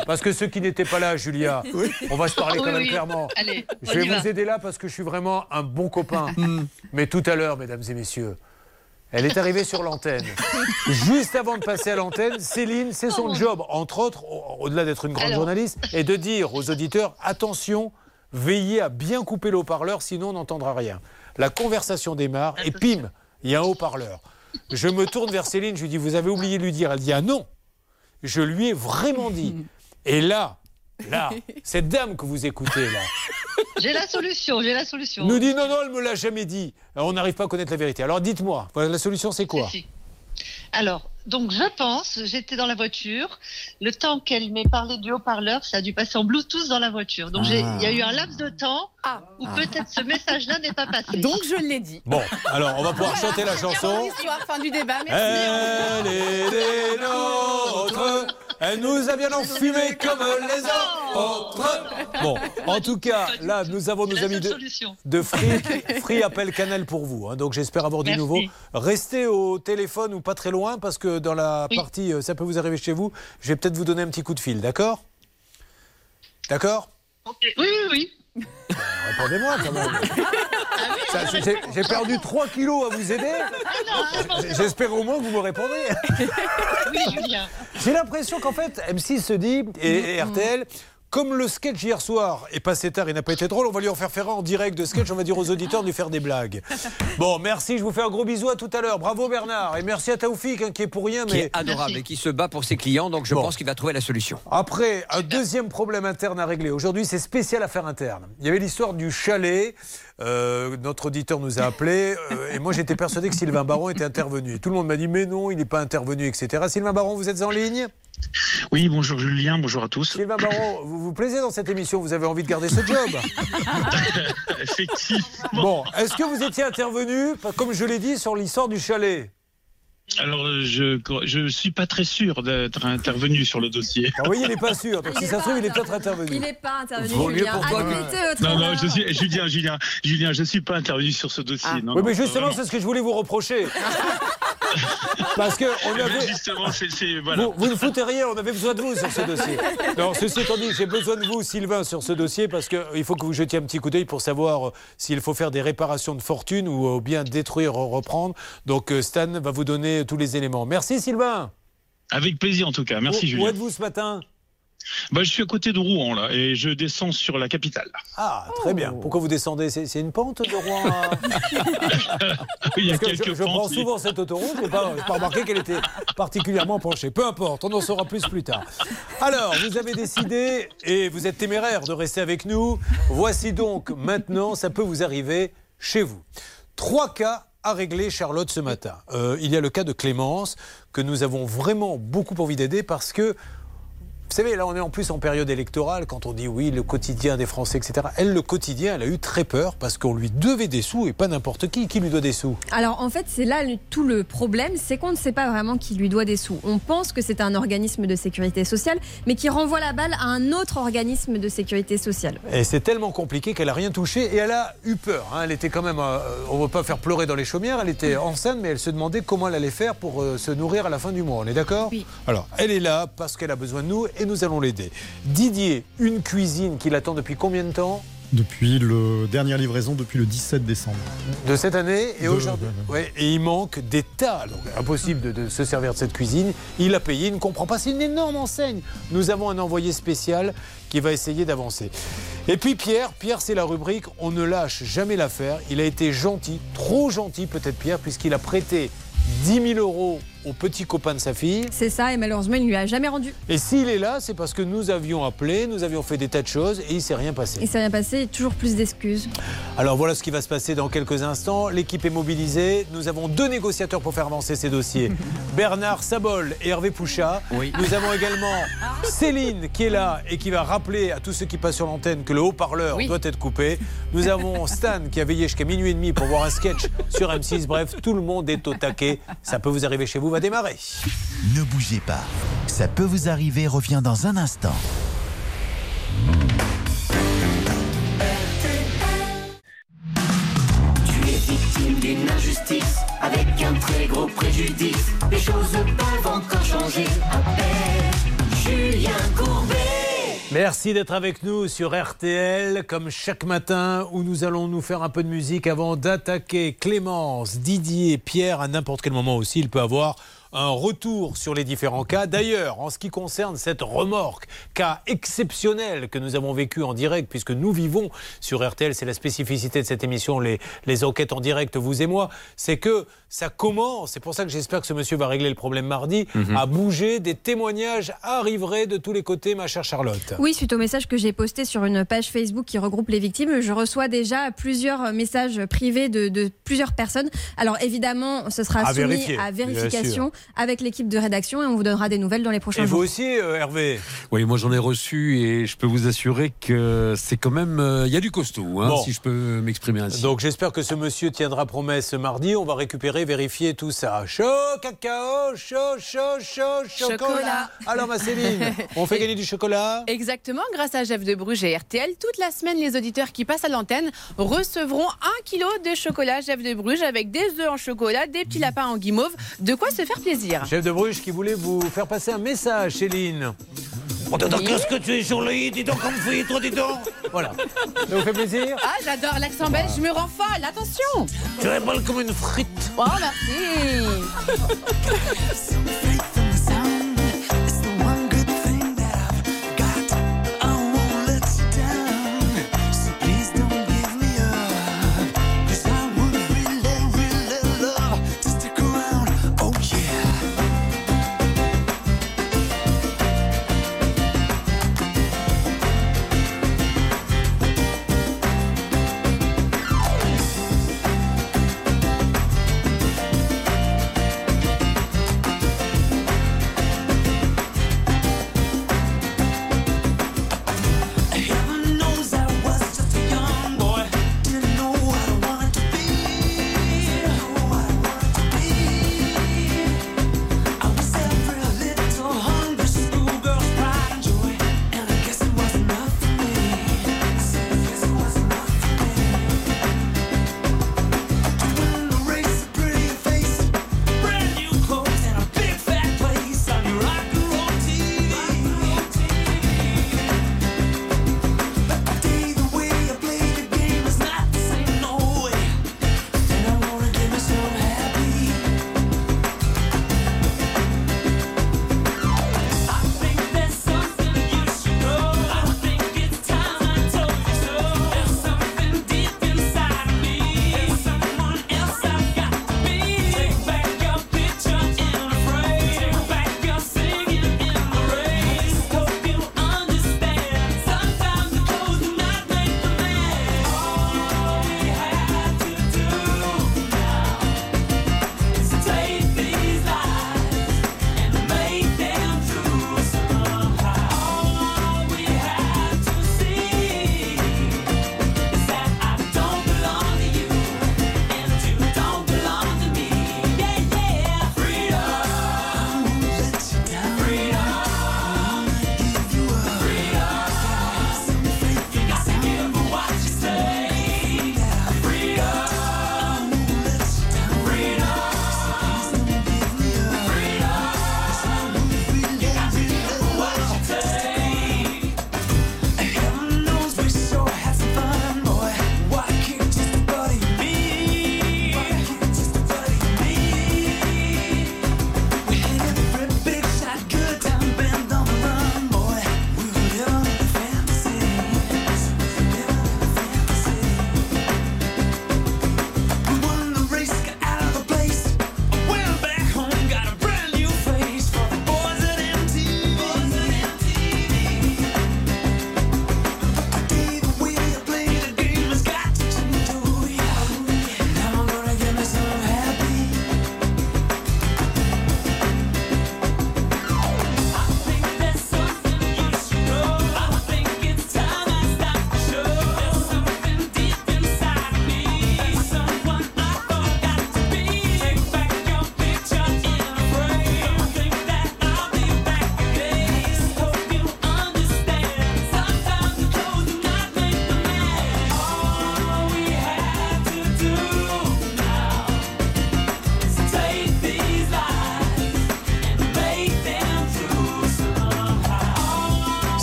Parce que ceux qui n'étaient pas là, Julia, on va se parler quand Oui, même oui. clairement. Allez, Je vais va. vous aider là parce que je suis vraiment un bon copain. [LAUGHS] Mais tout à l'heure, mesdames et messieurs, elle est arrivée sur l'antenne. [LAUGHS] Juste avant de passer à l'antenne, Céline, c'est son job, entre autres, au- au-delà d'être une grande Alors. journaliste, et de dire aux auditeurs attention, veillez à bien couper le haut-parleur, sinon on n'entendra rien. La conversation démarre et pim, il y a un haut-parleur. Je me tourne vers Céline, je lui dis Vous avez oublié de lui dire Elle dit Ah non Je lui ai vraiment dit. [LAUGHS] Et là, là, [LAUGHS] cette dame que vous écoutez là, J'ai la solution, j'ai la solution. nous dit Non, non, elle me l'a jamais dit. Alors, on n'arrive pas à connaître la vérité. Alors dites-moi, voilà, la solution c'est quoi Si, si. Alors, donc je pense, j'étais dans la voiture, le temps qu'elle m'ait parlé du haut-parleur, ça a dû passer en Bluetooth dans la voiture. Donc il y a eu un laps de temps où peut-être ce message-là n'est pas passé. Donc je l'ai dit. Bon, alors on va pouvoir chanter la chanson. Histoire, fin du débat. Merci. Elle est des nôtres, elle nous a bien enfumés comme les autres. Bon, en tout cas, là, nous avons nos amis de, Free. [LAUGHS] Free appelle Canal pour vous. hein, donc j'espère avoir du nouveau. Restez au téléphone ou pas très loin parce que dans la Oui. partie euh, Ça peut vous arriver chez vous, je vais peut-être vous donner un petit coup de fil, d'accord? D'accord? Oui, oui, oui. Répondez-moi quand même. Ça, j'ai- perdu 3 kilos à vous aider. J'espère au moins que vous me répondez. Oui, Julien. J'ai l'impression qu'en fait, M6 se dit, et, et RTL, comme le sketch hier soir est passé tard et n'a pas été drôle, on va lui en faire faire un en direct de sketch, on va dire aux auditeurs de lui faire des blagues. [LAUGHS] Bon, merci, je vous fais un gros bisou à tout à l'heure. Bravo Bernard, et merci à Taoufik, hein, qui est pour rien, Qui mais... est adorable et qui se bat pour ses clients, donc je Bon. pense qu'il va trouver la solution. Après, un deuxième problème interne à régler. Aujourd'hui, c'est spécial affaire interne. Il y avait l'histoire du chalet. Euh, notre auditeur nous a appelé euh, et moi j'étais persuadé que Sylvain Baron était intervenu. Et tout le monde m'a dit mais non, il n'est pas intervenu, etc. Sylvain Baron, vous êtes en ligne? Oui, bonjour Julien, bonjour à tous. Sylvain Baron, vous vous plaisez dans cette émission? Vous avez envie de garder ce job? [LAUGHS] Effectivement. Bon, est-ce que vous étiez intervenu, comme je l'ai dit, sur l'histoire du chalet? Alors, euh, je je suis pas très sûr d'être intervenu sur le dossier. Ah oui, il n'est pas sûr. Donc si ça se trouve, il est peut-être intervenu. Il n'est pas intervenu, Vaut mieux Julien. pour toi Non, non, je suis Julien, Julien, Julien, je suis pas intervenu sur ce dossier. Non, Oui, non, mais justement, c'est ce que je voulais vous reprocher. [LAUGHS] Parce que on avait. Justement, c'est- c'est. Voilà. Vous, vous ne foutez rien, on avait besoin de vous sur ce dossier. Non, ceci étant dit, j'ai besoin de vous, Sylvain, sur ce dossier, parce qu'il faut que vous jetiez un petit coup d'œil pour savoir euh, s'il faut faire des réparations de fortune ou euh, bien détruire, reprendre. Donc euh, Stan va vous donner tous les éléments. Merci Sylvain. Avec plaisir en tout cas. Merci Julien. Où êtes-vous ce matin? Bah, je suis à côté de Rouen là et je descends sur la capitale. Ah, très bien. Pourquoi vous descendez? C'est une pente de Rouen? [LAUGHS] Il y a Parce que quelques je, je prends oui. souvent cette autoroute, je n'ai pas, j'ai pas remarqué qu'elle était particulièrement penchée. Peu importe, on en saura plus plus tard. Alors, vous avez décidé, et vous êtes téméraire de rester avec nous. Voici donc maintenant, ça peut vous arriver chez vous. Trois cas à régler, Charlotte, ce matin. Euh, il y a le cas de Clémence, que nous avons vraiment beaucoup envie d'aider parce que vous savez, là, on est en plus en période électorale, quand on dit oui, le quotidien des Français, etc. Elle, le quotidien, elle a eu très peur parce qu'on lui devait des sous et pas n'importe qui. Qui lui doit des sous? Alors en fait, c'est là le- tout le problème, c'est qu'on ne sait pas vraiment qui lui doit des sous. On pense que c'est un organisme de sécurité sociale, mais qui renvoie la balle à un autre organisme de sécurité sociale. Et c'est tellement compliqué qu'elle a rien touché et elle a eu peur. hein. Elle était quand même, euh, on ne va pas faire pleurer dans les chaumières, elle était enceinte, mais elle se demandait comment elle allait faire pour euh, se nourrir à la fin du mois. On est d'accord? Oui. Alors, elle est là parce qu'elle a besoin de nous et nous allons l'aider. Didier, une cuisine qui l'attend depuis combien de temps Depuis le dernière livraison, depuis le 17 décembre. de cette année et aujourd'hui. Ouais, et il manque des tas, donc impossible de, de se servir de cette cuisine. Il a payé, il ne comprend pas, c'est une énorme enseigne. Nous avons un envoyé spécial qui va essayer d'avancer. Et puis Pierre, Pierre c'est la rubrique on ne lâche jamais l'affaire. Il a été gentil, trop gentil peut-être Pierre, puisqu'il a prêté 10 000 euros au petit copain de sa fille. C'est ça, et malheureusement, il ne lui a jamais rendu. Et s'il est là, c'est parce que nous avions appelé, nous avions fait des tas de choses et il s'est rien passé. Il s'est rien passé, toujours plus d'excuses. Alors voilà ce qui va se passer dans quelques instants. L'équipe est mobilisée. Nous avons deux négociateurs pour faire avancer ces dossiers. [LAUGHS] Bernard Sabol et Hervé Pouchat. Nous avons également Céline qui est là et qui va rappeler à tous ceux qui passent sur l'antenne que le haut-parleur doit être coupé. Nous avons [LAUGHS] Stan qui a veillé jusqu'à minuit et demi pour voir un sketch sur M6. Bref, tout le monde est au taquet. Ça peut vous arriver chez vous, va démarrer. Ne bougez pas. Ça peut vous arriver, revient dans un instant. Tu es victime d'une injustice avec un très gros préjudice. Les choses peuvent encore changer. Appelle Julien Courbet. Merci d'être avec nous sur RTL, comme chaque matin, où nous allons nous faire un peu de musique avant d'attaquer Clémence, Didier, Pierre. À n'importe quel moment aussi, il peut avoir un retour sur les différents cas. D'ailleurs, en ce qui concerne cette remorque, cas exceptionnel que nous avons vécu en direct, puisque nous vivons sur RTL, c'est la spécificité de cette émission, les, les enquêtes en direct, vous et moi, c'est que ça commence, c'est pour ça que j'espère que ce monsieur va régler le problème mardi, Mhm. à bouger, des témoignages arriveraient de tous les côtés, ma chère Charlotte. Oui, suite au message que j'ai posté sur une page Facebook qui regroupe les victimes, je reçois déjà plusieurs messages privés de, de plusieurs personnes. Alors évidemment, ce sera À soumis vérifier, à vérification avec l'équipe de rédaction et on vous donnera des nouvelles dans les prochains Et vous jours. aussi, euh, Hervé Oui, moi j'en ai reçu et je peux vous assurer que c'est quand même. euh, Il y a du costaud, hein, Bon. si je peux m'exprimer ainsi. Donc j'espère que ce monsieur tiendra promesse mardi. On va récupérer, vérifier tout ça? Chaud, cacao, chaud, chaud, chaud, chocolat. Chocolat. Alors ma Céline, [LAUGHS] on fait gagner du chocolat? Exactement, grâce à Jeff de Bruges et RTL, toute la semaine, les auditeurs qui passent à l'antenne recevront un kilo de chocolat Jeff de Bruges avec des œufs en chocolat, des petits lapins en guimauve. De quoi se faire plaisir. Chef de Bruges qui voulait vous faire passer un message, Céline. Oh, dis donc, qu'est-ce que tu es jolie, dis donc, comme toi, dis donc. Voilà. Ça vous fait plaisir? Ah, j'adore l'accent belge, je me rends folle, attention Tu es belle comme une frite. Oh, merci [LAUGHS]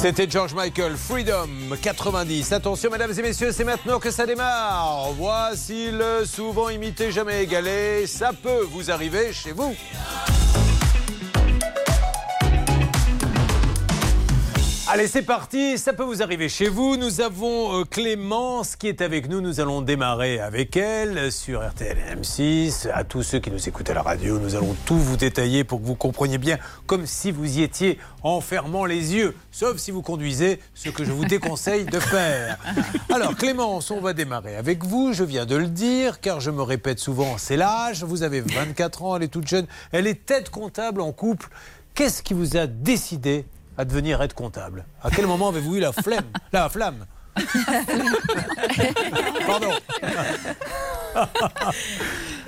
C'était George Michael, Freedom 90. Attention, mesdames et messieurs, c'est maintenant que ça démarre. Voici le souvent imité, jamais égalé. Ça peut vous arriver chez vous. Allez, c'est parti. Ça peut vous arriver chez vous. Nous avons euh, Clémence qui est avec nous. Nous allons démarrer avec elle sur RTL et M6. À tous ceux qui nous écoutent à la radio, nous allons tout vous détailler pour que vous compreniez bien, comme si vous y étiez en fermant les yeux, sauf si vous conduisez, ce que je vous déconseille de faire. [LAUGHS] Alors, Clémence, on va démarrer avec vous. Je viens de le dire, car je me répète souvent, c'est l'âge. Vous avez 24 ans, elle est toute jeune. Elle est tête comptable en couple. Qu'est-ce qui vous a décidé à devenir aide comptable. À quel moment avez-vous eu la flemme? La flamme? [LAUGHS] Pardon. [LAUGHS]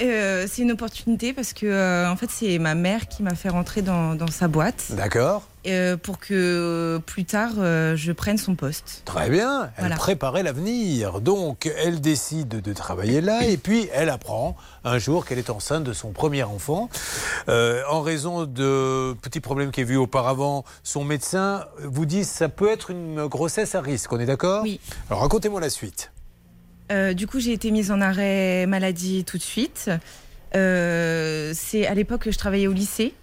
Euh, c'est une opportunité parce que euh, en fait c'est ma mère qui m'a fait rentrer dans, dans sa boîte D'accord. euh, pour que plus tard je prenne son poste. Très bien, elle Voilà. préparait l'avenir. Donc, elle décide de travailler là et puis elle apprend un jour qu'elle est enceinte de son premier enfant. En raison de petits problèmes qu'il y a vu auparavant, son médecin vous dit ça peut être une grossesse à risque, on est d'accord? Oui. Alors, racontez-moi la suite. Euh, du coup j'ai été mise en arrêt maladie tout de suite. Euh, c'est à l'époque que je travaillais au lycée.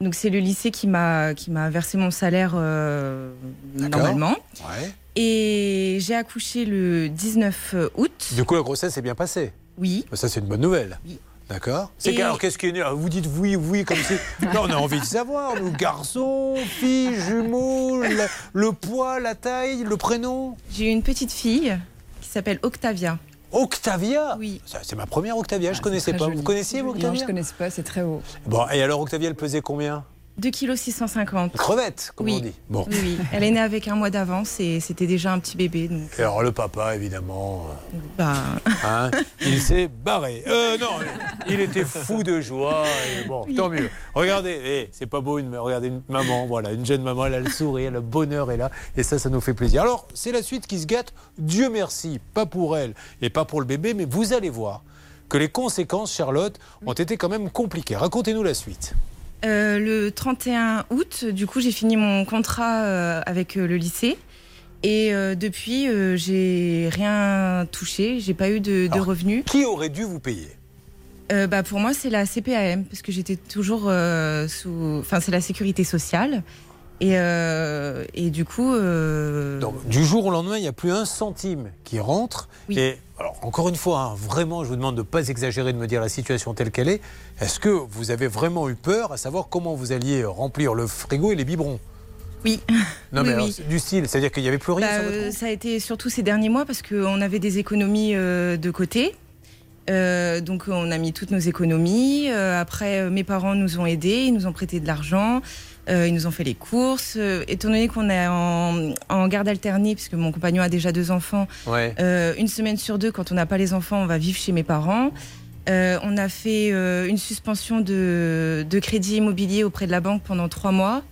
Donc c'est le lycée qui m'a qui m'a versé mon salaire euh, normalement. Ouais. Et j'ai accouché le 19 août. Du coup, la grossesse est bien passée Oui. Ça, c'est une bonne nouvelle. D'accord. C'est Et- alors qu'est-ce qui est né Vous dites oui, oui, comme si. [LAUGHS] Non, on a envie de savoir. Nous, garçons, filles, jumeaux, le, le poids, la taille, le prénom? J'ai eu une petite fille s'appelle Octavia. Octavia Oui. C'est ma première Octavia, je Ah, connaissais pas. Vous connaissiez vous, Non, Octavia je ne connais pas, c'est très haut. Bon, et alors Octavia, elle pesait combien? 2 kg 650. Crevette, comme oui. on dit. Bon. Oui, oui. Elle est née avec un mois d'avance et c'était déjà un petit bébé. Donc, Et alors le papa, évidemment, bah, hein, il s'est barré. Euh, non, il était fou de joie. et bon, tant mieux. Regardez, eh, c'est pas beau, une, regardez une maman, voilà, une jeune maman, elle a le sourire, le bonheur est là, et ça, ça nous fait plaisir. Alors, c'est la suite qui se gâte. Dieu merci, pas pour elle et pas pour le bébé, mais vous allez voir que les conséquences, Charlotte, ont été quand même compliquées. Racontez-nous la suite. Euh, le 31 août, du coup, j'ai fini mon contrat euh, avec euh, le lycée. Et depuis, j'ai rien touché, j'ai pas eu de, de revenus. Qui aurait dû vous payer? Bah, Pour moi, c'est la CPAM, parce que j'étais toujours sous. Enfin, c'est la sécurité sociale. Et, euh, et du coup. euh, Donc, du jour au lendemain, il n'y a plus un centime qui rentre. Et alors, encore une fois, hein, vraiment, je vous demande de ne pas exagérer, de me dire la situation telle qu'elle est. Est-ce que vous avez vraiment eu peur à savoir comment vous alliez remplir le frigo et les biberons? Oui. [LAUGHS] Non, Oui, mais alors, oui. du style, c'est-à-dire qu'il n'y avait plus rien Bah, sur votre compte ça a été surtout ces derniers mois parce qu'on avait des économies euh, de côté. Euh, donc on a mis toutes nos économies. Euh, après, euh, mes parents nous ont aidés, ils nous ont prêté de l'argent, ils nous ont fait les courses. Euh, étant donné qu'on est en, en garde alternée, puisque mon compagnon a déjà deux enfants, Ouais. euh, une semaine sur deux, quand on n'a pas les enfants, on va vivre chez mes parents. Euh, on a fait euh, une suspension de, de crédit immobilier auprès de la banque pendant trois mois.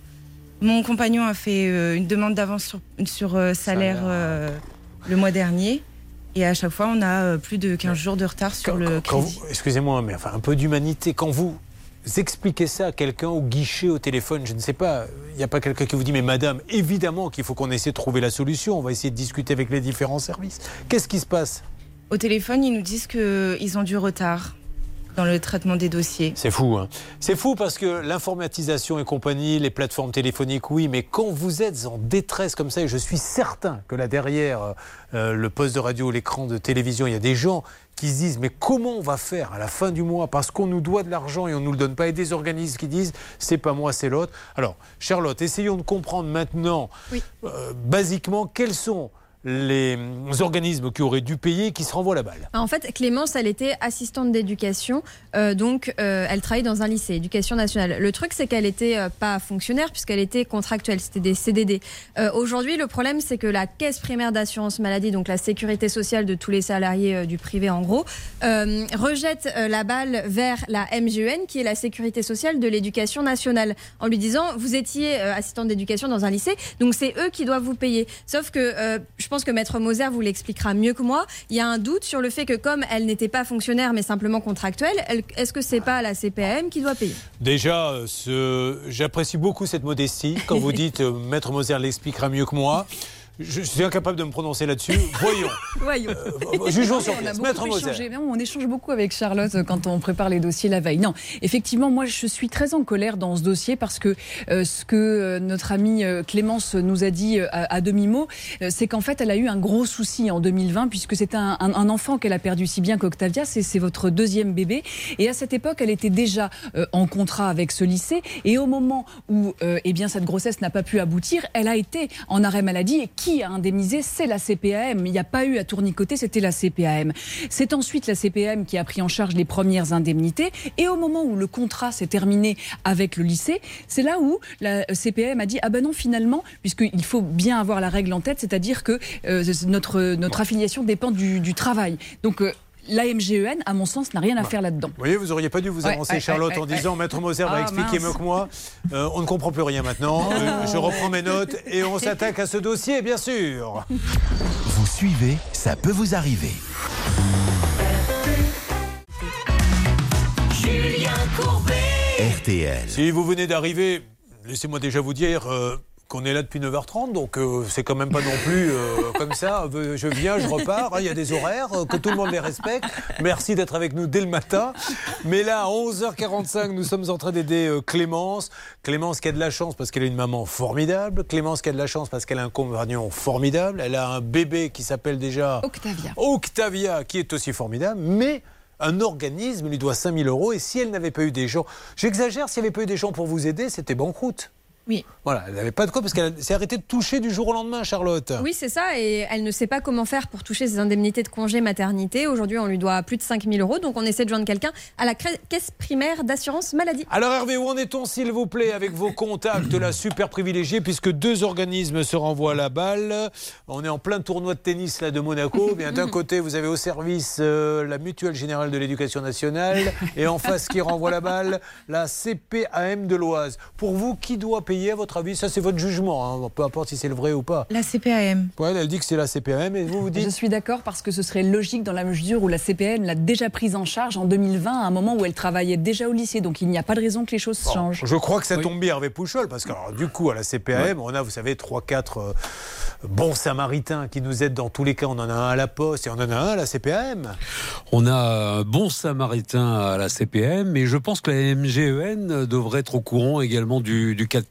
Mon compagnon a fait euh, une demande d'avance sur, sur, euh, salaire euh, le mois dernier. Et à chaque fois, on a euh, plus de 15 jours de retard sur le crédit. Excusez-moi, mais enfin, un peu d'humanité. Quand vous expliquez ça à quelqu'un au guichet, au téléphone, je ne sais pas, il n'y a pas quelqu'un qui vous dit, mais madame, évidemment qu'il faut qu'on essaie de trouver la solution, on va essayer de discuter avec les différents services. Qu'est-ce qui se passe? Au téléphone, ils nous disent qu'ils ont du retard dans le traitement des dossiers. C'est fou, hein C'est fou parce que l'informatisation et compagnie, les plateformes téléphoniques, oui, mais quand vous êtes en détresse comme ça, et je suis certain que là derrière euh, le poste de radio, l'écran de télévision, il y a des gens qui se disent mais comment on va faire à la fin du mois? Parce qu'on nous doit de l'argent et on ne nous le donne pas. Et des organismes qui disent c'est pas moi c'est l'autre. Alors Charlotte, essayons de comprendre maintenant euh, basiquement quels sont les organismes qui auraient dû payer qui se renvoient la balle. En fait, Clémence, elle était assistante d'éducation, euh, donc euh, elle travaillait dans un lycée, éducation nationale. Le truc, c'est qu'elle était euh, pas fonctionnaire puisqu'elle était contractuelle, c'était des CDD. Aujourd'hui, le problème, c'est que la caisse primaire d'assurance maladie, donc la sécurité sociale de tous les salariés du privé, en gros, rejette la balle vers la MGN, qui est la sécurité sociale de l'éducation nationale, en lui disant vous étiez assistante d'éducation dans un lycée, donc c'est eux qui doivent vous payer. Sauf que je je pense que Maître Moser vous l'expliquera mieux que moi. Il y a un doute sur le fait que comme elle n'était pas fonctionnaire mais simplement contractuelle, elle- est-ce que c'est pas la CPAM qui doit payer? Déjà, ce- j'apprécie beaucoup cette modestie. Quand vous [LAUGHS] dites euh, Maître Moser l'expliquera mieux que moi, je suis incapable de me prononcer là-dessus. [LAUGHS] Voyons. Voyons. Euh, jugeons sur On a place. beaucoup Maître On échange beaucoup avec Charlotte euh, quand on prépare les dossiers la veille. Non, effectivement, moi, je suis très en colère dans ce dossier parce que euh, ce que euh, notre amie Clémence nous a dit à, à demi-mot, c'est qu'en fait, elle a eu un gros souci en 2020 puisque c'est un, un- un enfant qu'elle a perdu si bien qu'Octavia, c'est votre deuxième bébé. Et à cette époque, elle était déjà en contrat avec ce lycée. Et au moment où eh bien, cette grossesse n'a pas pu aboutir, elle a été en arrêt maladie. Et qui a indemnisé C'est la CPAM. Il n'y a pas eu à tournicoter, c'était la CPAM. C'est ensuite la CPAM qui a pris en charge les premières indemnités. Et au moment où le contrat s'est terminé avec le lycée, c'est là où la CPAM a dit Ah ben non, finalement, puisqu'il faut bien avoir la règle en tête, c'est-à-dire que euh, notre, notre affiliation dépend du, du travail. Donc. euh, L'AMGEN, à mon sens, n'a rien à faire là-dedans. Vous voyez, vous auriez pas dû vous avancer, ouais, Charlotte, ouais, en ouais, disant ouais. Maître Moser va Ah, expliquer mieux que moi. Euh, on ne comprend plus rien maintenant. Euh, je reprends mes notes et on s'attaque à ce dossier, bien sûr. Vous suivez, ça peut vous arriver. Julien Courbet. RTL. Si vous venez d'arriver, laissez-moi déjà vous dire euh, qu'on est là depuis 9h30, donc euh, c'est quand même pas non plus euh, [LAUGHS] comme ça. euh, Je viens, je repars. hein, Il y a des horaires, euh, que tout le monde les respecte. Merci d'être avec nous dès le matin. Mais là, à 11h45, nous sommes en train d'aider euh, Clémence. Clémence qui a de la chance parce qu'elle est une maman formidable. Clémence qui a de la chance parce qu'elle a un compagnon formidable. Elle a un bébé qui s'appelle déjà Octavia. Octavia, qui est aussi formidable, mais un organisme lui doit 5000 euros. Et si elle n'avait pas eu des gens, j'exagère, s'il n'y avait pas eu des gens pour vous aider, c'était banqueroute. Oui. Voilà, elle n'avait pas de quoi parce qu'elle s'est arrêtée de toucher du jour au lendemain, Charlotte. Oui, c'est ça, et elle ne sait pas comment faire pour toucher ses indemnités de congé maternité. Aujourd'hui, on lui doit plus de 5000 euros, donc on essaie de joindre quelqu'un à la caisse primaire d'assurance maladie. Alors Hervé, où en est-on s'il vous plaît avec vos contacts là super privilégiés puisque deux organismes se renvoient la balle? On est en plein tournoi de tennis là de Monaco. [LAUGHS] Bien d'un côté vous avez au service euh, la Mutuelle Générale de l'Éducation Nationale et en face qui renvoie la balle la CPAM de l'Oise. Pour vous, qui doit payer à votre avis Ça c'est votre jugement, hein, peu importe si c'est le vrai ou pas. La CPAM. Ouais, elle dit que c'est la CPAM et vous vous dites Je suis d'accord parce que ce serait logique dans la mesure où la CPM l'a déjà prise en charge en 2020 à un moment où elle travaillait déjà au lycée. Donc il n'y a pas de raison que les choses changent. Je crois que ça tombe bien, Hervé Pouchol, parce que alors, du coup, à la CPAM, on a, vous savez, 3-4 bons samaritains qui nous aident dans tous les cas. On en a un à la Poste et on en a un à la CPAM. On a un bon samaritain à la CPM, mais je pense que la MGEN devrait être au courant également du, du cas de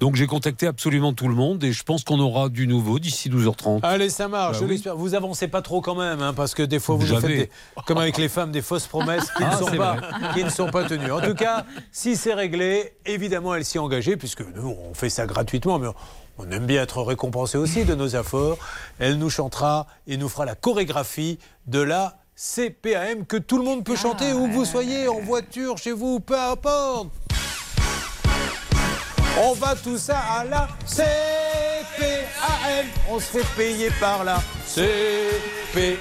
Donc j'ai contacté absolument tout le monde et je pense qu'on aura du nouveau d'ici 12h30. Allez, ça marche, Bah je oui. l'espère. Vous avancez pas trop quand même, hein, parce que des fois, vous faites, des- comme avec les femmes, des fausses promesses qui, [LAUGHS] Ah, ne, sont c'est pas, [LAUGHS] qui ne sont pas tenues. En tout cas, si c'est réglé, évidemment, elle s'y est engagée, puisque nous, on fait ça gratuitement, mais on aime bien être récompensé aussi de nos efforts. Elle nous chantera et nous fera la chorégraphie de la CPAM que tout le monde peut chanter, où que vous soyez, en voiture, chez vous, peu importe. On va tout ça à la On se fait payer par la CPAM.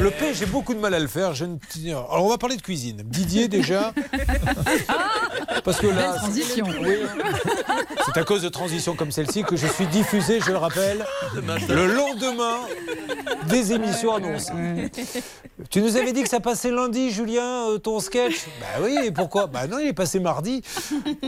Le P, j'ai beaucoup de mal à le faire. Je ne... Alors, on va parler de cuisine. Didier, déjà. [LAUGHS] Parce que là. Belle transition. Oui. C'est à cause de transitions comme celle-ci que je suis diffusé, je le rappelle, le lendemain des émissions annoncées. Tu nous avais dit que ça passait lundi, Julien, euh, ton sketch? Bah oui, et pourquoi? Bah non, il est passé mardi.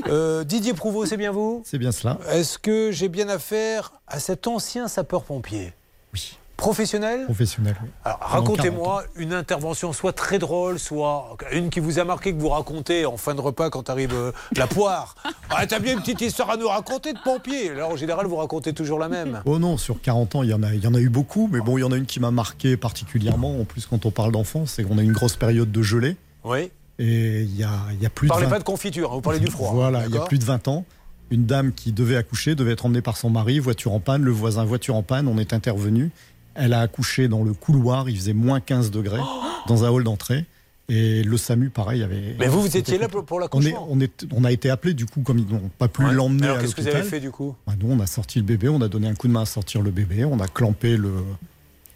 Euh, Didier Prouveau, c'est bien vous? C'est bien cela. Est-ce que j'ai bien affaire à ancien sapeur-pompier Oui. Professionnel Professionnel. oui. Alors, racontez-moi une intervention, soit très drôle, soit une qui vous a marqué, que vous racontez en fin de repas quand arrive euh, la poire. [LAUGHS] Ah, t'as bien une petite histoire à nous raconter de pompier. Alors, en général, vous racontez toujours la même. Oh non, sur 40 ans, il y, en a, il y en a eu beaucoup, mais bon, il y en a une qui m'a marqué particulièrement, en plus quand on parle d'enfance, c'est qu'on a une grosse période de gelée. Oui. Et il y a, il y a plus Parlez de 20... pas de confiture, hein, vous parlez du froid. Voilà, il y a plus de 20 ans, une dame qui devait accoucher devait être emmenée par son mari, voiture en panne, le voisin voiture en panne, on est intervenu. Elle a accouché dans le couloir, il faisait moins 15 degrés, dans un hall d'entrée. Et le SAMU, pareil, avait. Mais vous, vous étiez là pour, pour on, est, l'accouchement on, est, on a été appelé, du coup, comme ils n'ont pas pu Ouais. l'emmener à qu'est-ce que vous l'hôpital. avez fait, du coup Bah, Nous, on a sorti le bébé, on a donné un coup de main à sortir le bébé, on a clampé le,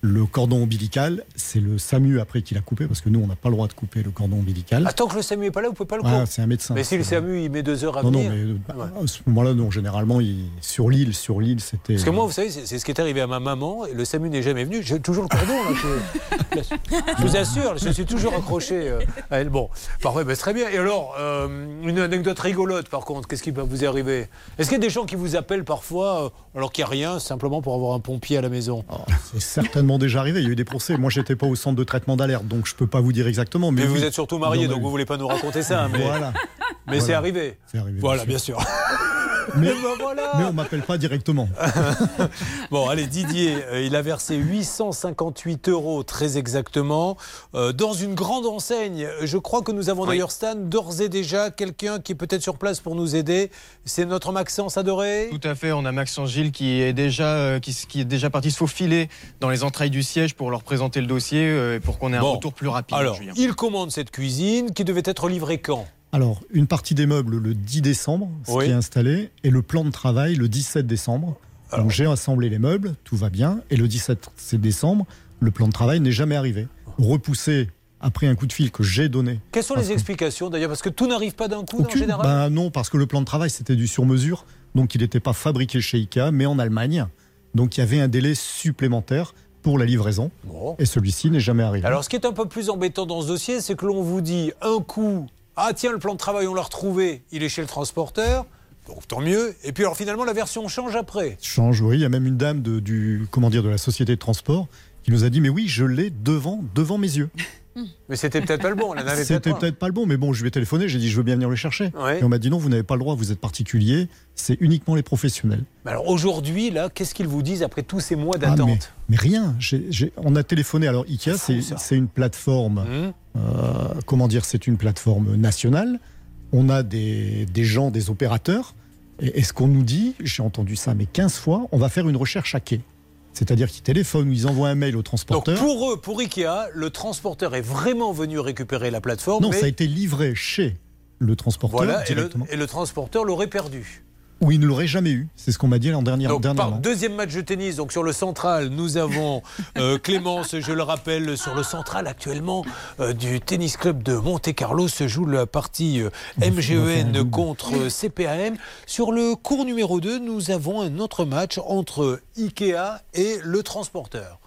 Le cordon ombilical, c'est le SAMU après qui l'a coupé, parce que nous, on n'a pas le droit de couper le cordon ombilical. Attends que le SAMU n'est pas là, vous pouvez pas le Ah, couper. c'est un médecin. Mais si le SAMU il met deux heures à Non, non, venir. mais euh, à ce moment-là, non, généralement, il, sur l'île, sur l'île, c'était. Parce que moi, vous savez, c'est ce qui est arrivé à ma maman. Et le SAMU n'est jamais venu. J'ai toujours le cordon. Là, je, [LAUGHS] je vous assure, je suis toujours accroché euh, à elle. Bon, parfait, c'est très bien. Et alors, euh, une anecdote rigolote, par contre, qu'est-ce qui peut vous arriver? Est-ce qu'il y a des gens qui vous appellent parfois, euh, alors qu'il n'y a rien, simplement pour avoir un pompier à la maison? C'est certainement déjà arrivé. Il y a eu des procès. Moi, j'étais pas au centre de traitement d'alerte, donc je peux pas vous dire exactement. Mais, Mais vous oui, êtes surtout marié, donc eu. vous voulez pas nous raconter ça. [LAUGHS] Mais, Voilà. mais Voilà. c'est arrivé. C'est arrivé. Voilà, bien sûr. [LAUGHS] Mais, ben voilà. mais on m'appelle pas directement. [LAUGHS] Bon, allez, Didier, euh, il a versé 858 euros très exactement euh, dans une grande enseigne. Je crois que nous avons d'ailleurs, Stan, d'ores et déjà quelqu'un qui est peut-être sur place pour nous aider. C'est notre Maxence adoré. Tout à fait, on a Maxence Gilles qui est déjà, euh, qui, est déjà parti se faufiler dans les entrailles du siège pour leur présenter le dossier euh, et pour qu'on ait un Bon. retour plus rapide. Alors, Julien. il commande cette cuisine qui devait être livrée quand? Alors, une partie des meubles le 10 décembre, ce Oui. qui est installé, et le plan de travail le 17 décembre. Donc, j'ai assemblé les meubles, tout va bien, et le 17 décembre, le plan de travail n'est jamais arrivé. Repoussé après un coup de fil que j'ai donné. Quelles sont les explications d'ailleurs Parce que tout n'arrive pas d'un coup en général. Ben non, parce que le plan de travail, c'était du sur-mesure, donc il n'était pas fabriqué chez IKEA, mais en Allemagne. Donc, il y avait un délai supplémentaire pour la livraison, Bon. et celui-ci n'est jamais arrivé. Alors, ce qui est un peu plus embêtant dans ce dossier, c'est que l'on vous dit un coup, ah tiens, le plan de travail, on l'a retrouvé, il est chez le transporteur, donc tant mieux. Et puis alors finalement, la version change après. change, oui. Il y a même une dame de, du, comment dire, de la société de transport qui nous a dit Mais oui, je l'ai devant, devant mes yeux. [LAUGHS] Mais c'était peut-être pas le bon, on en avait C'était peut-être pas le bon, mais bon, je lui ai téléphoné, j'ai dit Je veux bien venir le chercher. Ouais. Et on m'a dit Non, vous n'avez pas le droit, vous êtes particulier, c'est uniquement les professionnels. Mais alors aujourd'hui, là, qu'est-ce qu'ils vous disent après tous ces mois Ah, mais, d'attente mais rien. On a téléphoné. Alors, Ikea, c'est une plateforme. Hum. euh, comment dire C'est une plateforme nationale. On a des, des gens, des opérateurs. Et, et ce qu'on nous dit, j'ai entendu ça, mais 15 fois, on va faire une recherche à quai. C'est-à-dire qu'ils téléphonent ou ils envoient un mail au Donc transporteur. pour eux, pour Ikea, le transporteur est vraiment venu récupérer la plateforme. Non, mais ça a été livré chez le transporteur voilà, et le, directement. et le transporteur l'aurait perdu. Ou il ne l'aurait jamais eu. C'est ce qu'on m'a dit l'an dernier. Donc, par dernièrement. deuxième match de tennis, donc sur le central, nous avons euh, [LAUGHS] Clémence, je le rappelle, sur le central actuellement euh, du tennis club de Monte-Carlo se joue la partie euh, MGEN contre CPAM. Sur le cours numéro 2, nous avons un autre match entre Ikea et le transporteur.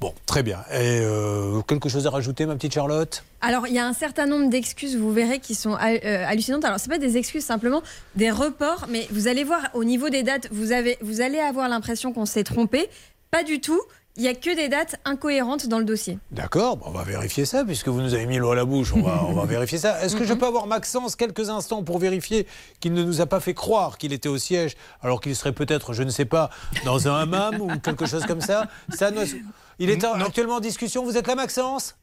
Bon, très bien. Et euh, quelque chose à rajouter, ma petite Charlotte? Alors, il y a un certain nombre d'excuses, vous verrez, qui sont euh, hallucinantes. Alors, c'est pas des excuses, simplement des reports, mais vous allez voir, au niveau des dates, vous, avez, vous allez avoir l'impression qu'on s'est trompé. Pas du tout. Il n'y a que des dates incohérentes dans le dossier. D'accord, on va vérifier ça, puisque vous nous avez mis l'eau à la bouche, on va, on va [LAUGHS] vérifier ça. Est-ce que je peux avoir Maxence quelques instants pour vérifier qu'il ne nous a pas fait croire qu'il était au siège, alors qu'il serait peut-être, je ne sais pas, dans un hammam ou quelque chose comme ça, ça ne- Il est en- actuellement en discussion, vous êtes là Maxence?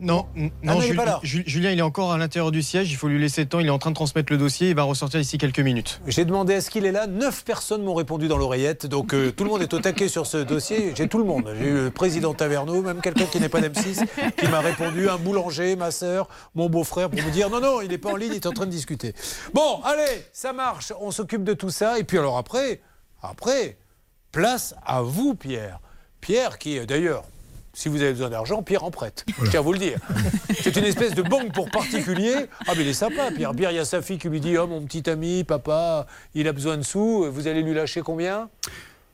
Non, Ah non, non, il est Jul- pas là. Jul- Julien, il est encore à l'intérieur du siège. Il faut lui laisser le temps. Il est en train de transmettre le dossier. Il va ressortir d'ici quelques minutes. J'ai demandé est-ce qu'il est là? Neuf personnes m'ont répondu dans l'oreillette. Donc euh, tout le monde est au taquet sur ce dossier. J'ai tout le monde. J'ai eu le président Taverneau, même quelqu'un qui n'est pas d'M6, qui m'a répondu. Un boulanger, ma sœur, mon beau-frère, pour me dire non, non, il n'est pas en ligne, il est en train de discuter. Bon, allez, ça marche. On s'occupe de tout ça. Et puis alors après, après, place à vous, Pierre. Pierre qui, d'ailleurs, si vous avez besoin d'argent, Pierre en prête. Je tiens à vous le dire. C'est une espèce de banque pour particuliers. Ah, mais il est sympa, Pierre. Pierre, il y a sa fille qui lui dit Oh, mon petit ami, papa, il a besoin de sous. Vous allez lui lâcher combien?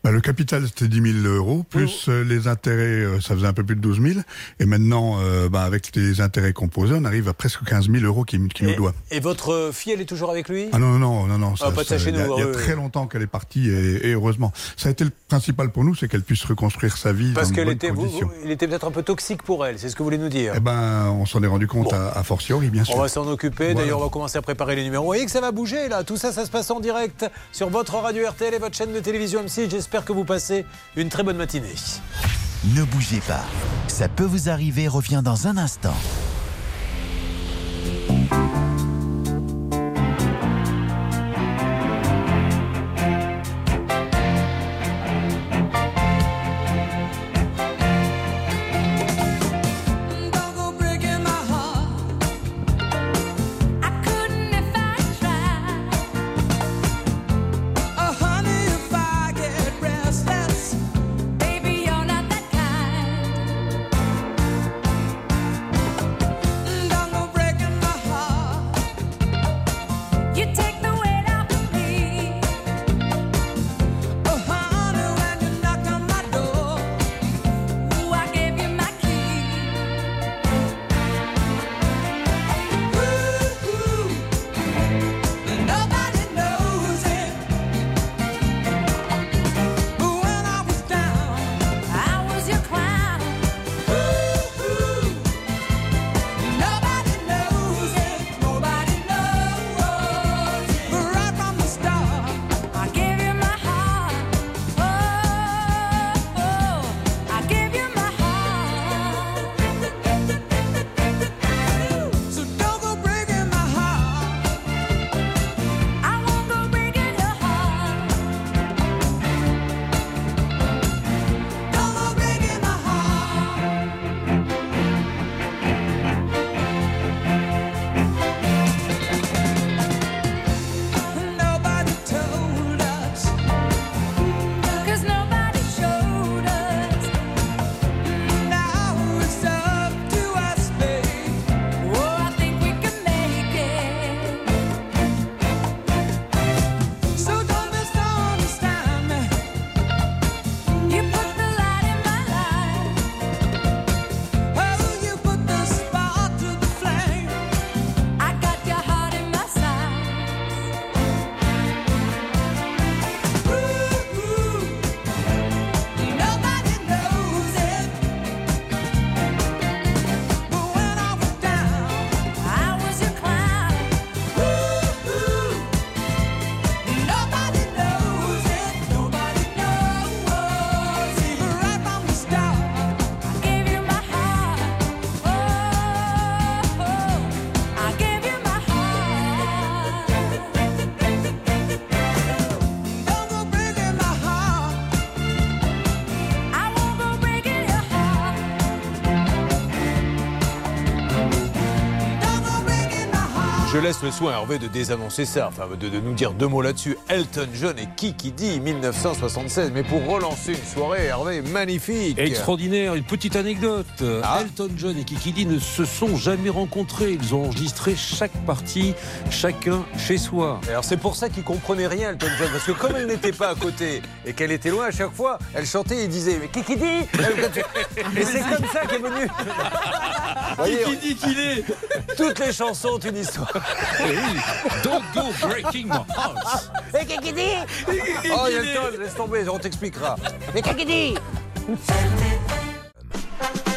Bah, le capital, c'était 10 000 euros, plus euh, les intérêts, euh, ça faisait un peu plus de 12 000. Et maintenant, euh, bah, avec les intérêts composés, on arrive à presque 15 000 euros qu'il qu'il nous doit. Et votre fille, elle est toujours avec lui? Ah non, non, non, non. Ah, pas de ça chez il y a, nous, il y a oui, très longtemps qu'elle est partie et, et heureusement. Ça a été le principal pour nous, c'est qu'elle puisse reconstruire sa vie Parce dans de bonnes était, vous- conditions. vous- il était peut-être un peu toxique pour elle, c'est ce que vous voulez nous dire? Eh ben, on s'en est rendu compte à, à fortiori, bien sûr. On va s'en occuper. Voilà. D'ailleurs, on va commencer à préparer les numéros. Vous voyez que ça va bouger là. Tout ça, ça se passe en direct sur votre radio RTL et votre chaîne de télévision M6. J'espère que vous passez une très bonne matinée. Ne bougez pas. Ça peut vous arriver revient dans un instant. Laisse le soin à Hervé de désannoncer ça, enfin de, de nous dire deux mots là-dessus. Elton John et qui qui dit 1976. Mais pour relancer une soirée, Hervé, magnifique. Extraordinaire, une petite anecdote. Ah. Elton John et Kikidi ne se sont jamais rencontrés. Ils ont enregistré chaque partie, chacun chez soi. Alors c'est pour ça qu'il comprenait rien, Elton John, parce que comme elle n'était pas à côté et qu'elle était loin à chaque fois, elle chantait et disait mais qui dit? [LAUGHS] Et c'est comme ça qu'est venu. Qui dit qu'il est [LAUGHS] Toutes les chansons ont une histoire. Oui, Don't go breaking my heart. Et qui dit Oh laisse tomber, on t'expliquera. Mais qui qui dit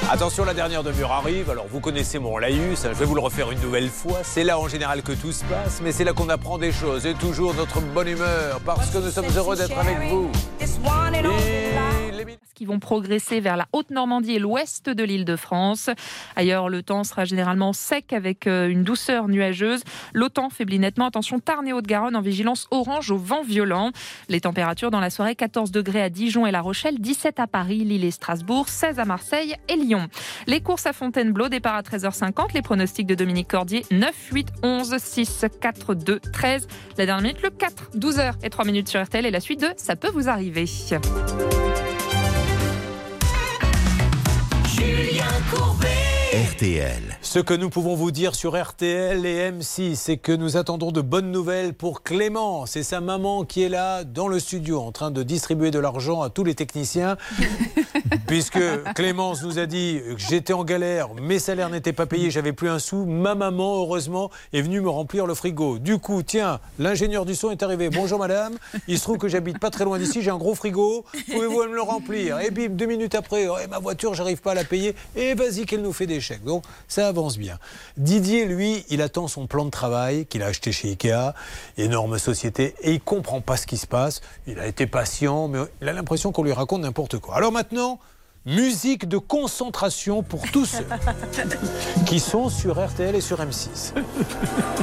Attention, la dernière demi-heure arrive. Alors, vous connaissez mon laïus, hein, je vais vous le refaire une nouvelle fois. C'est là en général que tout se passe, mais c'est là qu'on apprend des choses et toujours notre bonne humeur parce que nous sommes heureux d'être avec vous. Qui vont progresser vers la Haute-Normandie et l'ouest de l'île de France. Ailleurs, le temps sera généralement sec avec euh, une douceur nuageuse. L'OTAN faiblit nettement. Attention, Tarn et Haute-Garonne en vigilance orange au vent violent. Les températures dans la soirée 14 degrés à Dijon et La Rochelle, 17 à Paris, Lille et Strasbourg, 16 à Marseille et Lyon. Les courses à Fontainebleau, départ à 13h50. Les pronostics de Dominique Cordier 9, 8, 11, 6, 4, 2, 13. La dernière minute, le 4, 12h et 3 minutes sur RTL et la suite de Ça peut vous arriver. Julien Courbet. RTL. Ce que nous pouvons vous dire sur RTL et M6, c'est que nous attendons de bonnes nouvelles pour Clément. C'est sa maman qui est là dans le studio en train de distribuer de l'argent à tous les techniciens. [LAUGHS] Puisque Clémence nous a dit que j'étais en galère, mes salaires n'étaient pas payés, j'avais plus un sou. Ma maman, heureusement, est venue me remplir le frigo. Du coup, tiens, l'ingénieur du son est arrivé. Bonjour madame, il se trouve que j'habite pas très loin d'ici, j'ai un gros frigo, pouvez-vous me le remplir? Et bim, deux minutes après, oh, et ma voiture, j'arrive pas à la payer. Et vas-y qu'elle nous fait des Donc ça avance bien. Didier, lui, il attend son plan de travail qu'il a acheté chez Ikea, énorme société, et il comprend pas ce qui se passe. Il a été patient, mais il a l'impression qu'on lui raconte n'importe quoi. Alors maintenant, musique de concentration pour tous ceux [LAUGHS] qui sont sur RTL et sur M6.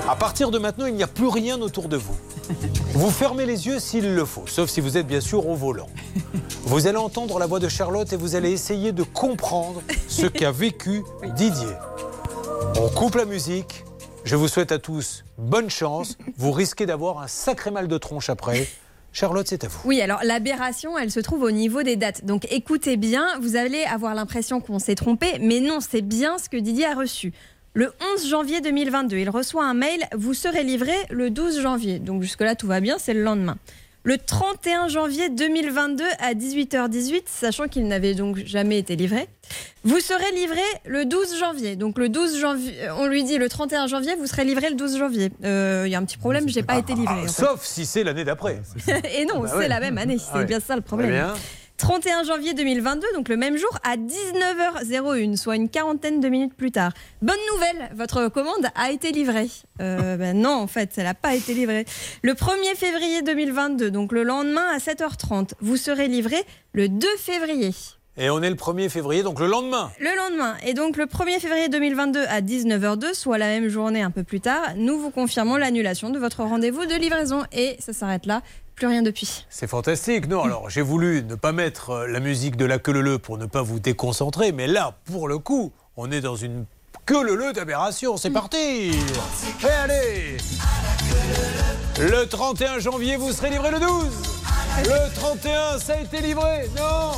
À partir de maintenant, il n'y a plus rien autour de vous. Vous fermez les yeux s'il le faut, sauf si vous êtes bien sûr au volant. Vous allez entendre la voix de Charlotte et vous allez essayer de comprendre ce qu'a vécu Didier. On coupe la musique. Je vous souhaite à tous bonne chance. Vous risquez d'avoir un sacré mal de tronche après. Charlotte, c'est à vous. Oui, alors l'aberration, elle se trouve au niveau des dates. Donc écoutez bien, vous allez avoir l'impression qu'on s'est trompé, mais non, c'est bien ce que Didier a reçu. Le 11 janvier 2022, il reçoit un mail, vous serez livré le 12 janvier. Donc jusque-là, tout va bien, c'est le lendemain. Le 31 janvier 2022 à 18h18, sachant qu'il n'avait donc jamais été livré, vous serez livré le 12 janvier. Donc le 12 janvier, on lui dit le 31 janvier, vous serez livré le 12 janvier. Euh, Il y a un petit problème, j'ai pas été livré. en fait. Sauf si c'est l'année d'après. [LAUGHS] Et non, Bah c'est ouais. la même année, c'est Ah ouais. bien ça le Très problème. bien. 31 janvier 2022, donc le même jour, à 19h01, soit une quarantaine de minutes plus tard. Bonne nouvelle, votre commande a été livrée. Euh, ben non, en fait, elle n'a pas été livrée. Le 1er février 2022, donc le lendemain à 7h30, vous serez livré le 2 février. Et on est le 1er février, donc le lendemain. Le lendemain, et donc le 1er février 2022 à 19h02, soit la même journée un peu plus tard, nous vous confirmons l'annulation de votre rendez-vous de livraison. Et ça s'arrête là, plus rien depuis. C'est fantastique. Non, alors j'ai voulu ne pas mettre euh, la musique de la queue leu pour ne pas vous déconcentrer, mais là, pour le coup, on est dans une queue leu d'aberration. C'est parti Et allez Le 31 janvier, vous serez livré le 12 Le 31, ça a été livré Non?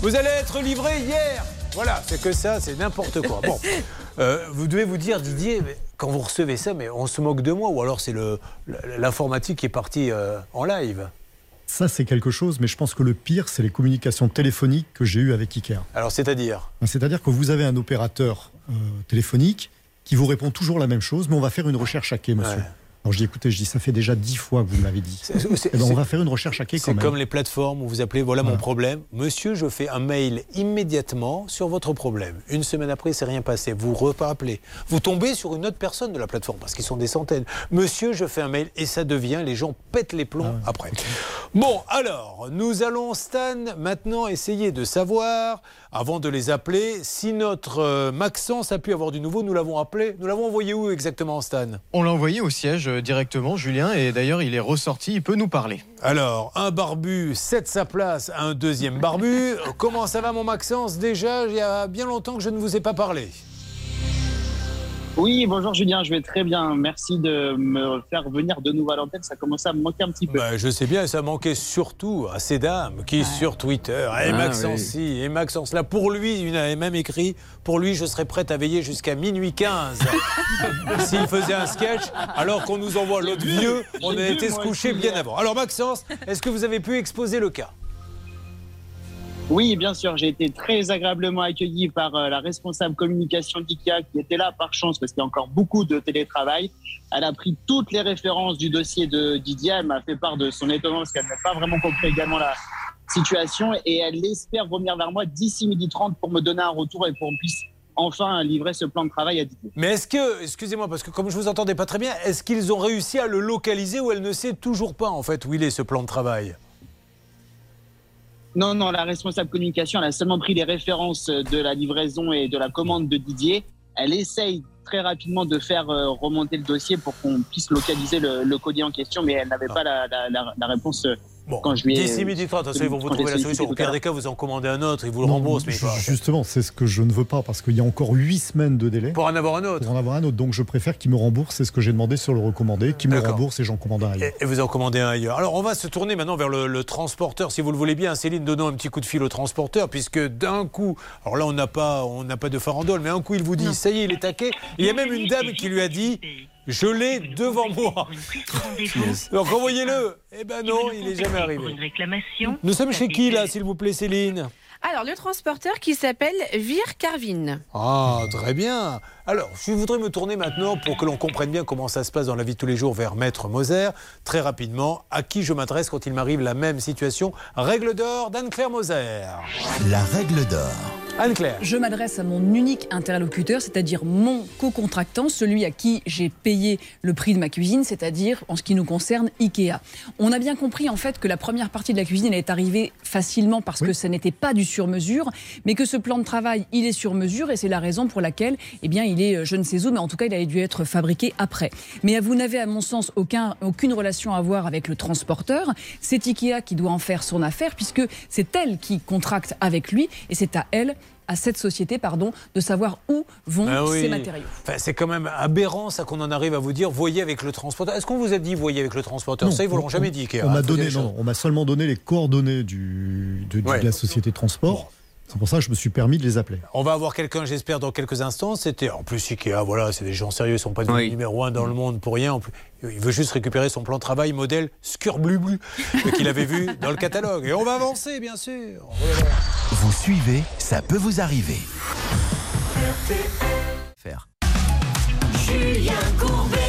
Vous allez être livré hier Voilà, c'est que ça, c'est n'importe quoi. Bon, [LAUGHS] euh, vous devez vous dire, Didier, mais quand vous recevez ça, mais on se moque de moi, ou alors c'est le- l'informatique qui est partie euh, en live Ça, c'est quelque chose, mais je pense que le pire, c'est les communications téléphoniques que j'ai eues avec Ikea. Alors, c'est-à-dire? C'est-à-dire que vous avez un opérateur euh, téléphonique qui vous répond toujours la même chose, mais on va faire une recherche hackée, monsieur. Ouais. Alors je dis, écoutez, je dis, ça fait déjà dix fois que vous me l'avez dit. Eh ben, on va faire une recherche hackée quand C'est même. comme les plateformes où vous appelez voilà mon problème. Monsieur, je fais un mail immédiatement sur votre problème. Une semaine après, c'est rien passé. Vous rappelez. Vous tombez sur une autre personne de la plateforme parce qu'ils sont des centaines. Monsieur, je fais un mail et ça devient, les gens pètent les plombs Ah après. Bon, alors, nous allons, Stan, maintenant essayer de savoir, avant de les appeler, si notre euh, Maxence a pu avoir du nouveau. Nous l'avons appelé. Nous l'avons envoyé où exactement, Stan? On l'a envoyé au siège euh, directement, Julien, et d'ailleurs il est ressorti, il peut nous parler. Alors, un barbu cède sa place à un deuxième barbu. Comment ça va, mon Maxence? Déjà, il y a bien longtemps que je ne vous ai pas parlé. Oui, bonjour Julien, je vais très bien. Merci de me faire venir de nouveau à l'antenne. Ça commençait à me manquer un petit peu. Bah, je sais bien, et ça manquait surtout à ces dames qui, sur Twitter, et Ah, Maxence oui. et Maxence là. Pour lui, une avait même écrit Pour lui, je serais prête à veiller jusqu'à minuit 15. [LAUGHS] S'il faisait un sketch, alors qu'on nous envoie l'autre vieux, on a été se coucher bien hier. avant. Alors, Maxence, est-ce que vous avez pu exposer le cas? Oui, bien sûr, j'ai été très agréablement accueilli par euh, la responsable communication d'IKEA qui était là par chance parce qu'il y a encore beaucoup de télétravail. Elle a pris toutes les références du dossier de Didier. Elle m'a fait part de son étonnement parce qu'elle n'a pas vraiment compris également la situation et elle espère revenir vers moi d'ici midi 30 pour me donner un retour et pour qu'on puisse enfin livrer ce plan de travail à Didier. Mais est-ce que, excusez-moi, parce que comme je vous entendais pas très bien, est-ce qu'ils ont réussi à le localiser ou elle ne sait toujours pas en fait où il est ce plan de travail? Non, non, la responsable communication, elle a seulement pris les références de la livraison et de la commande de Didier. Elle essaye très rapidement de faire euh, remonter le dossier pour qu'on puisse localiser le, le en question, mais elle n'avait pas la, la- la- la réponse quand je lui ai... D'ici midi 30, de toute façon, ils vont vous trouver la solution. Au pire des cas, vous en commandez un autre, ils vous le Non, remboursent. Mais Justement, c'est ce que je ne veux pas parce qu'il y a encore huit semaines de délai. Pour en avoir un autre. Pour en avoir un autre. Donc je préfère qu'il me rembourse, c'est ce que j'ai demandé sur le recommandé, qu'il me D'accord. rembourse et j'en commande un ailleurs. Et vous en commandez un ailleurs. Alors, on va se tourner maintenant vers le, le transporteur, si vous le voulez bien. Céline, donnons un petit coup de fil au transporteur, puisque d'un coup, alors là, on n'a pas, on n'a pas de farandole, mais un coup, il vous dit, ça y est, il est taqué. Il y a même une dame qui lui a dit, je l'ai devant moi. [LAUGHS] Donc, envoyez-le. Eh ben non, il n'est jamais arrivé. Nous sommes chez qui, là, s'il vous plaît, Céline? Alors, le transporteur qui s'appelle Vir Carvin. Ah, très bien. Alors, je voudrais me tourner maintenant pour que l'on comprenne bien comment ça se passe dans la vie de tous les jours vers Maître Moser. Très rapidement, à qui je m'adresse quand il m'arrive la même situation? Règle d'or d'Anne-Claire Moser. La règle d'or. Anne-Claire. Je m'adresse à mon unique interlocuteur, c'est-à-dire mon co-contractant, celui à qui j'ai payé le prix de ma cuisine, c'est-à-dire en ce qui nous concerne Ikea. On a bien compris en fait que la première partie de la cuisine elle est arrivée facilement parce que ça n'était pas du sur-mesure, mais que ce plan de travail il est sur mesure et c'est la raison pour laquelle eh bien il est euh, je ne sais où, mais en tout cas il a dû être fabriqué après. Mais vous n'avez à mon sens aucun, aucune relation à avoir avec le transporteur. C'est Ikea qui doit en faire son affaire puisque c'est elle qui contracte avec lui et c'est à elle à cette société, pardon, de savoir où vont Ah oui. ces matériaux. Enfin, c'est quand même aberrant ça qu'on en arrive à vous dire voyez avec le transporteur. Est-ce qu'on vous a dit voyez avec le transporteur? Non, Ça, ils vous on- l'ont jamais dit. Ikea. On m'a donné, non, non, on m'a seulement donné les coordonnées du, de, la société de transport. C'est pour ça que je me suis permis de les appeler. On va avoir quelqu'un, j'espère, dans quelques instants. C'était en plus Ikea, voilà, c'est des gens sérieux, ils sont pas devenus numéro un dans le monde pour rien. En plus, il veut juste récupérer son plan de travail modèle Scurblu [LAUGHS] qu'il avait vu dans le catalogue. Et on va avancer, bien sûr. Vous suivez, ça peut vous arriver. Faire. Julien Courbet.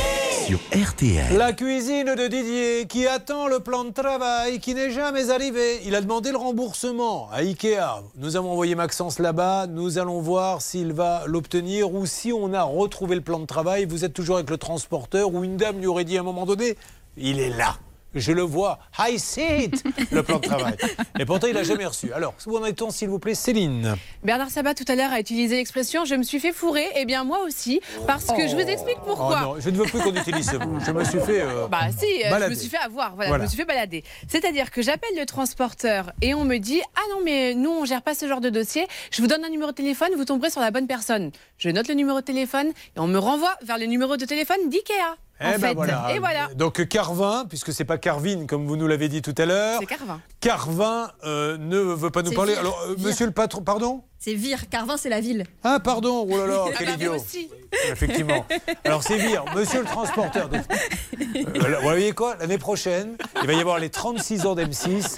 La cuisine de Didier qui attend le plan de travail qui n'est jamais arrivé. Il a demandé le remboursement à Ikea. Nous avons envoyé Maxence là-bas. Nous allons voir s'il va l'obtenir ou si on a retrouvé le plan de travail. Vous êtes toujours avec le transporteur ou une dame lui aurait dit à un moment donné il est là. Je le vois. I see it, le plan de travail. Et pourtant, il n'a jamais reçu. Alors, où en est-on, s'il vous plaît, Céline? Bernard Sabat tout à l'heure a utilisé l'expression je me suis fait fourrer. Eh bien moi aussi, parce que je vous explique pourquoi. Oh non, je ne veux plus qu'on utilise ce mot. Je me suis fait. euh, Bah si, euh, je me suis fait avoir, voilà, Voilà. je me suis fait balader. C'est-à-dire que j'appelle le transporteur et on me dit ah non mais nous on gère pas ce genre de dossier. Je vous donne un numéro de téléphone, vous tomberez sur la bonne personne. Je note le numéro de téléphone et on me renvoie vers le numéro de téléphone d'Ikea. Eh en ben fait. voilà. Et voilà. Donc Carvin, puisque c'est pas Carvin comme vous nous l'avez dit tout à l'heure. C'est Carvin. Carvin euh, ne veut pas nous parler. Vire. Alors, euh, monsieur le patron, pardon? C'est Vire. Carvin, c'est la ville. Ah, pardon, oh là là, [LAUGHS] Ah quel bah, idiot. aussi. Effectivement. Alors, c'est Vire, monsieur le transporteur. Donc, [LAUGHS] euh, vous voyez quoi L'année prochaine, il va y avoir les 36 ans d'M6.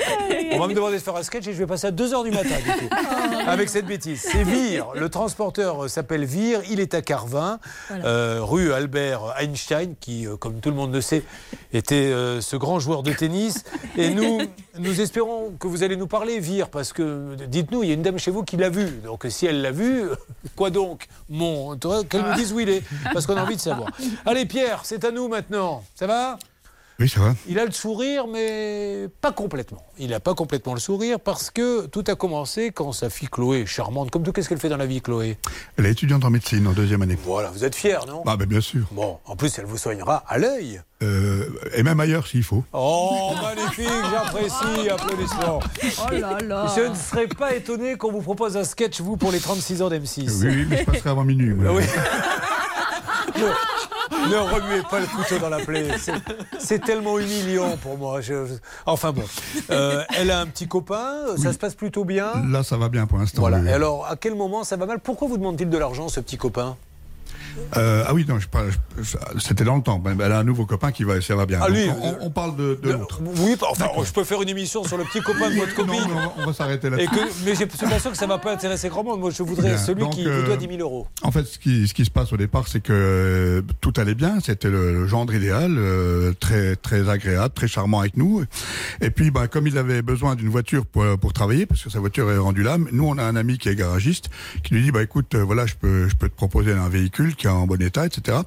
On va me demander de faire un sketch et je vais passer à 2h du matin, du coup, avec cette bêtise. C'est Vire, le transporteur euh, s'appelle Vire, il est à Carvin, Voilà. euh, rue Albert Einstein, qui, comme tout le monde le sait, était euh, ce grand joueur de tennis. Et nous, nous espérons que vous allez nous parler, Vire, parce que, dites-nous, il y a une dame chez vous qui l'a vu. Donc, si elle l'a vu, [LAUGHS] quoi donc Mon, qu'elle nous dise où il est, parce qu'on a envie de savoir. Allez, Pierre, c'est à nous maintenant. Ça va? Oui, ça va. il a le sourire, mais pas complètement. Il n'a pas complètement le sourire parce que tout a commencé quand sa fille Chloé, est charmante, comme tout, qu'est-ce qu'elle fait dans la vie, Chloé? Elle est étudiante en médecine en deuxième année. Voilà, vous êtes fiers, non? Ah, ben bien sûr. Bon, en plus, elle vous soignera à l'œil. Euh, et même ailleurs s'il faut. Oh, magnifique, j'apprécie, applaudissements. Oh là là. Je ne serais pas étonné qu'on vous propose un sketch, vous, pour les 36 ans d'M6. Oui, oui, mais je passerai avant minuit. moi. Ah oui. [LAUGHS] [LAUGHS] ne remuez pas le couteau dans la plaie. C'est- tellement humiliant pour moi. Je- je- enfin bon. Euh, elle a un petit copain, ça se passe plutôt bien. Là, ça va bien pour l'instant. Voilà. oui. Et alors, à quel moment ça va mal? Pourquoi vous demande-t-il de l'argent, ce petit copain? Euh, ah oui, non, je parle- je- c'était dans le temps. Ben, Elle a un nouveau copain qui va, ça va bien. Ah, Donc, on, on parle de, de l'autre. Oui, enfin, je peux faire une émission sur le petit copain de votre copine. Non, non, on va s'arrêter Et là-dessus. que, mais je suis pas sûr que ça va pas intéresser grand monde. Moi, je voudrais Bien. celui Donc, qui vous euh, doit 10 000 euros. En fait, ce qui, ce qui se passe au départ, c'est que euh, tout allait bien. C'était le, le gendre idéal, euh, très très agréable, très charmant avec nous. Et puis, bah, comme il avait besoin d'une voiture pour, pour travailler, parce que sa voiture est rendue là, nous, on a un ami qui est garagiste, qui lui dit, bah, écoute, voilà, je peux, je peux te proposer un véhicule en bon état, etc.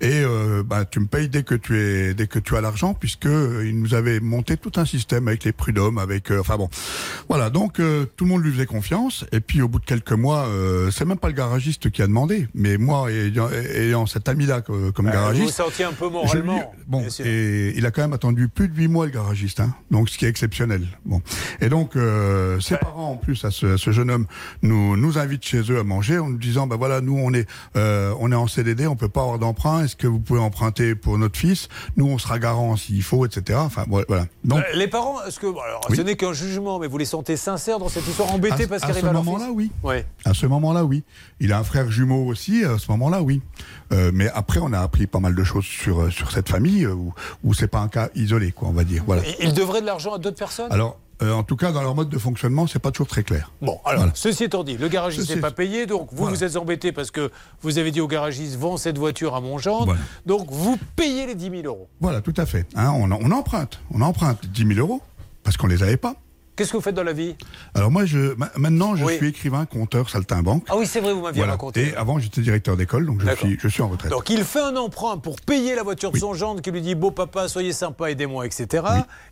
Et euh, bah, tu me payes dès que tu es, dès que tu as l'argent, puisque euh, il nous avait monté tout un système avec les prud'hommes, avec, euh, enfin bon, voilà. Donc euh, tout le monde lui faisait confiance. Et puis au bout de quelques mois, euh, c'est même pas le garagiste qui a demandé, mais moi ayant, ayant cet ami-là euh, comme Euh, vous vous garagiste. sentiez un peu lui- moralement. bon, et il a quand même attendu plus de huit mois le garagiste, hein, donc ce qui est exceptionnel. Bon, et donc euh, ses parents en plus à ce, à ce jeune homme nous nous invitent chez eux à manger en nous disant bah voilà nous on est euh, on est en CDD, on peut pas avoir d'emprunt. Est-ce que vous pouvez emprunter pour notre fils Nous on sera garant s'il faut, etc. Enfin voilà. Donc Euh, les parents, est-ce que bon, alors, Oui. ce n'est qu'un jugement, mais vous les sentez sincères dans cette histoire, embêtés À- parce à qu'il ce arrive à leur moment-là, oui. Ouais. À ce moment-là, oui. Il a un frère jumeau aussi, à ce moment-là, oui. Euh, mais après, on a appris pas mal de choses sur, euh, sur cette famille, où, où c'est pas un cas isolé, quoi, on va dire. Voilà. Ils devraient de l'argent à d'autres personnes? Alors, euh, en tout cas, dans leur mode de fonctionnement, c'est pas toujours très clair. Bon, alors, Voilà. ceci étant dit, le garagiste n'est pas payé, donc vous Voilà. vous êtes embêté parce que vous avez dit au garagiste, vends cette voiture à mon gendre, Voilà. donc vous payez les 10 000 euros. Voilà, tout à fait. Hein, on, on emprunte. On emprunte 10 000 euros, parce qu'on les avait pas. Qu'est-ce que vous faites dans la vie? Alors moi, je, ma- maintenant, je Oui. suis écrivain, conteur, saltimbanque. Ah oui, c'est vrai, vous m'aviez Voilà. raconté. Et avant, j'étais directeur d'école, donc je D'accord. suis, je suis en retraite. Donc il fait un emprunt pour payer la voiture de son gendre qui lui dit beau papa soyez sympa aidez-moi etc.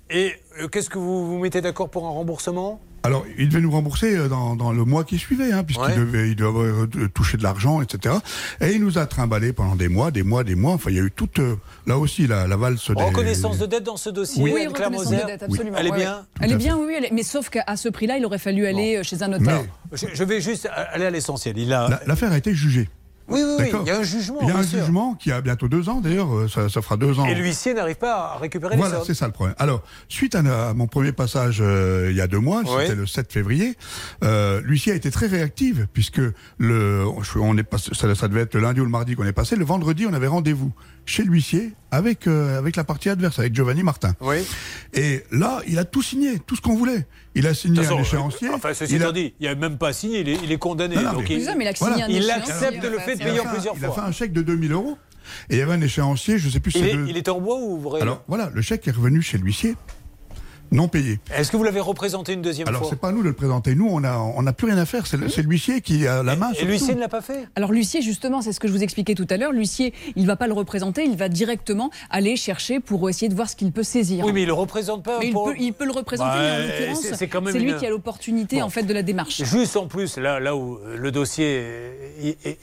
Et euh, qu'est-ce que vous vous mettez d'accord pour un remboursement? Alors, il devait nous rembourser euh, dans, dans le mois qui suivait, hein, puisqu'il Ouais. devait, il devait avoir euh, touché de l'argent, etc. Et il nous a trimballé pendant des mois, des mois, des mois. Enfin, il y a eu toute, euh, là aussi, la, la valse des... Reconnaissance de dette dans ce dossier Oui, Moser de dette, absolument. Elle est bien. Elle est bien, oui, elle est- mais sauf qu'à ce prix-là, il aurait fallu aller chez un notaire. je, je vais juste aller à l'essentiel. Il a... La- L'affaire a été jugée. Oui, oui, oui, il y a un jugement. Il y a un sûr. jugement qui a bientôt deux ans, d'ailleurs, euh, ça, ça fera deux ans. Et l'huissier n'arrive pas à récupérer les Voilà, c'est ça le problème. Alors, suite à, mon premier passage euh, il y a deux mois, c'était le 7 février, euh, l'huissier a été très réactive puisque le, on est passé, ça, ça devait être le lundi ou le mardi qu'on est passé. Le vendredi, on avait rendez-vous chez l'huissier avec euh, avec la partie adverse, avec Giovanni Martin. Oui. Et là, il a tout signé, tout ce qu'on voulait. Il a signé un échéancier. Enfin, ceci il a- étant dit, il n'a même pas signé, il est, il est condamné. Non, non, donc mais- il, mais il a il accepte le fait. de il a payer en fait un- plusieurs il a fait fois. un chèque de 2000 euros. Et il y avait un échéancier, je sais plus si Il c'est est, de- il est en bois ou vrai Alors voilà, le chèque est revenu chez l'huissier, non payé. Est-ce que vous l'avez représenté une deuxième Alors fois c'est pas à nous de le présenter. Nous, on a on n'a plus rien à faire. C'est le- c'est l'huissier qui a la main. Et sur l'huissier ne l'a pas fait? Alors l'huissier, justement, c'est ce que je vous expliquais tout à l'heure. L'huissier, il ne va pas le représenter, il va directement aller chercher pour essayer de voir ce qu'il peut saisir. Oui, mais il ne le représente pas. Mais il, peut, il peut le représenter, en c'est- lui une- qui a l'opportunité Bon. en fait de la démarche. Juste en plus, là, là où le dossier,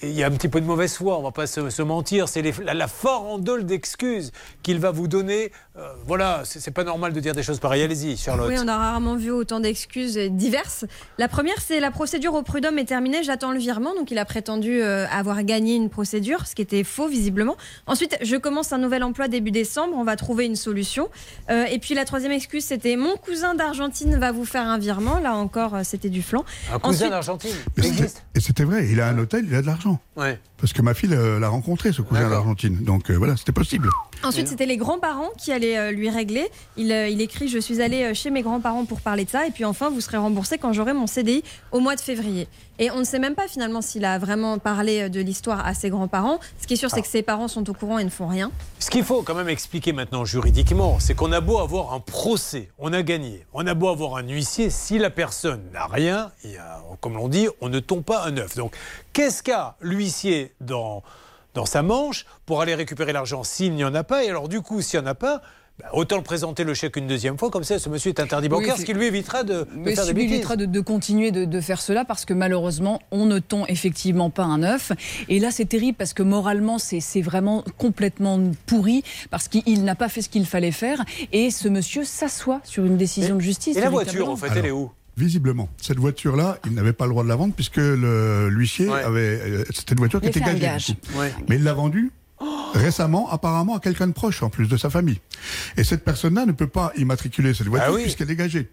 il y a un petit peu de mauvaise foi, on va pas se, se mentir, c'est la, la farandole d'excuses qu'il va vous donner. Euh, voilà, c'est pas normal de dire des choses pareilles. Allez-y, Charlotte. Oui, on a rarement vu autant d'excuses euh, diverses. La première, c'est la procédure au prud'homme est terminée, j'attends le virement. Donc il a prétendu euh, avoir gagné une procédure, ce qui était faux visiblement. Ensuite, je commence un nouvel emploi début décembre, on va trouver une solution. Euh, et puis la troisième excuse, c'était mon cousin d'Argentine va vous faire un virement. Là encore, c'était du flanc. Un cousin Ensuite- d'Argentine Et c'était- Et c'était vrai. Il a un hôtel, il a de l'argent. Ouais. Parce que ma fille l'a rencontré, ce cousin d'Argentine. Donc euh, voilà, c'était possible. Ensuite, c'était les grands-parents qui allaient euh, lui régler. Il, euh, il écrit Je suis allé euh, chez mes grands-parents pour parler de ça. Et puis enfin, vous serez remboursé quand j'aurai mon CDI au mois de février. Et on ne sait même pas finalement s'il a vraiment parlé de l'histoire à ses grands-parents. Ce qui est sûr, c'est que ses parents sont au courant et ne font rien. Ce qu'il faut quand même expliquer maintenant juridiquement, c'est qu'on a beau avoir un procès, on a gagné, on a beau avoir un huissier, si la personne n'a rien, comme l'on dit, on ne tombe pas un œuf. Donc, qu'est-ce qu'a l'huissier dans, dans sa manche pour aller récupérer l'argent s'il n'y en a pas Et alors, du coup, s'il n'y en a pas, bah, autant le présenter le chèque une deuxième fois, comme ça, ce monsieur est interdit bancaire, ce qui lui évitera de, de Mais faire ce des qui lui bêtises. évitera de, de continuer de, de faire cela parce que malheureusement, on ne tond effectivement pas un œuf. Et là, c'est terrible parce que moralement, c'est vraiment complètement pourri parce qu'il n'a pas fait ce qu'il fallait faire. Et ce monsieur s'assoit sur une décision de justice. et la voiture, en fait, elle est où? Visiblement, cette voiture-là, il n'avait pas le droit de la vendre puisque le- l'huissier avait. euh, C'était une voiture qui était gagée. Ouais. Mais il l'a vendue récemment, apparemment, à quelqu'un de proche, en plus de sa famille. Et cette personne-là ne peut pas immatriculer cette voiture Ah oui. puisqu'elle est gagée.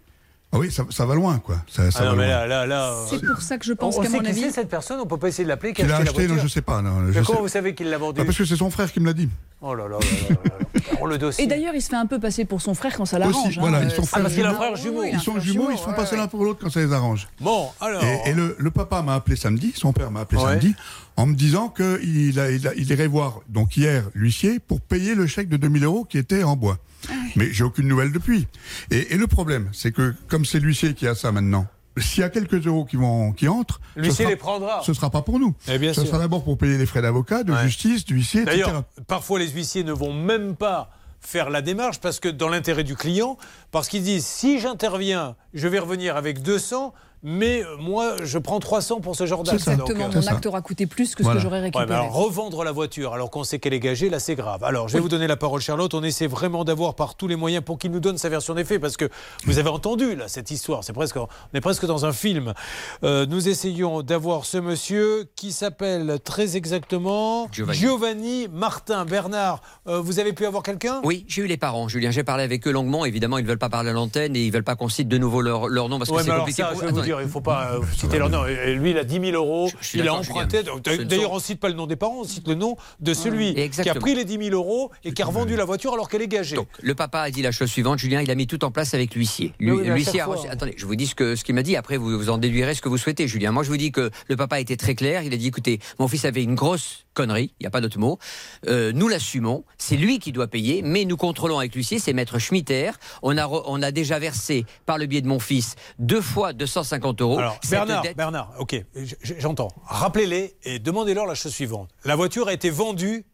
Ah oui, ça, ça va loin, quoi. Ça, ça Ah non, mais là, là, là. C'est pour ça que je pense qu'à mon qui avis. c'est cette personne, on peut pas essayer de l'appeler. qui a acheté la non, je sais pas. Non, Mais je comment sais- vous savez qu'il l'a vendu Ah, Parce que c'est son frère qui me l'a dit. Oh là là là là là là. Oh, le dossier. Et d'ailleurs, il se fait un peu passer pour son frère quand ça l'arrange. Aussi, hein. voilà, Euh, ils sont frères parce qu'il a un jumeaux. frère jumeau. Ils sont jumeaux, ils se font passer l'un pour l'autre quand ça les arrange. Bon, alors. Et, et le, le papa m'a appelé samedi, son père m'a appelé Ouais. samedi, en me disant qu'il il, il irait voir, donc hier, l'huissier, pour payer le chèque de 2000 euros qui était en bois. Mais j'ai aucune nouvelle depuis. Et, et le problème, c'est que comme c'est l'huissier qui a ça maintenant, s'il y a quelques euros qui, vont, qui entrent, ce L'huissier sera- les prendra. Ce sera pas pour nous. Eh bien ce sûr. sera d'abord pour payer les frais d'avocat, de Ouais. justice, d'huissier, etc. D'ailleurs, parfois les huissiers ne vont même pas faire la démarche parce que dans l'intérêt du client, parce qu'ils disent si j'interviens, je vais revenir avec 200, mais euh, moi je prends 300 pour ce genre d'acte. Exactement, Donc, euh, mon acte aura coûté plus que ce Voilà. que j'aurais récupéré. alors, revendre la voiture alors qu'on sait qu'elle est gagée, là c'est grave. Alors je vais vous donner la parole Charlotte, on essaie vraiment d'avoir par tous les moyens pour qu'il nous donne sa version des faits parce que vous avez entendu là cette histoire, c'est presque on est presque dans un film. Euh, nous essayons d'avoir ce monsieur qui s'appelle très exactement Giovanni. Martin Bernard. euh, vous avez pu avoir quelqu'un? Oui, j'ai eu les parents, Julien. J'ai parlé avec eux longuement. Évidemment, ils ne veulent pas parler à l'antenne et ils ne veulent pas qu'on cite de nouveau leur, leur nom parce que Ouais, c'est compliqué ça, pour je dire, il ne faut pas euh, citer leur nom. Et lui, il a 10 000 euros. il a emprunté. D'ailleurs, on ne cite pas le nom des parents, on cite le nom de celui qui a pris les 10 000 euros et qui a revendu la voiture alors qu'elle est gagée. Le papa a dit la chose suivante, Julien, il a mis tout en place avec l'huissier. Oui, à L'huissier. Attendez, je vous dis ce que ce qu'il m'a dit. Après, vous, vous en déduirez ce que vous souhaitez, Julien. Moi, je vous dis que le papa a été très clair. Il a dit, écoutez, mon fils avait une grosse connerie. Il n'y a pas d'autre mot. Euh, nous l'assumons. C'est lui qui doit payer, mais nous contrôlons avec l'huissier. C'est maître Schmitter. On a re- on a déjà versé par le biais de mon fils deux fois 250 euros. Alors, Bernard, dette- Bernard, ok, j'entends. Rappelez-les et demandez-leur la chose suivante. La voiture a été vendue,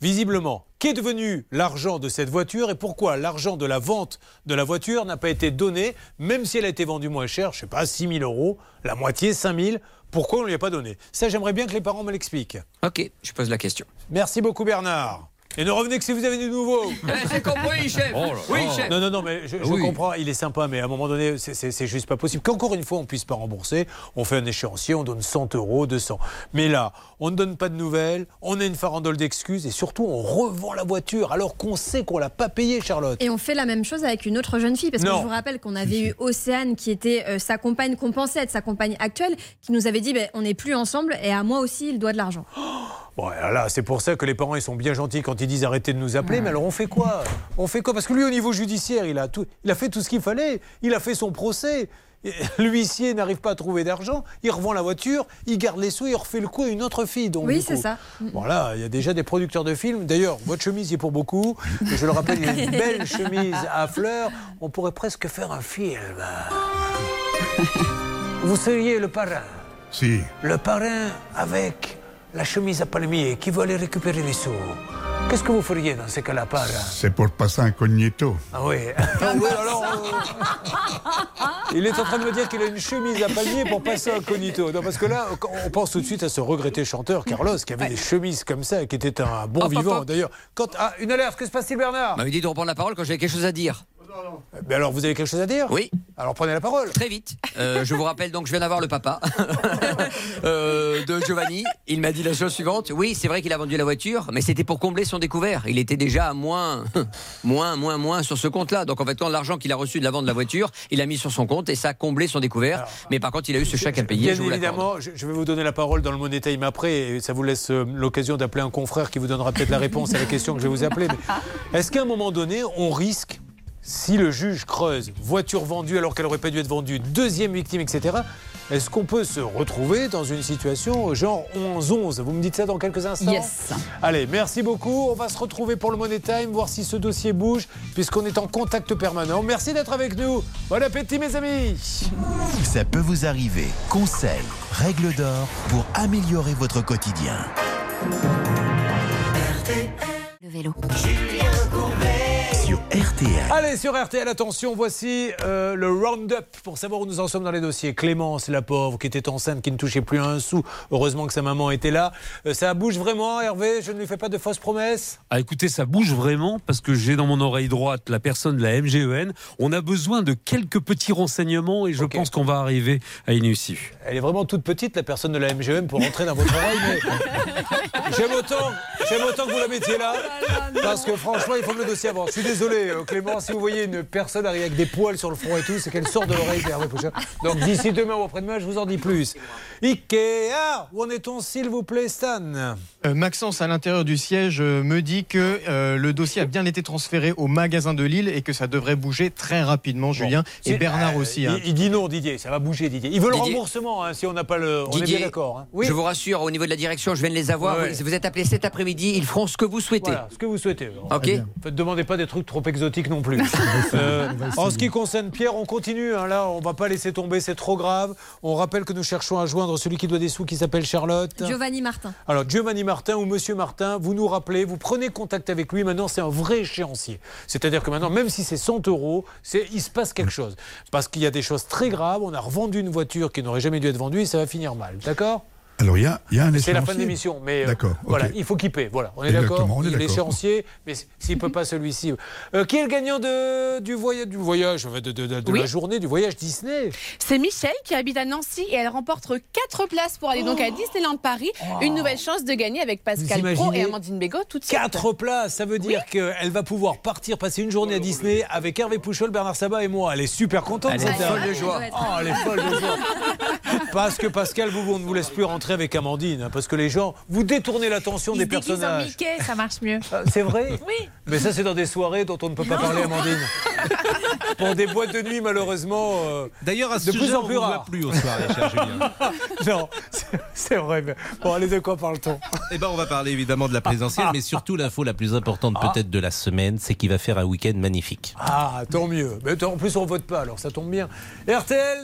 visiblement. Qu'est devenu l'argent de cette voiture et pourquoi l'argent de la vente de la voiture n'a pas été donné, même si elle a été vendue moins cher, je sais pas, 6 000 euros, la moitié, 5 000, pourquoi on ne lui a pas donné? Ça, j'aimerais bien que les parents me l'expliquent. Ok, je pose la question. Merci beaucoup, Bernard. Et ne revenez que si vous avez du nouveau. [LAUGHS] J'ai compris, chef. Oh oui, chef. Non, non, non, mais je, je Oui. comprends, il est sympa, mais à un moment donné, c'est- juste pas possible. Qu'encore une fois, on puisse pas rembourser. On fait un échéancier, on donne 100 euros, 200. Mais là, on ne donne pas de nouvelles, on a une farandole d'excuses et surtout, on revend la voiture alors qu'on sait qu'on l'a pas payée, Charlotte. Et on fait la même chose avec une autre jeune fille, parce que je vous rappelle qu'on avait eu Océane, qui était euh, sa compagne, qu'on pensait être sa compagne actuelle, qui nous avait dit ben, on n'est plus ensemble et à moi aussi il doit de l'argent. Bon, alors là, c'est pour ça que les parents, ils sont bien gentils quand ils disent arrêtez de nous appeler. Mais alors, on fait quoi? On fait quoi? Parce que lui, au niveau judiciaire, il a, tout, il a fait tout ce qu'il fallait. Il a fait son procès. [LAUGHS] L'huissier n'arrive pas à trouver d'argent. Il revend la voiture, il garde les sous, il refait le coup à une autre fille. Donc, Oui, c'est ça. Voilà, il y a déjà des producteurs de films. D'ailleurs, votre chemise y est pour beaucoup. Je le rappelle, il y a une belle [LAUGHS] chemise à fleurs. On pourrait presque faire un film. [LAUGHS] Vous seriez le parrain? Si. Le parrain avec la chemise à palmier qui veut aller récupérer les sous? Qu'est-ce que vous feriez dans ces cas-là, C'est pour passer un cognito. Ah oui. [LAUGHS] Ah oui, alors, euh, Il est en train de me dire qu'il a une chemise à palmier pour passer incognito. Non, parce que là, on pense tout de suite à ce regretté chanteur, Carlos, qui avait des chemises comme ça, qui était un bon Hop, hop, vivant. hop. D'ailleurs, quand. Ah, une alerte, que se passe-t-il, Bernard? M'a dit de reprendre la parole quand j'avais quelque chose à dire. Mais alors, vous avez quelque chose à dire? Oui. Alors, prenez la parole. Très vite. Euh, je vous rappelle donc, je viens d'avoir le papa [LAUGHS] euh, de Giovanni. Il m'a dit la chose suivante. Oui, c'est vrai qu'il a vendu la voiture, mais c'était pour combler son découvert. Il était déjà à moins, [LAUGHS] moins, moins, moins sur ce compte-là. Donc en fait, quand l'argent qu'il a reçu de la vente de la voiture, il a mis sur son compte et ça a comblé son découvert. mais par contre, il a eu ce chèque à payer. Bien je vous l'accorde. évidemment, je, vais vous donner la parole dans le Money Time après, et ça vous laisse euh, l'occasion d'appeler un confrère qui vous donnera peut-être la réponse à la question que je vais vous appeler. Est-ce qu'à un moment donné, on risque, si le juge creuse, voiture vendue alors qu'elle aurait pas dû être vendue, deuxième victime, etc., est-ce qu'on peut se retrouver dans une situation genre 11-11 Vous me dites ça dans quelques instants? Yes. Allez, merci beaucoup. On va se retrouver pour le Money Time, voir si ce dossier bouge, puisqu'on est en contact permanent. Merci d'être avec nous. Bon appétit, mes amis. Ça peut vous arriver. Conseils, règles d'or pour améliorer votre quotidien. Le vélo. RTL. Allez, sur RTL, attention, voici euh, le round-up pour savoir où nous en sommes dans les dossiers. Clémence, la pauvre, qui était enceinte, qui ne touchait plus un sou. Heureusement que sa maman était là. Euh, ça bouge vraiment, Hervé? Je ne lui fais pas de fausses promesses? Ah, écoutez, ça bouge vraiment parce que j'ai dans mon oreille droite la personne de la MGEN. On a besoin de quelques petits renseignements et je pense qu'on va arriver à une issue. Elle est vraiment toute petite, la personne de la MGM, pour rentrer dans votre oreille. mais J'aime autant, j'aime autant que vous la mettiez là. Parce que franchement, il faut que le dossier avance. Je suis désolé, euh, Clément, si vous voyez une personne arriver avec des poils sur le front et tout, c'est qu'elle sort de l'oreille. Donc d'ici demain ou après-demain, je vous en dis plus. Ikea, où en est-on, s'il vous plaît, Stan? Euh, Maxence, à l'intérieur du siège, euh, me dit que euh, le dossier a bien été transféré au magasin de Lille et que ça devrait bouger très rapidement, Julien. Et Bernard euh, aussi. Il, hein. il dit non, Didier, ça va bouger, Didier. Il veut Didier. le remboursement hein, si on n'a pas le. On est Didier, bien d'accord. hein. Oui. Je vous rassure, au niveau de la direction, je viens de les avoir. Ouais, ouais. Vous, vous êtes appelés cet après-midi, ils feront ce que vous souhaitez. Voilà, ce que vous souhaitez. Ok. Ne demandez pas des trucs trop exotiques non plus. [LAUGHS] Euh, en ce qui concerne Pierre, on continue. hein, là, on va pas laisser tomber, c'est trop grave. On rappelle que nous cherchons à joindre celui qui doit des sous, qui s'appelle Charlotte. Giovanni Martin. Alors, Giovanni Martin ou Monsieur Martin, vous nous rappelez, vous prenez contact avec lui. Maintenant, c'est un vrai échéancier. C'est-à-dire que maintenant, même si c'est 100 euros, il se passe quelque chose. Parce qu'il y a des choses très graves. On a revendu une voiture qui n'aurait jamais dû être vendue et ça va finir mal. D'accord? Alors, il y a, il y a un c'est la fin de échéancier. l'émission, mais euh, voilà, il faut qu'il paie. Voilà, on est d'accord. l'échéancier, mais s'il peut pas celui-ci. Euh, qui est le gagnant de, du voyage, du voyage, de, de- de- de Oui. la journée du voyage Disney? C'est Michel qui habite à Nancy et elle remporte 4 places pour aller donc à Disneyland Paris. Une nouvelle chance de gagner avec Pascal Pro et Amandine Bégaud tout de suite. Quatre places, ça veut dire qu'elle va pouvoir partir passer une journée à Disney avec Hervé Pouchol, Bernard Sabat et moi. Elle est super contente. Elle est folle de joie. Oh, elle est folle de joie. [LAUGHS] Parce que Pascal, vous, on ne vous laisse plus rentrer avec Amandine, hein, parce que les gens, vous détournez l'attention des se déguise en personnages. Mickey, ça marche mieux. Ah, C'est vrai [LAUGHS] Oui. Mais ça, c'est dans des soirées dont on ne peut pas parler, Amandine. [LAUGHS] Pour des boîtes de nuit, malheureusement. euh, D'ailleurs, à ce de plus sujet, en on plus voit rare. plus aux soirées, cher [LAUGHS] Julien. non, c'est- vrai. mais- Bon, allez, de quoi parle-t-on? Eh ben, on va parler évidemment de la présidentielle, mais surtout l'info la plus importante Ah. peut-être de la semaine, c'est qu'il va faire un week-end magnifique. Ah, tant mieux. Mais en plus, on vote pas, alors ça tombe bien. RTL.